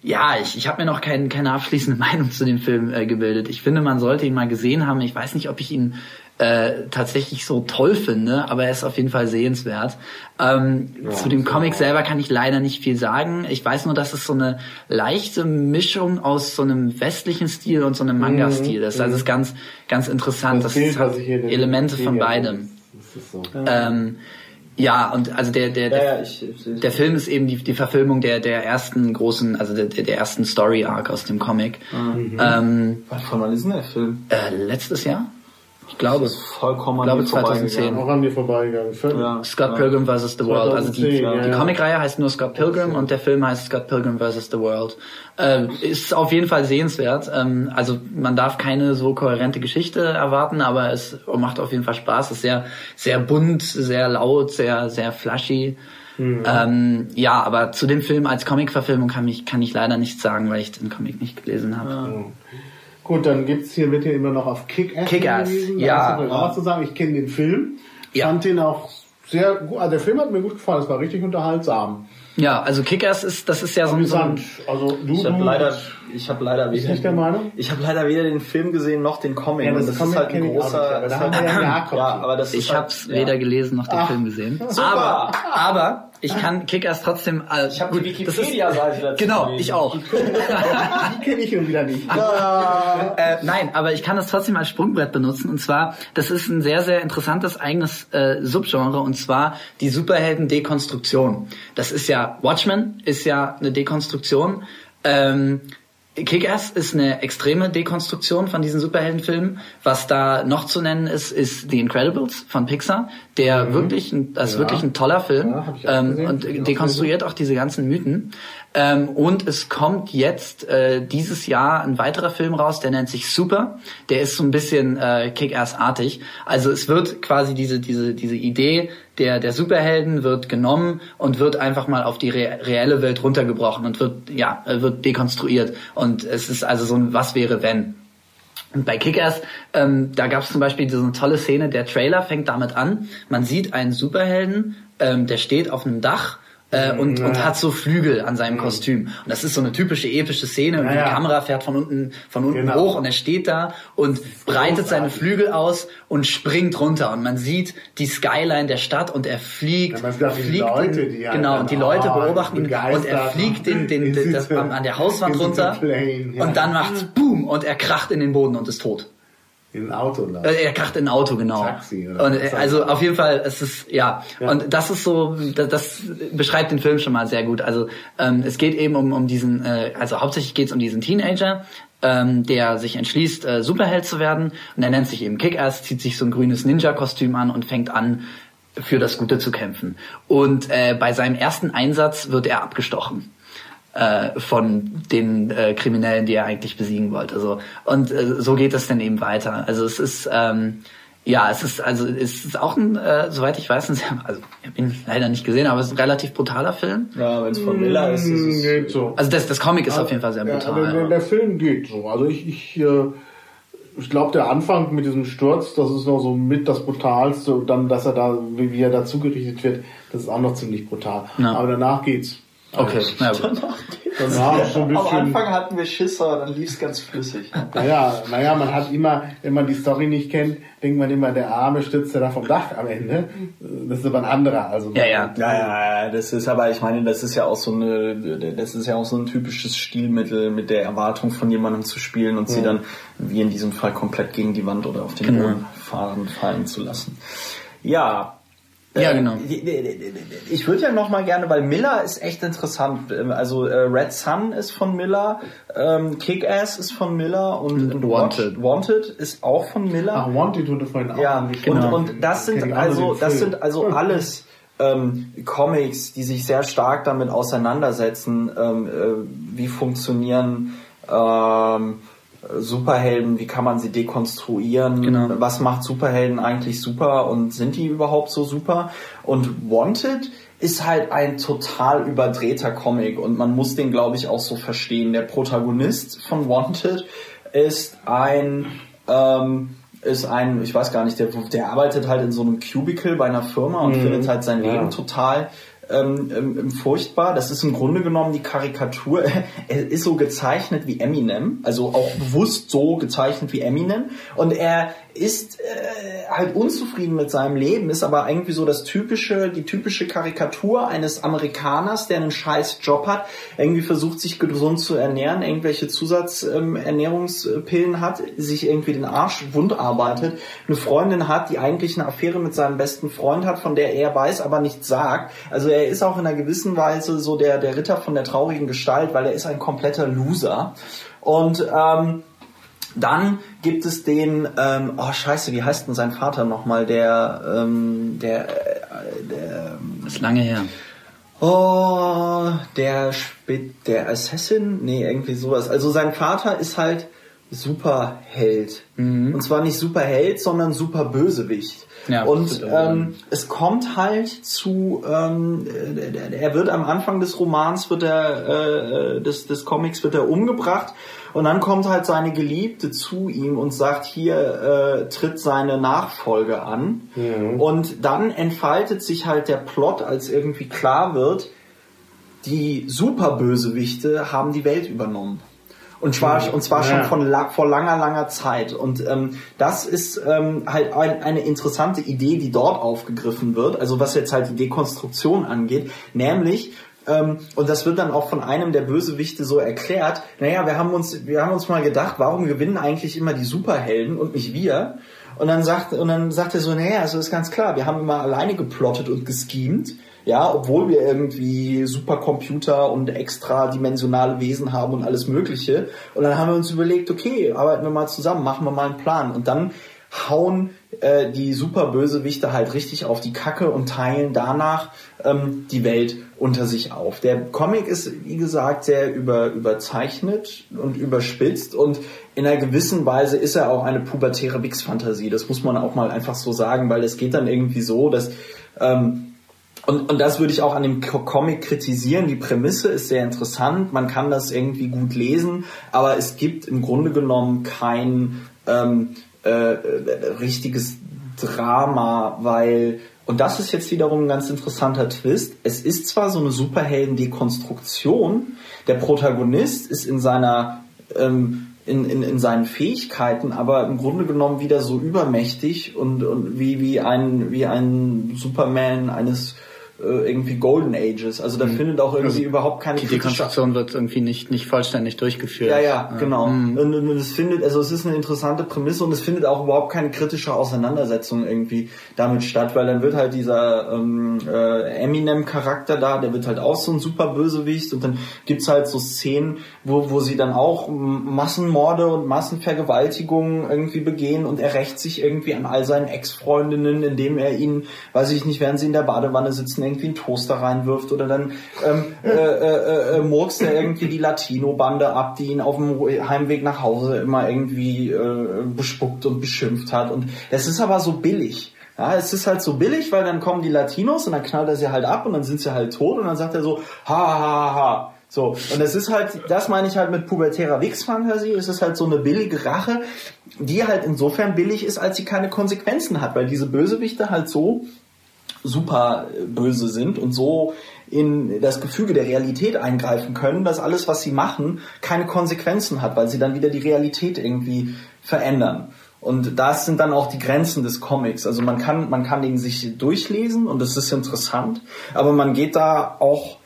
ja, ich, ich habe mir noch kein, keine abschließende Meinung zu dem Film äh, gebildet. Ich finde, man sollte ihn mal gesehen haben. Ich weiß nicht, ob ich ihn äh, tatsächlich so toll finde, aber er ist auf jeden Fall sehenswert. Ähm, ja, zu dem Comic so. selber kann ich leider nicht viel sagen. Ich weiß nur, dass es so eine leichte Mischung aus so einem westlichen Stil und so einem Manga-Stil ist. Also es ist ganz, ganz interessant. Das, das hat Elemente von beidem. So. Ähm, ja, und also der der der, ja, ich, ich, der Film ist eben die, die Verfilmung der der ersten großen, also der, der ersten Story Arc aus dem Comic.
Mhm. Ähm, wann, wann ist denn der Film?
Äh, letztes Jahr. Ich glaube. Das
ist vollkommen
ich glaube 2010.
Auch an mir vorbeigegangen.
Ja, Scott Pilgrim vs. The World. 2010, also die, ja, die Comicreihe heißt nur Scott Pilgrim und der Film heißt Scott Pilgrim vs. The World. Äh, ist auf jeden Fall sehenswert. Ähm, also man darf keine so kohärente Geschichte erwarten, aber es macht auf jeden Fall Spaß. Es ist sehr, sehr bunt, sehr laut, sehr, sehr flashy. Mhm. Ähm, ja, aber zu dem Film als Comic-Verfilmung kann ich, kann ich leider nichts sagen, weil ich den Comic nicht gelesen habe. Ja.
Gut, dann gibt's hier, wird hier immer noch auf Kick-Ass
Kick-Ass, ja.
Was zu sagen. Ich kenne den Film, ja. fand den auch sehr gut, also der Film hat mir gut gefallen, es war richtig unterhaltsam.
Ja, also Kickers ist, das ist ja so ein, so ein
also du,
ich habe leider, ich habe leider
weder, nicht der Meinung?
ich habe leider weder den Film gesehen noch den Comic.
Ja, das, das
ist
halt ein großer,
nicht, aber, ja, ja, aber das
ich
halt,
habe es weder gelesen noch den Ach, Film gesehen.
Super.
Aber, aber ich kann Kickers trotzdem.
Äh, ich habe die Wikipedia-Seite dazu.
Genau, gelesen. ich auch.
die kenne ich schon wieder nicht.
äh, nein, aber ich kann es trotzdem als Sprungbrett benutzen. Und zwar, das ist ein sehr, sehr interessantes eigenes äh, Subgenre. Und zwar die Superhelden-Dekonstruktion. Das ist ja Watchmen ist ja eine Dekonstruktion. Ähm, Kick-Ass ist eine extreme Dekonstruktion von diesen Superheldenfilmen. Was da noch zu nennen ist, ist The Incredibles von Pixar, der mhm. wirklich, das ist ja. wirklich ein toller Film ja, ähm, und dekonstruiert auch diese ganzen Mythen. Ähm, und es kommt jetzt äh, dieses Jahr ein weiterer Film raus, der nennt sich Super. Der ist so ein bisschen äh, Kick-Ass-artig. Also es wird quasi diese diese diese Idee der der Superhelden wird genommen und wird einfach mal auf die re reelle Welt runtergebrochen und wird ja wird dekonstruiert. Und es ist also so ein Was wäre wenn. Und bei Kickers, ähm, da gab es zum Beispiel diese tolle Szene, der Trailer fängt damit an, man sieht einen Superhelden, ähm, der steht auf einem Dach äh, und, ja. und hat so Flügel an seinem Kostüm. Und das ist so eine typische epische Szene. Und ja, die Kamera fährt von unten, von unten genau. hoch und er steht da und breitet seine Flügel aus und springt runter. Und man sieht die Skyline der Stadt und er fliegt.
Ja, fliegt Leute, die
genau, und die Leute oh, beobachten ihn und er fliegt den, den, das, an der Hauswand runter. Plane, und dann macht's Boom und er kracht in den Boden und ist tot.
In ein Auto,
oder? Äh, er kracht in ein Auto, genau.
Taxi,
oder? Und, äh, also auf jeden Fall, es ist, ja. ja. Und das ist so, das, das, beschreibt den Film schon mal sehr gut. Also ähm, es geht eben um, um diesen, äh, also hauptsächlich geht es um diesen Teenager, ähm, der sich entschließt, äh, Superheld zu werden. Und er nennt sich eben Kick-Ass, zieht sich so ein grünes Ninja-Kostüm an und fängt an, für das Gute zu kämpfen. Und äh, bei seinem ersten Einsatz wird er abgestochen äh, von den äh, Kriminellen, die er eigentlich besiegen wollte. So und äh, so geht es dann eben weiter. Also es ist ähm, ja, es ist also es ist auch ein, äh, soweit ich weiß, ein sehr, also ich habe ihn leider nicht gesehen, aber es ist ein relativ brutaler Film.
Ja, wenn es von Miller ist, ist es
geht so.
Also das, das Comic ist also, auf jeden Fall sehr brutal.
Ja, der, der, Film geht so. Also ich ich äh, ich glaube, der Anfang mit diesem Sturz, das ist noch so mit das Brutalste. Und dann, dass er da, wie er dazugerichtet wird, das ist auch noch ziemlich brutal. Ja. Aber danach geht's.
Okay,
also,
na gut.
Danach so ein bisschen, Am Anfang hatten wir Schisser, dann lief es ganz flüssig.
Naja, naja, man hat immer, wenn man die Story nicht kennt, denkt man immer, der Arme stürzt ja da vom Dach am Ende. Das ist aber ein anderer. Also
ja, ja, ja, ja, das ist aber, ich meine, das ist ja auch so eine, das ist ja auch so ein typisches Stilmittel, mit der Erwartung von jemandem zu spielen und ja. sie dann, wie in diesem Fall, komplett gegen die Wand oder auf den genau. Boden fahren, fallen zu lassen. Ja,
ja, genau.
Ich würde ja noch mal gerne, weil Miller ist echt interessant. Ähm, also äh, Red Sun ist von Miller, ähm, Kick-Ass ist von Miller und, und Wanted. Wanted ist auch von Miller.
Ach, Wanted wurde vorhin auch.
Ja, genau. und, und das sind also, das sind also alles ähm, Comics, die sich sehr stark damit auseinandersetzen, ähm, äh, wie funktionieren ähm, Superhelden, wie kann man sie dekonstruieren, genau. was macht Superhelden eigentlich super und sind die überhaupt so super? Und Wanted ist halt ein total überdrehter Comic und man muss den, glaube ich, auch so verstehen. Der Protagonist von Wanted ist ein ähm, ist ein, ich weiß gar nicht, der, der arbeitet halt in so einem Cubicle bei einer Firma und mhm. findet halt sein Leben total ähm, furchtbar. Das ist im Grunde genommen die Karikatur. er ist so gezeichnet wie Eminem, also auch bewusst so gezeichnet wie Eminem. Und er ist äh, halt unzufrieden mit seinem Leben, ist aber irgendwie so das typische, die typische Karikatur eines Amerikaners, der einen scheiß Job hat, irgendwie versucht sich gesund zu ernähren, irgendwelche Zusatzernährungspillen ähm, hat, sich irgendwie den Arsch wund arbeitet, eine Freundin hat, die eigentlich eine Affäre mit seinem besten Freund hat, von der er weiß, aber nichts sagt. Also er ist auch in einer gewissen Weise so der, der Ritter von der traurigen Gestalt, weil er ist ein kompletter Loser. Und ähm, dann gibt es den, ähm, oh scheiße, wie heißt denn sein Vater nochmal, der, ähm, der, äh,
der, das ist lange her.
Oh, der Spit, der Assassin? Nee, irgendwie sowas. Also sein Vater ist halt Superheld. Mhm. Und zwar nicht Superheld, sondern Superbösewicht. Ja, und ähm, es kommt halt zu, ähm, er wird am Anfang des Romans, wird er, äh, des, des Comics wird er umgebracht und dann kommt halt seine Geliebte zu ihm und sagt, hier äh, tritt seine Nachfolge an. Mhm. Und dann entfaltet sich halt der Plot, als irgendwie klar wird, die Superbösewichte haben die Welt übernommen. Und zwar, und zwar schon von la vor langer, langer Zeit. Und ähm, das ist ähm, halt ein, eine interessante Idee, die dort aufgegriffen wird. Also was jetzt halt die Dekonstruktion angeht. Nämlich, ähm, und das wird dann auch von einem der Bösewichte so erklärt, naja, wir haben uns, wir haben uns mal gedacht, warum gewinnen eigentlich immer die Superhelden und nicht wir? Und dann sagt, und dann sagt er so, naja, also ist ganz klar, wir haben immer alleine geplottet und geschemt ja, obwohl wir irgendwie Supercomputer und extradimensionale Wesen haben und alles Mögliche. Und dann haben wir uns überlegt, okay, arbeiten wir mal zusammen, machen wir mal einen Plan. Und dann hauen äh, die Superbösewichte halt richtig auf die Kacke und teilen danach ähm, die Welt unter sich auf. Der Comic ist, wie gesagt, sehr über, überzeichnet und überspitzt und in einer gewissen Weise ist er auch eine pubertäre Wix-Fantasie. Das muss man auch mal einfach so sagen, weil es geht dann irgendwie so, dass ähm, und, und das würde ich auch an dem Comic kritisieren. Die Prämisse ist sehr interessant, man kann das irgendwie gut lesen, aber es gibt im Grunde genommen kein ähm, äh, richtiges Drama, weil und das ist jetzt wiederum ein ganz interessanter Twist. Es ist zwar so eine Superhelden-Dekonstruktion, der Protagonist ist in seiner ähm, in, in, in seinen Fähigkeiten, aber im Grunde genommen wieder so übermächtig und, und wie, wie ein wie ein Superman eines äh, irgendwie Golden Ages. Also da mhm. findet auch irgendwie also überhaupt keine
Die Dekonstruktion wird irgendwie nicht, nicht vollständig durchgeführt.
Ja, ja, genau. Mhm. Und, und es findet, also es ist eine interessante Prämisse und es findet auch überhaupt keine kritische Auseinandersetzung irgendwie damit statt, weil dann wird halt dieser ähm, äh, Eminem-Charakter da, der wird halt auch so ein super Bösewicht und dann gibt's halt so Szenen, wo, wo sie dann auch Massenmorde und Massenvergewaltigungen irgendwie begehen und er rächt sich irgendwie an all seinen Ex-Freundinnen, indem er ihnen, weiß ich nicht, während sie in der Badewanne sitzen, irgendwie einen Toaster reinwirft oder dann ähm, äh, äh, äh, murkst er irgendwie die Latino-Bande ab, die ihn auf dem Heimweg nach Hause immer irgendwie äh, bespuckt und beschimpft hat. Und es ist aber so billig. Ja, es ist halt so billig, weil dann kommen die Latinos und dann knallt er sie halt ab und dann sind sie halt tot und dann sagt er so, ha, ha, ha, ha. So, und es ist halt, das meine ich halt mit pubertärer Wix-Fantasie, es ist halt so eine billige Rache, die halt insofern billig ist, als sie keine Konsequenzen hat, weil diese Bösewichte halt so super böse sind und so in das Gefüge der Realität eingreifen können, dass alles, was sie machen, keine Konsequenzen hat, weil sie dann wieder die Realität irgendwie verändern. Und das sind dann auch die Grenzen des Comics. Also man kann, man kann den sich durchlesen und das ist interessant, aber man geht da auch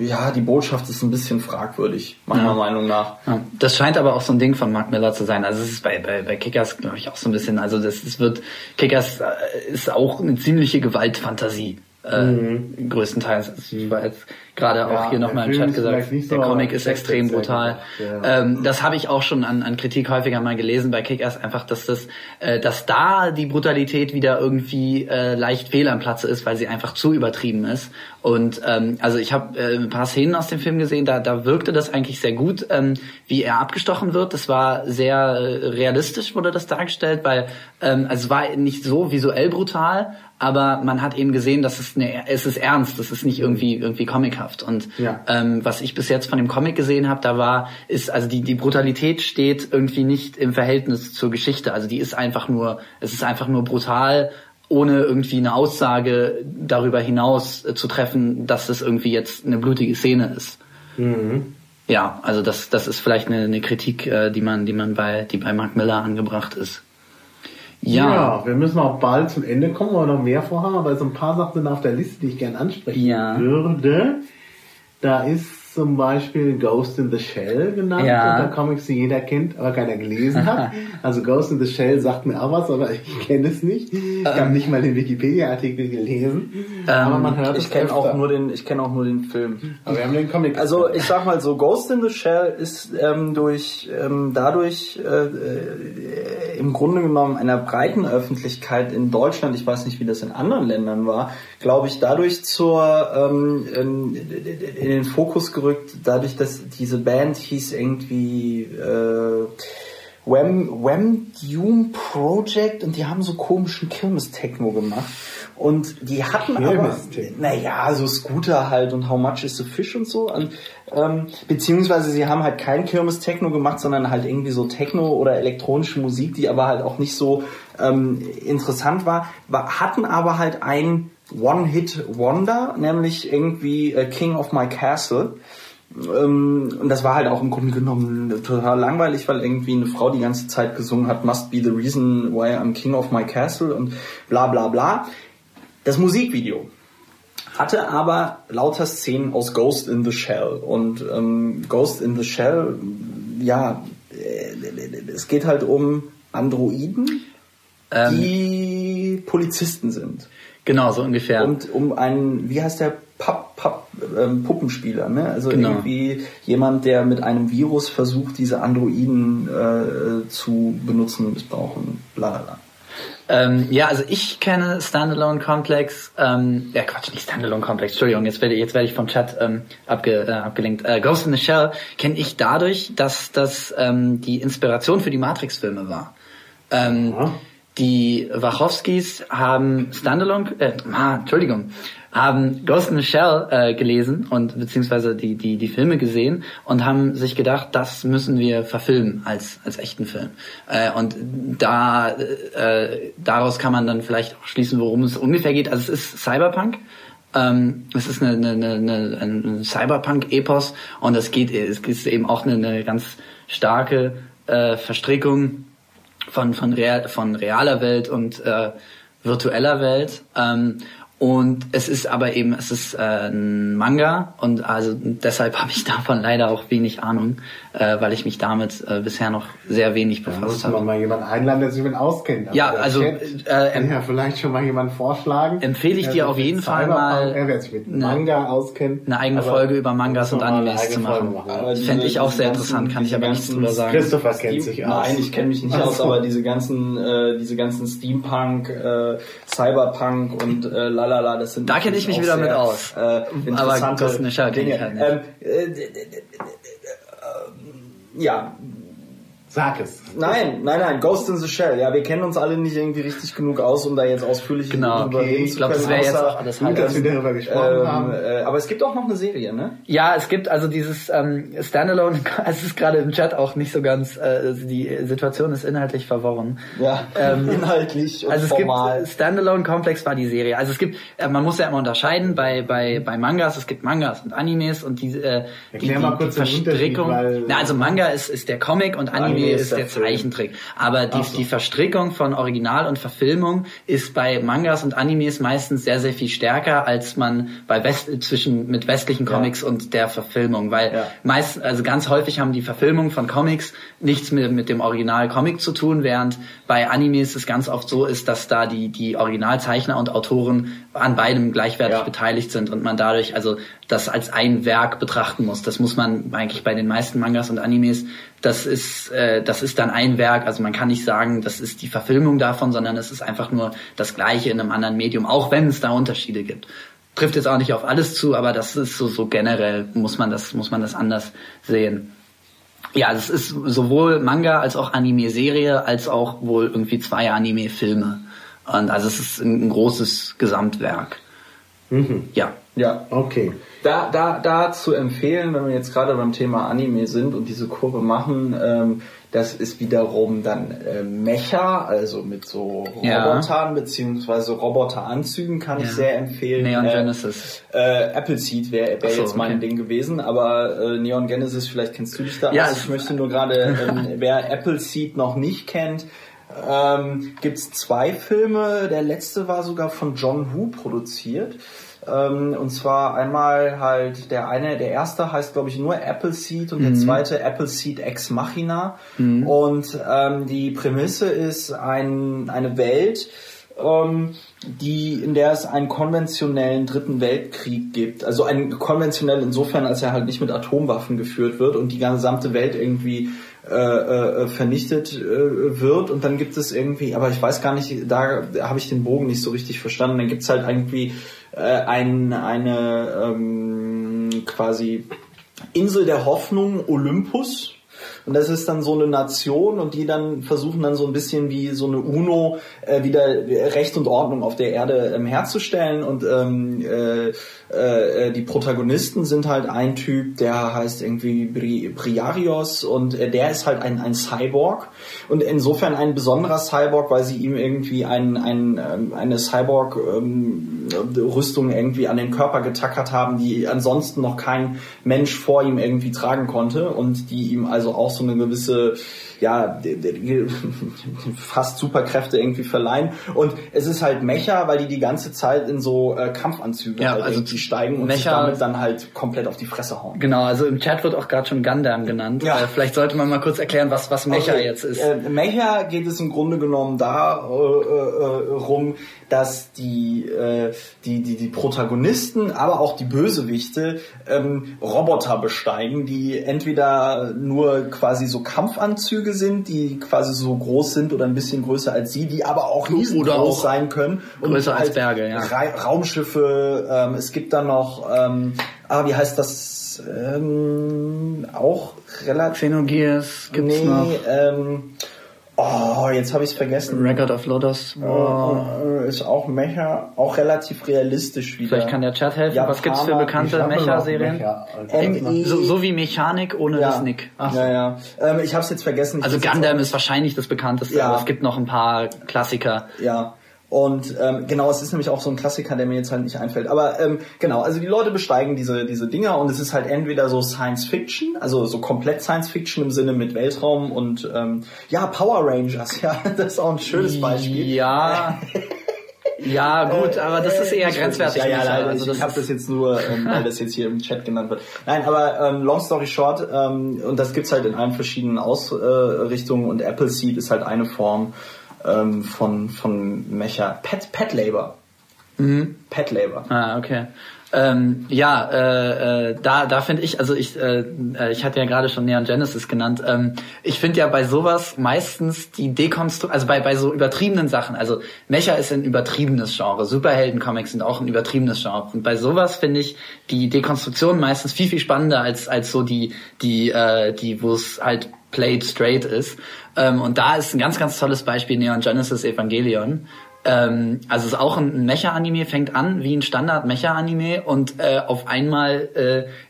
ja, die Botschaft ist ein bisschen fragwürdig, meiner ja. Meinung nach.
Ja. Das scheint aber auch so ein Ding von Mark Miller zu sein. Also es ist bei, bei, bei Kickers, glaube ich, auch so ein bisschen, also das, das wird, Kickers äh, ist auch eine ziemliche Gewaltfantasie. Äh, mhm. größtenteils. Also ich war jetzt gerade auch ja, hier nochmal im Chat gesagt, so, der Comic ist extrem brutal. Ja. Ähm, das habe ich auch schon an, an Kritik häufiger mal gelesen bei Kickers, einfach, dass das, äh, dass da die Brutalität wieder irgendwie äh, leicht fehl am Platze ist, weil sie einfach zu übertrieben ist. Und ähm, also ich habe äh, ein paar Szenen aus dem Film gesehen, da, da wirkte das eigentlich sehr gut, ähm, wie er abgestochen wird. Das war sehr äh, realistisch, wurde das dargestellt, weil ähm, also es war nicht so visuell brutal, aber man hat eben gesehen, dass es eine, es ist ernst, das ist nicht irgendwie irgendwie comichaft ekelhaft. Und ja. ähm, was ich bis jetzt von dem Comic gesehen habe, da war, ist, also die, die Brutalität steht irgendwie nicht im Verhältnis zur Geschichte. Also die ist einfach nur, es ist einfach nur brutal, ohne irgendwie eine Aussage darüber hinaus äh, zu treffen, dass es irgendwie jetzt eine blutige Szene ist. Mhm. Ja, also das, das ist vielleicht eine, eine Kritik, äh, die man, die man bei, die bei Mark Miller angebracht ist.
Ja. ja, wir müssen auch bald zum Ende kommen, weil wir noch mehr vorhaben, aber so ein paar Sachen sind auf der Liste, die ich gerne ansprechen ja. würde. Da ist zum Beispiel Ghost in the Shell genannt, ja. unter Comics, die jeder kennt, aber keiner gelesen hat. also Ghost in the Shell sagt mir auch was, aber ich kenne es nicht. Ich habe ähm. nicht mal den Wikipedia-Artikel gelesen.
Ähm, aber man hört ich kenne auch nur den, ich kenne auch nur den Film. Aber wir haben den Comic. Also ich sag mal so, Ghost in the Shell ist ähm, durch ähm, dadurch äh, äh, im Grunde genommen einer breiten Öffentlichkeit in Deutschland, ich weiß nicht, wie das in anderen Ländern war, glaube ich, dadurch zur ähm, in, in den Fokus gerückt, dadurch, dass diese Band hieß irgendwie äh, Wham, Wham Doom Project und die haben so komischen Kirmes-Techno gemacht. Und die hatten aber, naja, so Scooter halt und How Much is the Fish und so. Und, ähm, beziehungsweise sie haben halt kein Kirmes-Techno gemacht, sondern halt irgendwie so Techno oder elektronische Musik, die aber halt auch nicht so ähm, interessant war, war hatten aber halt ein One-Hit-Wonder, nämlich irgendwie äh, King of My Castle. Ähm, und das war halt auch im Grunde genommen total langweilig, weil irgendwie eine Frau die ganze Zeit gesungen hat, Must be the reason why I'm King of My Castle und bla bla bla. Das Musikvideo hatte aber lauter Szenen aus Ghost in the Shell. Und ähm, Ghost in the Shell, ja, äh, es geht halt um Androiden, ähm, die Polizisten sind.
Genau, so ungefähr.
Und um einen, wie heißt der Papp, Papp, ähm, Puppenspieler, ne? Also genau. irgendwie jemand, der mit einem Virus versucht, diese Androiden äh, zu benutzen und missbrauchen, bla bla bla.
Ähm, ja, also ich kenne Standalone Complex, ähm, ja Quatsch, nicht Standalone Complex, Entschuldigung, jetzt werde, jetzt werde ich vom Chat ähm, abge, äh, abgelenkt. Äh, Ghost in the Shell kenne ich dadurch, dass das ähm, die Inspiration für die Matrix-Filme war. Ähm, ja. Die Wachowskis haben Standalone, äh, ah, Entschuldigung, haben Ghost in the Shell äh, gelesen und beziehungsweise die, die, die Filme gesehen und haben sich gedacht, das müssen wir verfilmen als, als echten Film. Äh, und da äh, daraus kann man dann vielleicht auch schließen, worum es ungefähr geht. Also es ist Cyberpunk. Ähm, es ist eine, eine, eine, ein Cyberpunk-Epos und es geht, es ist eben auch eine, eine ganz starke äh, Verstrickung von, von, real, von realer Welt und äh, virtueller Welt. Ähm, und es ist aber eben, es ist äh, ein Manga und also deshalb habe ich davon leider auch wenig Ahnung, äh, weil ich mich damit äh, bisher noch sehr wenig befasst habe. Da muss
man mal jemanden einladen, der sich mit auskennt.
Also ja, also
äh, kann ja vielleicht schon mal jemanden vorschlagen.
Empfehle ich dir auf jeden Fall mal,
er wird sich mit Manga auskennt,
eine eigene Folge über Mangas und Animes zu machen. machen. Fände ich auch sehr interessant, kann ich aber nichts drüber sagen.
Christopher kennt sich aus.
Nein, ich kenne mich nicht aus, aber diese ganzen, äh, diese ganzen Steampunk, äh, Cyberpunk und äh, lalala, das sind
da kenne ich mich wieder sehr, mit aus.
Äh, aber kenne ich halt nicht. Ähm, äh, ja,
Sag es.
Nein, nein, nein, Ghost in the Shell. Ja, wir kennen uns alle nicht irgendwie richtig genug aus, um da jetzt ausführlich
genau, drüber okay. reden zu können. Ich glaube, das wäre jetzt auch alles
gut, dass wir darüber gesprochen ähm, haben.
Äh, aber es gibt auch noch eine Serie, ne?
Ja, es gibt also dieses ähm, Standalone, es ist gerade im Chat auch nicht so ganz, äh, die Situation ist inhaltlich verworren.
Ja, ähm, inhaltlich und
Also es
formal.
gibt, Standalone Complex war die Serie. Also es gibt, äh, man muss ja immer unterscheiden bei, bei, bei Mangas, es gibt Mangas und Animes und die, äh, die, die, die Verstrickung. Na, also Manga ist, ist der Comic und Anime, Anime ist, der Zeichen. Zeichentrick. Aber die, so. die Verstrickung von Original und Verfilmung ist bei Mangas und Animes meistens sehr, sehr viel stärker, als man bei West zwischen mit westlichen Comics ja. und der Verfilmung. Weil ja. meist, also ganz häufig haben die Verfilmungen von Comics nichts mit, mit dem Original-Comic zu tun, während bei Animes es ganz oft so ist, dass da die, die Originalzeichner und Autoren an beidem gleichwertig ja. beteiligt sind und man dadurch also das als ein Werk betrachten muss. Das muss man eigentlich bei den meisten Mangas und Animes das ist, äh, das ist dann ein Werk, also man kann nicht sagen, das ist die Verfilmung davon, sondern es ist einfach nur das Gleiche in einem anderen Medium, auch wenn es da Unterschiede gibt. Trifft jetzt auch nicht auf alles zu, aber das ist so, so generell muss man das, muss man das anders sehen. Ja, es ist sowohl Manga als auch Anime-Serie, als auch wohl irgendwie zwei Anime-Filme. Und also es ist ein, ein großes Gesamtwerk.
Mhm.
Ja.
Ja. Okay da, da, da zu empfehlen, wenn wir jetzt gerade beim Thema Anime sind und diese Kurve machen, ähm, das ist wiederum dann äh, Mecha, also mit so Robotern ja. beziehungsweise Roboteranzügen kann ja. ich sehr empfehlen.
Neon äh, Genesis.
Äh, Appleseed wäre wär so, jetzt mein okay. Ding gewesen, aber äh, Neon Genesis, vielleicht kennst du dich da ja, aus. Ich möchte nur gerade, ähm, wer Appleseed noch nicht kennt, ähm, gibt es zwei Filme. Der letzte war sogar von John Woo produziert. Ähm, und zwar einmal halt der eine, der erste heißt glaube ich nur Appleseed und mhm. der zweite Appleseed Ex Machina. Mhm. Und ähm, die Prämisse ist ein, eine Welt, ähm, die, in der es einen konventionellen dritten Weltkrieg gibt. Also ein konventionell insofern, als er halt nicht mit Atomwaffen geführt wird und die gesamte Welt irgendwie äh, äh, vernichtet äh, wird und dann gibt es irgendwie, aber ich weiß gar nicht, da habe ich den Bogen nicht so richtig verstanden. Dann gibt es halt irgendwie äh, ein, eine ähm, quasi Insel der Hoffnung, Olympus, und das ist dann so eine Nation und die dann versuchen dann so ein bisschen wie so eine UNO äh, wieder Recht und Ordnung auf der Erde ähm, herzustellen. Und ähm, äh, äh, die Protagonisten sind halt ein Typ, der heißt irgendwie Bri Briarios und äh, der ist halt ein, ein Cyborg und insofern ein besonderer Cyborg, weil sie ihm irgendwie ein, ein, ähm, eine Cyborg-Rüstung ähm, irgendwie an den Körper getackert haben, die ansonsten noch kein Mensch vor ihm irgendwie tragen konnte und die ihm also auch so eine gewisse ja, fast Superkräfte irgendwie verleihen. Und es ist halt Mecha, weil die die ganze Zeit in so äh, Kampfanzüge ja, halt also irgendwie steigen und Mecha, sich damit dann halt komplett auf die Fresse hauen.
Genau, also im Chat wird auch gerade schon Gundam genannt. Ja. Äh, vielleicht sollte man mal kurz erklären, was, was Mecha okay. jetzt ist.
Äh, Mecha geht es im Grunde genommen darum, äh, äh, dass die, äh, die, die, die Protagonisten, aber auch die Bösewichte ähm, Roboter besteigen, die entweder nur quasi so Kampfanzüge sind, die quasi so groß sind oder ein bisschen größer als sie, die aber auch riesengroß sein können.
Und größer halt als Berge, ja.
Ra Raumschiffe, ähm, es gibt dann noch, ähm, ah, wie heißt das, ähm, auch relativ...
Xenogears gibt's nee, noch.
Ähm, Oh, jetzt habe ich es vergessen.
Record of Lotus.
Oh. Ist auch Mecha, auch relativ realistisch wieder.
Vielleicht kann der Chat helfen. Japaner, Was gibt's für bekannte Mecha-Serien? Mecha, e so, so, wie Mechanik ohne
ja.
das Nick.
Ach. Ja, ja. Ähm, ich habe es jetzt vergessen. Ich
also Gundam ist wahrscheinlich das bekannteste, ja. aber es gibt noch ein paar Klassiker.
Ja. Und ähm, genau, es ist nämlich auch so ein Klassiker, der mir jetzt halt nicht einfällt. Aber ähm, genau, also die Leute besteigen diese diese Dinger und es ist halt entweder so Science Fiction, also so komplett Science Fiction im Sinne mit Weltraum und ähm, ja Power Rangers, ja, das ist auch ein schönes Beispiel.
Ja. Ja, gut, aber das ist eher grenzwertig.
Ja, ja, leider. Also ich habe das jetzt nur, ähm, weil das jetzt hier im Chat genannt wird. Nein, aber ähm, long story short, ähm, und das gibt's halt in allen verschiedenen Ausrichtungen und Appleseed ist halt eine Form ähm, von, von Mecha. Pet, Pet Labor.
Mhm.
Pet Labor.
Ah, okay. Ähm, ja, äh, äh, da, da finde ich, also ich, äh, äh, ich hatte ja gerade schon Neon Genesis genannt. Ähm, ich finde ja bei sowas meistens die Dekonstruktion, also bei, bei so übertriebenen Sachen, also Mecha ist ein übertriebenes Genre, Superhelden-Comics sind auch ein übertriebenes Genre. Und bei sowas finde ich die Dekonstruktion meistens viel, viel spannender als, als so die, die, äh, die, wo es halt played straight ist. Ähm, und da ist ein ganz, ganz tolles Beispiel Neon Genesis Evangelion. Ähm, also es ist auch ein Mecha-Anime, fängt an wie ein Standard-Mecha-Anime und äh, auf einmal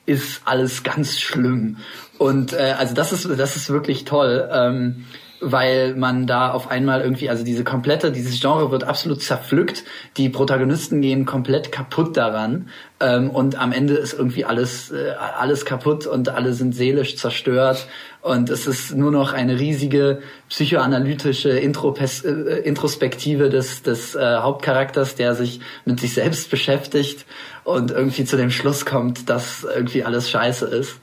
äh, ist alles ganz schlimm. Und äh, also das ist das ist wirklich toll. Ähm, weil man da auf einmal irgendwie, also diese komplette, dieses Genre wird absolut zerpflückt, die Protagonisten gehen komplett kaputt daran. Ähm, und am Ende ist irgendwie alles, äh, alles kaputt und alle sind seelisch zerstört. Und es ist nur noch eine riesige psychoanalytische Intropes äh, Introspektive des, des äh, Hauptcharakters, der sich mit sich selbst beschäftigt und irgendwie zu dem Schluss kommt, dass irgendwie alles scheiße ist.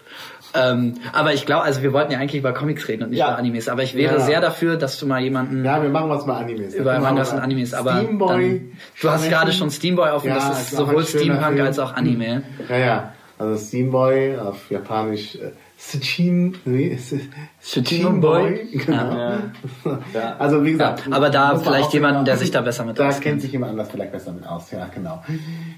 Ähm, aber ich glaube, also wir wollten ja eigentlich über Comics reden und nicht ja. über Animes. Aber ich wäre ja. sehr dafür, dass du mal jemanden.
Ja, wir machen was mal Animes.
Über Mangas und Animes. Aber Steamboy. Dann, du hast gerade schon Steamboy offen. Ja, das ist sowohl Steampunk als auch Anime.
Ja, ja. Also Steamboy auf Japanisch. Äh, Sachin, nee,
Sachin Boy.
Genau. Ja. Also wie gesagt.
Ja, aber da vielleicht jemanden, der sich da besser mit
da auskennt. Da kennt sich jemand anders vielleicht besser mit aus, ja, genau.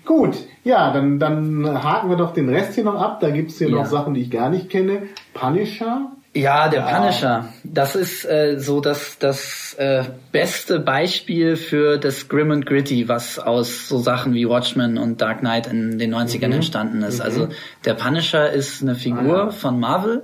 Gut, ja, dann, dann haken wir doch den Rest hier noch ab. Da gibt's hier ja. noch Sachen, die ich gar nicht kenne. Punisher.
Ja, der ja. Punisher. Das ist äh, so das, das äh, beste Beispiel für das Grim and Gritty, was aus so Sachen wie Watchmen und Dark Knight in den 90ern mhm. entstanden ist. Mhm. Also der Punisher ist eine Figur ah, ja. von Marvel.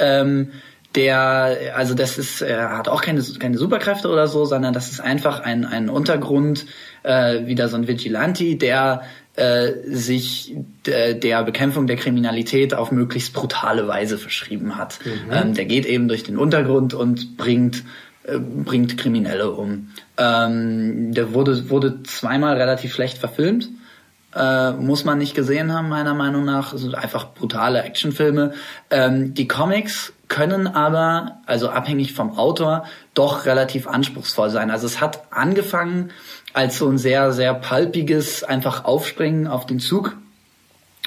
Ähm, der, also das ist, er hat auch keine, keine Superkräfte oder so, sondern das ist einfach ein, ein Untergrund, äh, wieder so ein Vigilante, der äh, sich der Bekämpfung der Kriminalität auf möglichst brutale Weise verschrieben hat. Mhm. Ähm, der geht eben durch den Untergrund und bringt äh, bringt Kriminelle um. Ähm, der wurde wurde zweimal relativ schlecht verfilmt. äh, muss man nicht gesehen haben, meiner Meinung nach. Es sind einfach brutale Actionfilme. Ähm, die Comics können aber, also abhängig vom Autor, doch relativ anspruchsvoll sein. Also es hat angefangen als so ein sehr, sehr palpiges einfach Aufspringen auf den Zug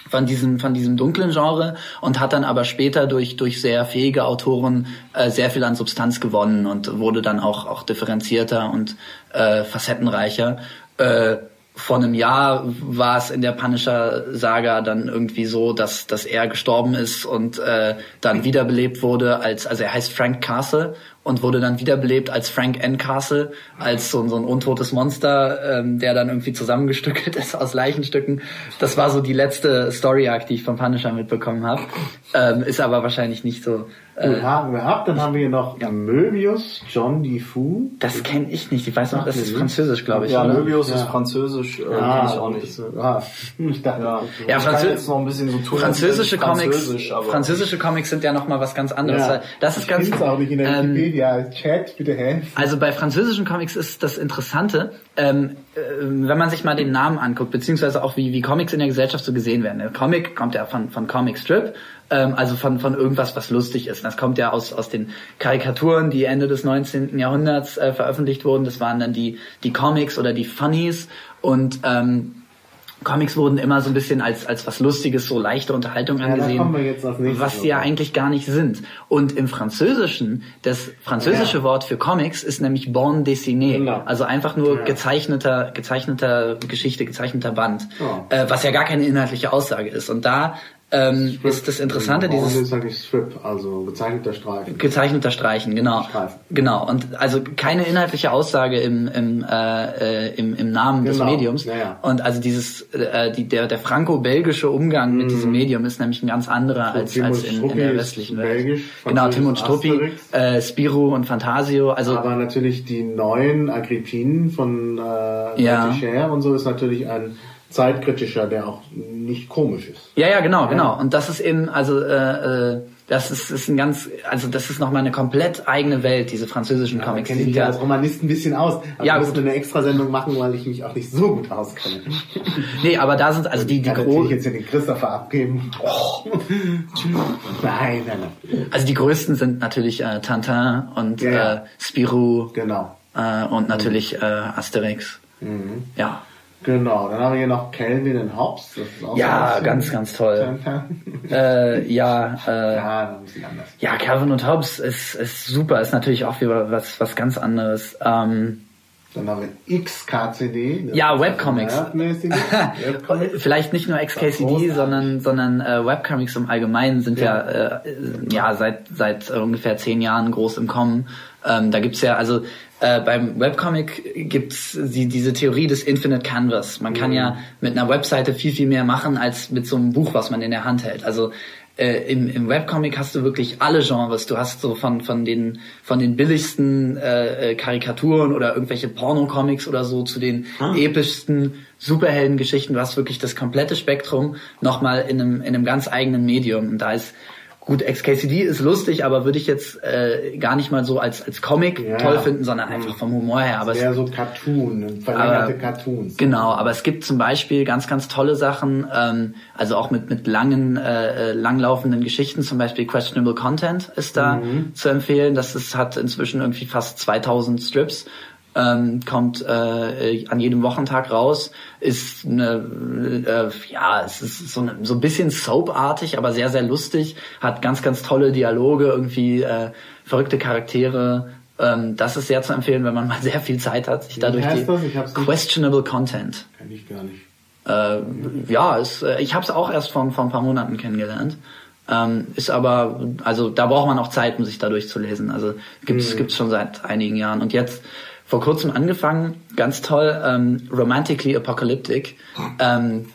von diesem von diesem dunklen Genre und hat dann aber später durch durch sehr fähige Autoren äh, sehr viel an Substanz gewonnen und wurde dann auch auch differenzierter und äh, facettenreicher. Äh, vor einem Jahr war es in der Punisher Saga dann irgendwie so, dass dass er gestorben ist und äh, dann wiederbelebt wurde als also er heißt Frank Castle und wurde dann wiederbelebt als Frank N. Castle, als so, so ein untotes Monster, ähm, der dann irgendwie zusammengestückelt ist aus Leichenstücken. Das war so die letzte Story-Arc, die ich vom Punisher mitbekommen habe. Ähm, ist aber wahrscheinlich nicht so
Haken wir ab. Dann haben wir hier noch ja. Möbius, John Defoe.
Das kenne ich nicht. Ich weiß noch, das ist Französisch, glaube ich.
Ja, oder? Möbius ja. ist Französisch, äh, kenne ich auch nicht. ah, ich dachte,
ja, ja Franzö jetzt noch ein bisschen so tun, französische Comics, französische Comics sind ja noch mal was ganz anderes. Ja. Das ist ganz.
Ich auch nicht in der ähm, Wikipedia. Chat, bitte helfen.
Also bei französischen Comics ist das Interessante, ähm, äh, wenn man sich mal den Namen anguckt, beziehungsweise auch wie, wie Comics in der Gesellschaft so gesehen werden. Der Comic kommt ja von, von Comic Strip ähm, also von, von irgendwas, was lustig ist. Das kommt ja aus, aus den Karikaturen, die Ende des 19. Jahrhunderts äh, veröffentlicht wurden. Das waren dann die, die Comics oder die Funnies und ähm, Comics wurden immer so ein bisschen als, als was Lustiges, so leichte Unterhaltung angesehen, ja, was sie ja eigentlich gar nicht sind. Und im Französischen, das französische ja. Wort für Comics ist nämlich Bande dessinée, genau. also einfach nur ja. gezeichneter, gezeichneter Geschichte, gezeichneter Band, äh, was ja gar keine inhaltliche Aussage ist. Und da ähm, ist das Interessante
dieses ist eigentlich Strip, also gezeichneter Streifen.
Gezeichneter Streichen, genau. Streifen. Genau. Und also keine inhaltliche Aussage im im äh, im, im Namen genau. des Mediums. Ja, ja. Und also dieses äh, die, der der franco-belgische Umgang mm. mit diesem mhm. Medium ist nämlich ein ganz anderer so, als Tim als in, in, der westlichen Welt. Belgisch, genau, Tim und Struppi, äh, Spirou und Fantasio. Also
aber natürlich die neuen Agrippinen von äh, ja. und so ist natürlich ein zeitkritischer, der auch nicht komisch ist.
Ja, ja, genau, genau. Und das ist eben, also äh, äh, das ist, ist ein ganz, also das ist nochmal eine komplett eigene Welt, diese französischen ja, Comics.
Ich kenne mich ja als Romanist ein bisschen aus. Aber ja, ich eine Extrasendung machen, weil ich mich auch nicht so gut auskenne.
nee, aber da sind also die, die
großen... jetzt den Christopher abgeben. Oh.
nein, nein, nein. Also die größten sind natürlich äh, Tintin und ja, ja. Äh, Spirou.
Genau.
Äh, und natürlich äh, Asterix.
Mhm.
Ja.
Genau, dann haben wir hier noch Calvin
ist auch ja, ganz, ganz toll. äh, ja, äh, ja, ja, Calvin und Hobbes ist, ist super, ist natürlich auch wieder was, was ganz anderes. Ähm,
dann haben wir XKCD.
Ja, Webcomics. Webcomics. Vielleicht nicht nur XKCD, sondern, sondern äh, Webcomics im Allgemeinen sind ja, ja, äh, ja seit, seit ungefähr zehn Jahren groß im Kommen. Ähm, da gibt's ja, also äh, beim Webcomic gibt's die, diese Theorie des Infinite Canvas. Man kann mhm. ja mit einer Webseite viel, viel mehr machen als mit so einem Buch, was man in der Hand hält. Also äh, im, im Webcomic hast du wirklich alle Genres. Du hast so von, von, den, von den billigsten äh, äh Karikaturen oder irgendwelche Porno-Comics oder so zu den ah. epischsten Superheldengeschichten. Du hast wirklich das komplette Spektrum nochmal in einem, in einem ganz eigenen Medium. Und da ist Gut, XKCD ist lustig, aber würde ich jetzt äh, gar nicht mal so als als Comic ja. toll finden, sondern einfach vom Humor her. Aber
eher so Cartoon, verlängerte aber, Cartoons.
Genau, aber es gibt zum Beispiel ganz ganz tolle Sachen, ähm, also auch mit mit langen äh, äh langlaufenden Geschichten, zum Beispiel Questionable Content ist da mhm. zu empfehlen. Das ist, hat inzwischen irgendwie fast 2000 Strips ähm, kommt äh, an jedem Wochentag raus, ist eine, äh, ja, es ist so, eine, so ein bisschen soapartig, aber sehr, sehr lustig, hat ganz, ganz tolle Dialoge, irgendwie äh, verrückte Charaktere. Ähm, das ist sehr zu empfehlen, wenn man mal sehr viel Zeit hat, sich dadurch die questionable Content.
Kenn ich gar nicht.
Äh, ja, es, äh, ich habe es auch erst vor, vor ein paar Monaten kennengelernt. Ähm, ist aber, also da braucht man auch Zeit, um sich da durchzulesen. Also gibt's mhm. gibt's schon seit einigen Jahren. Und jetzt vor kurzem angefangen, ganz toll, ähm, Romantically Apocalyptic. Ähm,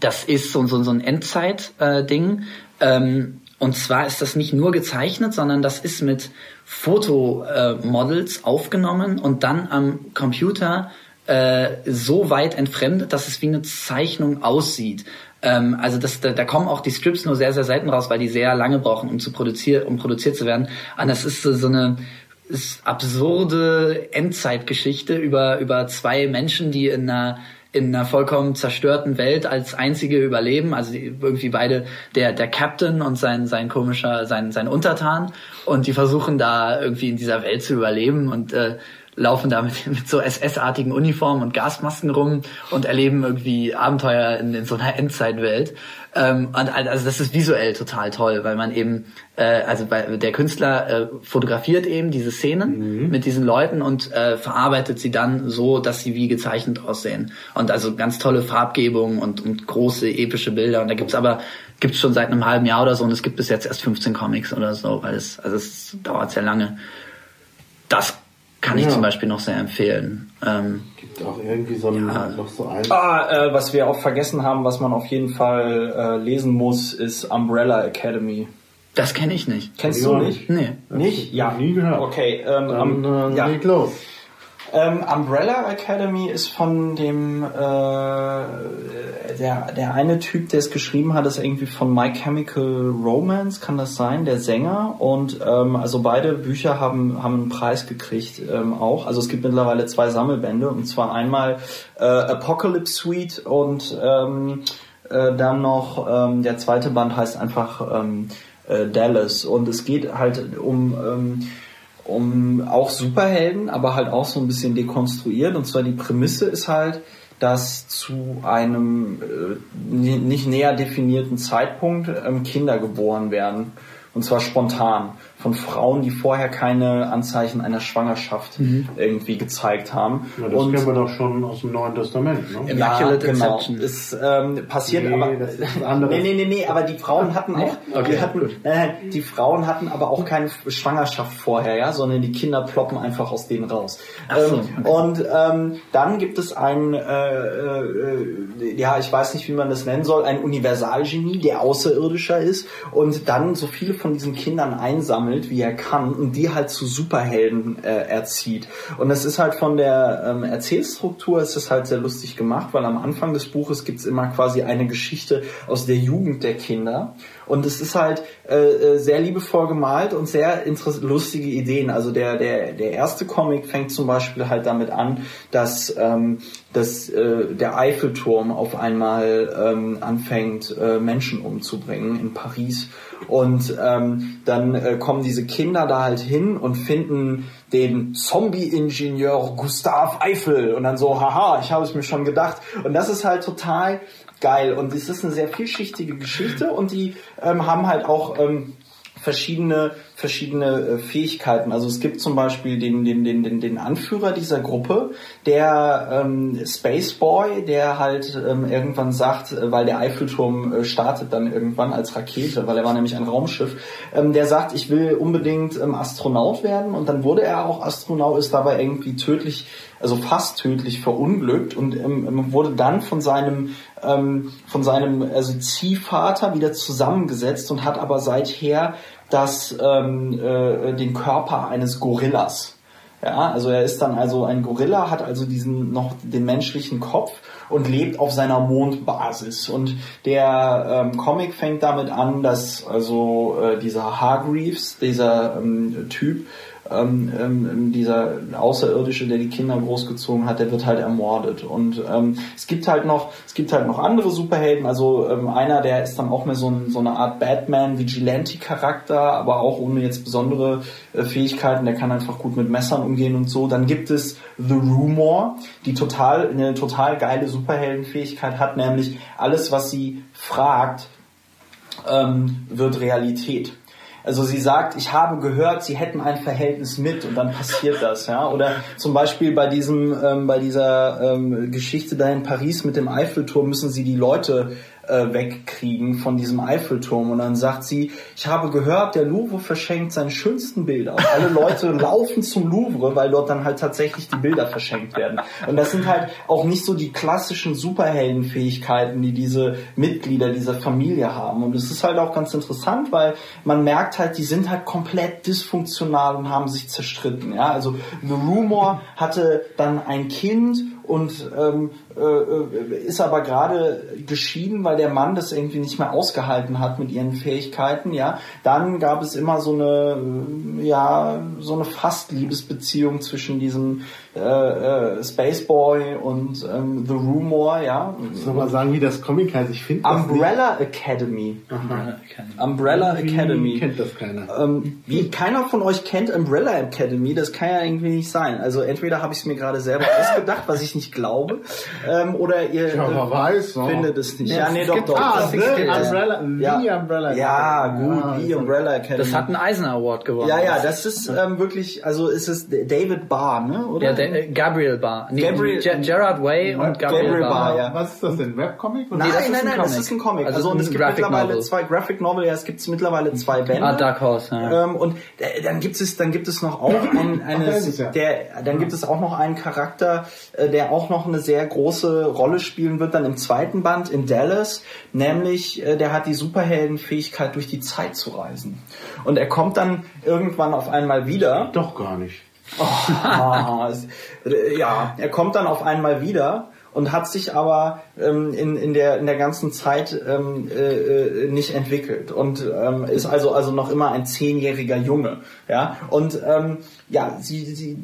das ist so, so, so ein Endzeit-Ding. Äh, ähm, und zwar ist das nicht nur gezeichnet, sondern das ist mit Fotomodels aufgenommen und dann am Computer äh, so weit entfremdet, dass es wie eine Zeichnung aussieht. Ähm, also das, da, da kommen auch die Strips nur sehr, sehr selten raus, weil die sehr lange brauchen, um zu produzieren, um produziert zu werden. Und das ist so, so eine ist absurde Endzeitgeschichte über über zwei Menschen, die in einer in einer vollkommen zerstörten Welt als einzige überleben. Also irgendwie beide der der Captain und sein sein komischer sein sein Untertan und die versuchen da irgendwie in dieser Welt zu überleben und äh, laufen da mit, mit so SS-artigen Uniformen und Gasmasken rum und erleben irgendwie Abenteuer in, in so einer Endzeitwelt. Ähm, und also das ist visuell total toll, weil man eben, äh, also bei, der Künstler äh, fotografiert eben diese Szenen mhm. mit diesen Leuten und äh, verarbeitet sie dann so, dass sie wie gezeichnet aussehen. Und also ganz tolle Farbgebung und, und große epische Bilder. Und da gibt's aber gibt's schon seit einem halben Jahr oder so und es gibt bis jetzt erst 15 Comics oder so, weil es also es dauert sehr lange. Das kann ich ja. zum Beispiel noch sehr empfehlen. Ähm,
Gibt auch irgendwie so ein, ja. noch so ein.
Ah, äh, was wir auch vergessen haben, was man auf jeden Fall äh, lesen muss, ist Umbrella Academy.
Das kenne ich nicht.
Kennst ja. du nicht?
Nee.
Nicht?
Ja. Nie gehört.
Okay, ähm,
Dann, äh, ja. leg los.
Ähm, Umbrella Academy ist von dem äh, der der eine Typ, der es geschrieben hat, ist irgendwie von My Chemical Romance, kann das sein, der Sänger. Und ähm, also beide Bücher haben haben einen Preis gekriegt ähm, auch. Also es gibt mittlerweile zwei Sammelbände. Und zwar einmal äh, Apocalypse Suite und ähm, äh, dann noch ähm, der zweite Band heißt einfach ähm, äh, Dallas. Und es geht halt um ähm, um auch Superhelden, aber halt auch so ein bisschen dekonstruiert. Und zwar die Prämisse ist halt, dass zu einem äh, nicht näher definierten Zeitpunkt ähm, Kinder geboren werden. Und zwar spontan von Frauen, die vorher keine Anzeichen einer Schwangerschaft mhm. irgendwie gezeigt haben.
Ja, das und, kennen wir doch schon aus dem Neuen Testament. Ne?
Ja, genau. Es ähm, passiert nee, aber das ist nee, nee, nee, nee, aber die Frauen hatten auch okay, die, hatten, äh, die Frauen hatten aber auch keine Schwangerschaft vorher, ja, sondern die Kinder ploppen einfach aus denen raus. So, ähm, okay. Und ähm, dann gibt es ein, äh, äh, ja, ich weiß nicht, wie man das nennen soll, ein Universalgenie, der außerirdischer ist und dann so viele von diesen Kindern einsammelt sammelt, wie er kann und die halt zu Superhelden äh, erzieht. Und es ist halt von der ähm, Erzählstruktur ist es halt sehr lustig gemacht, weil am Anfang des Buches gibt's immer quasi eine Geschichte aus der Jugend der Kinder und es ist halt äh, äh sehr liebevoll gemalt und sehr lustige Ideen. Also der, der, der erste Comic fängt zum Beispiel halt damit an, dass, ähm, dass äh, der Eiffelturm auf einmal ähm, anfängt, äh, Menschen umzubringen in Paris. Und ähm, dann äh, kommen diese Kinder da halt hin und finden den Zombie-Ingenieur Gustav Eiffel und dann so, haha, ich habe es mir schon gedacht. Und das ist halt total geil. Und es ist eine sehr vielschichtige Geschichte und die ähm, haben halt auch ähm, verschiedene verschiedene äh, Fähigkeiten. Also es gibt zum Beispiel den den den den, den Anführer dieser Gruppe, der ähm, Space Boy, der halt ähm, irgendwann sagt, äh, weil der Eiffelturm äh, startet dann irgendwann als Rakete, weil er war nämlich ein Raumschiff, ähm, der sagt, ich will unbedingt ähm, Astronaut werden und dann wurde er auch Astronaut, ist dabei irgendwie tödlich also fast tödlich verunglückt und ähm, wurde dann von seinem ähm, von seinem also Ziehvater wieder zusammengesetzt und hat aber seither das ähm, äh, den Körper eines Gorillas. Ja, also er ist dann also ein Gorilla, hat also diesen noch den menschlichen Kopf und lebt auf seiner Mondbasis. Und der ähm, Comic fängt damit an, dass also äh, dieser Hargreaves, dieser ähm, Typ, ähm, ähm, dieser Außerirdische, der die Kinder großgezogen hat, der wird halt ermordet. Und ähm, es gibt halt noch, es gibt halt noch andere Superhelden. Also ähm, einer, der ist dann auch mehr so, ein, so eine Art Batman-Vigilante-Charakter, aber auch ohne jetzt besondere äh, Fähigkeiten. Der kann einfach gut mit Messern umgehen und so. Dann gibt es The Rumor, die total eine total geile Superheldenfähigkeit hat, nämlich alles, was sie fragt, ähm, wird Realität. Also sie sagt, ich habe gehört, sie hätten ein Verhältnis mit und dann passiert das, ja. Oder zum Beispiel bei diesem, ähm, bei dieser ähm, Geschichte da in Paris mit dem Eiffelturm müssen sie die Leute äh, wegkriegen von diesem Eiffelturm. Und dann sagt sie, ich habe gehört, der Louvre verschenkt seine schönsten Bilder. Und alle Leute laufen zum Louvre, weil dort dann halt tatsächlich die Bilder verschenkt werden. Und das sind halt auch nicht so die klassischen Superheldenfähigkeiten, die diese Mitglieder dieser Familie haben. Und es ist halt auch ganz interessant, weil man merkt halt, die sind halt komplett dysfunktional und haben sich zerstritten. Ja, also The Rumor hatte dann ein Kind und ähm, äh, äh, ist aber gerade geschieden, weil der Mann das irgendwie nicht mehr ausgehalten hat mit ihren Fähigkeiten, ja. Dann gab es immer so eine, ja, so eine fast Liebesbeziehung zwischen diesem äh, äh, Spaceboy und ähm, The Rumor, ja.
Soll mal sagen, wie das Comic heißt? Ich finde
Umbrella Academy. Umbrella Academy. Umbrella Academy.
kennt das keiner.
Ähm, wie keiner von euch kennt Umbrella Academy, das kann ja irgendwie nicht sein. Also entweder habe ich es mir gerade selber ausgedacht, was ich nicht glaube, ähm, oder ihr
ja, äh, weiß,
findet es nicht.
Ja, nee, doch, doch. Ah, The Umbrella,
ja. The Umbrella Academy. Ja, gut, ja, The Umbrella Academy.
Das hat einen Eisner Award gewonnen.
Ja, ja, das ist ähm, wirklich, also ist es David Barr, ne?
Oder? Ja, äh, Gabriel Barr. Nee,
Gabriel,
Gerard Way und Gabriel,
Gabriel Barr. ja.
Was ist das denn? Webcomic?
Nein, nein, nein, nein, das ist ein Comic. Also, also und es gibt Graphic mittlerweile Novel. zwei Graphic Novel, ja, es gibt mittlerweile zwei Bände.
Ah, Dark Horse, ja.
Ähm, und äh, dann gibt es, dann gibt es noch auch ein, eines, ja. der, dann gibt es auch noch einen Charakter, äh, der auch noch eine sehr große Rolle spielen wird, dann im zweiten Band in Dallas, nämlich, äh, der hat die Superheldenfähigkeit, durch die Zeit zu reisen. Und er kommt dann irgendwann auf einmal wieder.
Doch gar nicht.
Oh, ja, er kommt dann auf einmal wieder und hat sich aber ähm, in, in, der, in der ganzen Zeit ähm, äh, nicht entwickelt und ähm, ist also also noch immer ein zehnjähriger Junge. Ja und ähm, ja, sie, sie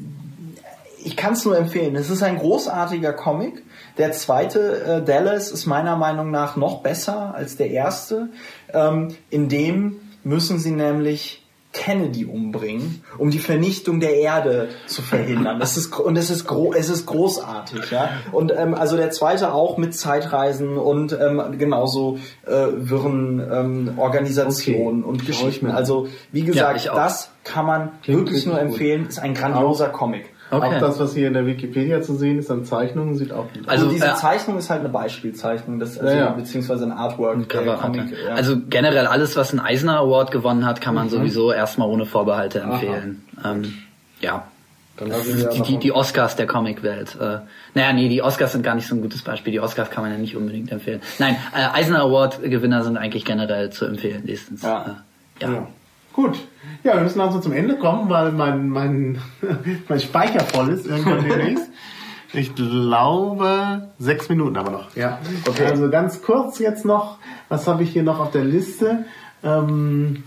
ich kann es nur empfehlen. Es ist ein großartiger Comic. Der zweite äh, Dallas ist meiner Meinung nach noch besser als der erste. Ähm, in dem müssen sie nämlich Kennedy umbringen, um die Vernichtung der Erde zu verhindern. Das ist und es ist gro es ist großartig, ja. Und ähm, also der zweite auch mit Zeitreisen und ähm, genauso äh, wirren ähm, Organisationen okay. und Geschichten. Also wie gesagt, ja, das kann man Klingt wirklich nur empfehlen. Ist ein grandioser Comic.
Okay. Auch das, was hier in der Wikipedia zu sehen ist an Zeichnungen, sieht auch
gut aus. Also, also diese äh, Zeichnung ist halt eine Beispielzeichnung, das, also, ja, ja. beziehungsweise ein Artwork. Ein
Cover Comic, ja. Also generell alles, was einen Eisner Award gewonnen hat, kann man mhm. sowieso erstmal ohne Vorbehalte empfehlen. Ähm, ja. Die, die, die, Oscars der Comicwelt. Äh, naja, nee, die Oscars sind gar nicht so ein gutes Beispiel. Die Oscars kann man ja nicht unbedingt empfehlen. Nein, äh, Eisner Award Gewinner sind eigentlich generell zu empfehlen, nächstens.
Ja. Äh, ja. Gut. Ja, wir müssen also zum Ende kommen, weil mein, mein, mein Speicher voll ist irgendwann demnächst. Ich glaube, sechs Minuten aber noch. Ja. Okay. Also ganz kurz jetzt noch, was habe ich hier noch auf der Liste? Ähm,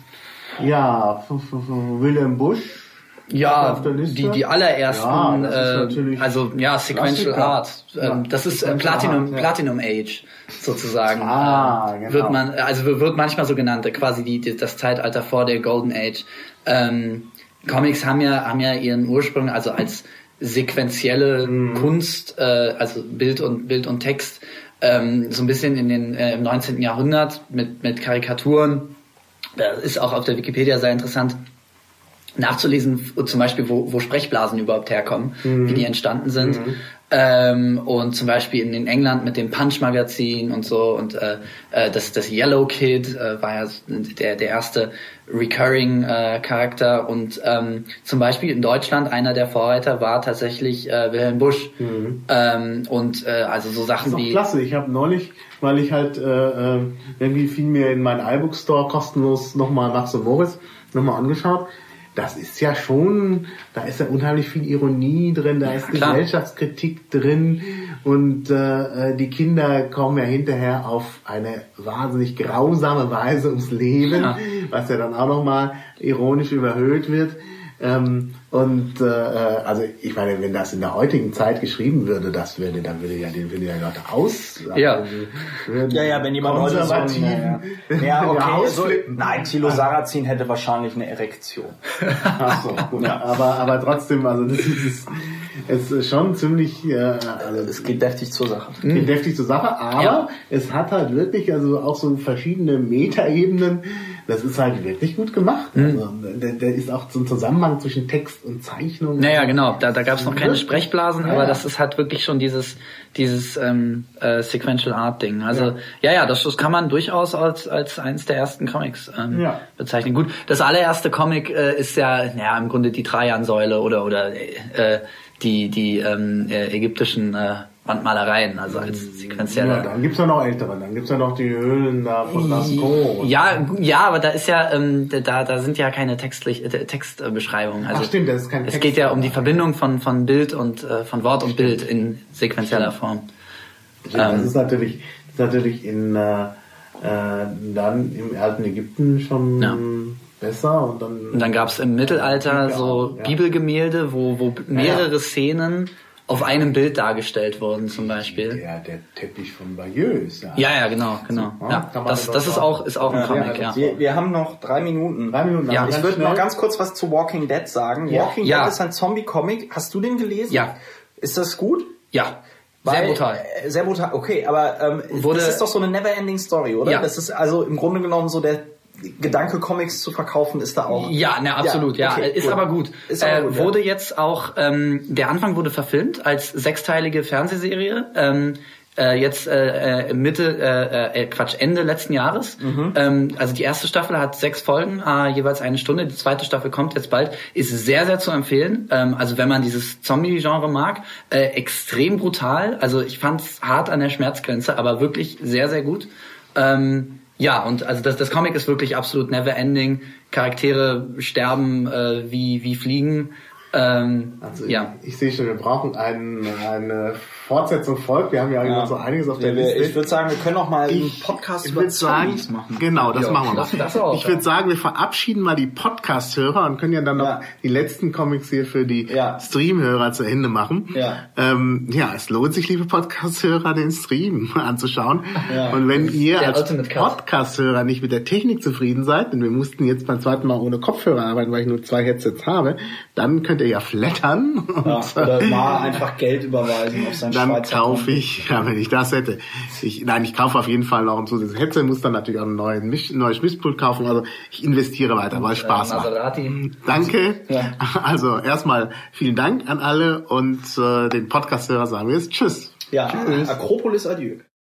ja, William Bush
ja, die, die allerersten, ja, äh, also ja, Sequential Art. Ähm, ja, das ist äh, Platinum, Art, ja. Platinum Age sozusagen. Ah, äh, genau. Wird man, also wird manchmal so genannt, quasi die, die, das Zeitalter vor der Golden Age. Ähm, Comics haben ja, haben ja ihren Ursprung, also als sequentielle mhm. Kunst, äh, also Bild und Bild und Text, ähm, so ein bisschen in den äh, im 19. Jahrhundert mit mit Karikaturen. Das ist auch auf der Wikipedia sehr interessant nachzulesen, zum Beispiel, wo, wo Sprechblasen überhaupt herkommen, mhm. wie die entstanden sind. Mhm. Ähm, und zum Beispiel in, in England mit dem Punch-Magazin und so. Und äh, äh, das, das Yellow Kid äh, war ja der, der erste Recurring-Charakter. und ähm, zum Beispiel in Deutschland einer der Vorreiter war tatsächlich äh, Wilhelm Busch. Mhm. Ähm, und äh, also so Sachen
das
ist wie...
Klasse, ich habe neulich, weil ich halt, äh, äh, irgendwie fiel mir in meinen iBook Store kostenlos nochmal Max und Moritz nochmal angeschaut das ist ja schon, da ist ja unheimlich viel Ironie drin, da ist Klar. Gesellschaftskritik drin und äh, äh, die Kinder kommen ja hinterher auf eine wahnsinnig grausame Weise ums Leben, ja. was ja dann auch nochmal ironisch überhöht wird. Ähm, und äh, äh, also ich meine, wenn das in der heutigen Zeit geschrieben würde, das würde, dann würde ja den würde ja Leute aus.
Ja. Also, ja, ja, wenn jemand konservativ. So, ja, ja. ja, okay. So, nein, Thilo Sarrazin hätte wahrscheinlich eine Erektion.
Ach so, gut. Ja. Aber aber trotzdem, also das ist es ist schon ziemlich. Äh,
also es geht deftig zur Sache.
Es geht deftig zur Sache, aber ja. es hat halt wirklich also auch so verschiedene Metaebenen das ist halt wirklich gut gemacht. Mhm. Also, der, der, ist auch so ein Zusammenhang zwischen Text und Zeichnung.
Naja, genau. Da, da gab es noch keine Sprechblasen, ja. aber das ist halt wirklich schon dieses dieses ähm, äh, Sequential Art Ding. Also ja, ja, ja das, das kann man durchaus als als eines der ersten Comics ähm, ja. bezeichnen. Gut, das allererste Comic äh, ist ja, ja im Grunde die Trajan-Säule oder oder äh, die die ähm, äh, ägyptischen äh, Wandmalereien, also als sequenzielle. Ja,
dann gibt's ja noch ältere, dann gibt's ja noch die Höhlen da von Lascaux.
Ja, ja, aber da ist ja, ähm, da, da sind ja keine textlich, äh, Textbeschreibungen. Also Ach stimmt, das ist kein Text. Es geht ja um die Verbindung von, von Bild und äh, von Wort und Bild in sequenzieller Form.
das ähm, ist natürlich, das ist natürlich in äh, äh, dann im alten Ägypten schon ja. besser und dann.
Und dann gab es im Mittelalter so ja. Bibelgemälde, wo, wo mehrere ja. Szenen auf einem Bild dargestellt wurden zum Beispiel.
Ja, der Teppich von Bayeux.
Ja, ja, ja genau, genau. So, ja, das, das ist auch, ist auch ein Comic, ja.
Wir, wir, haben noch drei Minuten. Drei Minuten. Ja. Ich würde noch ganz kurz was zu Walking Dead sagen. Walking Dead ist ein Zombie-Comic. Hast du den gelesen?
Ja.
Ist das gut?
Ja.
Weil, sehr brutal. Äh, sehr brutal, okay, aber ähm, Wurde, das ist doch so eine never-ending Story, oder? Ja. Das ist also im Grunde genommen so der Gedanke, Comics zu verkaufen, ist da auch.
Ja, ne, absolut, ja. Okay, ist, aber gut. ist aber gut. Äh, wurde ja. jetzt auch, ähm, der Anfang wurde verfilmt als sechsteilige Fernsehserie. Ähm, äh, jetzt äh, äh Mitte, äh, äh, Quatsch, Ende letzten Jahres. Mhm. Ähm, also die erste Staffel hat sechs Folgen, äh, jeweils eine Stunde. Die zweite Staffel kommt jetzt bald. Ist sehr, sehr zu empfehlen. Ähm, also wenn man dieses Zombie-Genre mag, äh, extrem brutal. Also ich fand's hart an der Schmerzgrenze, aber wirklich sehr, sehr gut. Ähm, ja, und also das, das Comic ist wirklich absolut never ending. Charaktere sterben äh, wie, wie Fliegen. Ähm,
also ja. ich, ich sehe schon, wir brauchen ein, eine Fortsetzung folgt. Wir haben ja, ja. so einiges auf der
Liste. Ich würde sagen, wir können auch mal ich, einen Podcast
über Zombies machen. Genau, das ja, machen wir mal. Das, das auch, ich würde sagen, wir verabschieden mal die Podcast-Hörer und können ja dann noch ja. die letzten Comics hier für die Stream-Hörer zu Ende machen. Ja. Ähm, ja, es lohnt sich, liebe Podcast-Hörer, den Stream anzuschauen. Und wenn ihr als Podcast-Hörer nicht mit der Technik zufrieden seid, denn wir mussten jetzt beim zweiten Mal ohne Kopfhörer arbeiten, weil ich nur zwei Headsets habe, dann könnt ihr ja flattern.
Ja, oder mal einfach Geld überweisen auf sein
dann kaufe ich, ja, wenn ich das hätte. Ich, nein, ich kaufe auf jeden Fall noch ein zusätzliches Headset, muss dann natürlich auch ein neues, Misch, neues Mischpult kaufen. Also ich investiere weiter, weil es Spaß äh, macht. Danke. Ja. Also erstmal vielen Dank an alle und äh, den Podcast-Hörer sagen wir jetzt Tschüss.
Ja, Tschüss. Akropolis Adieu.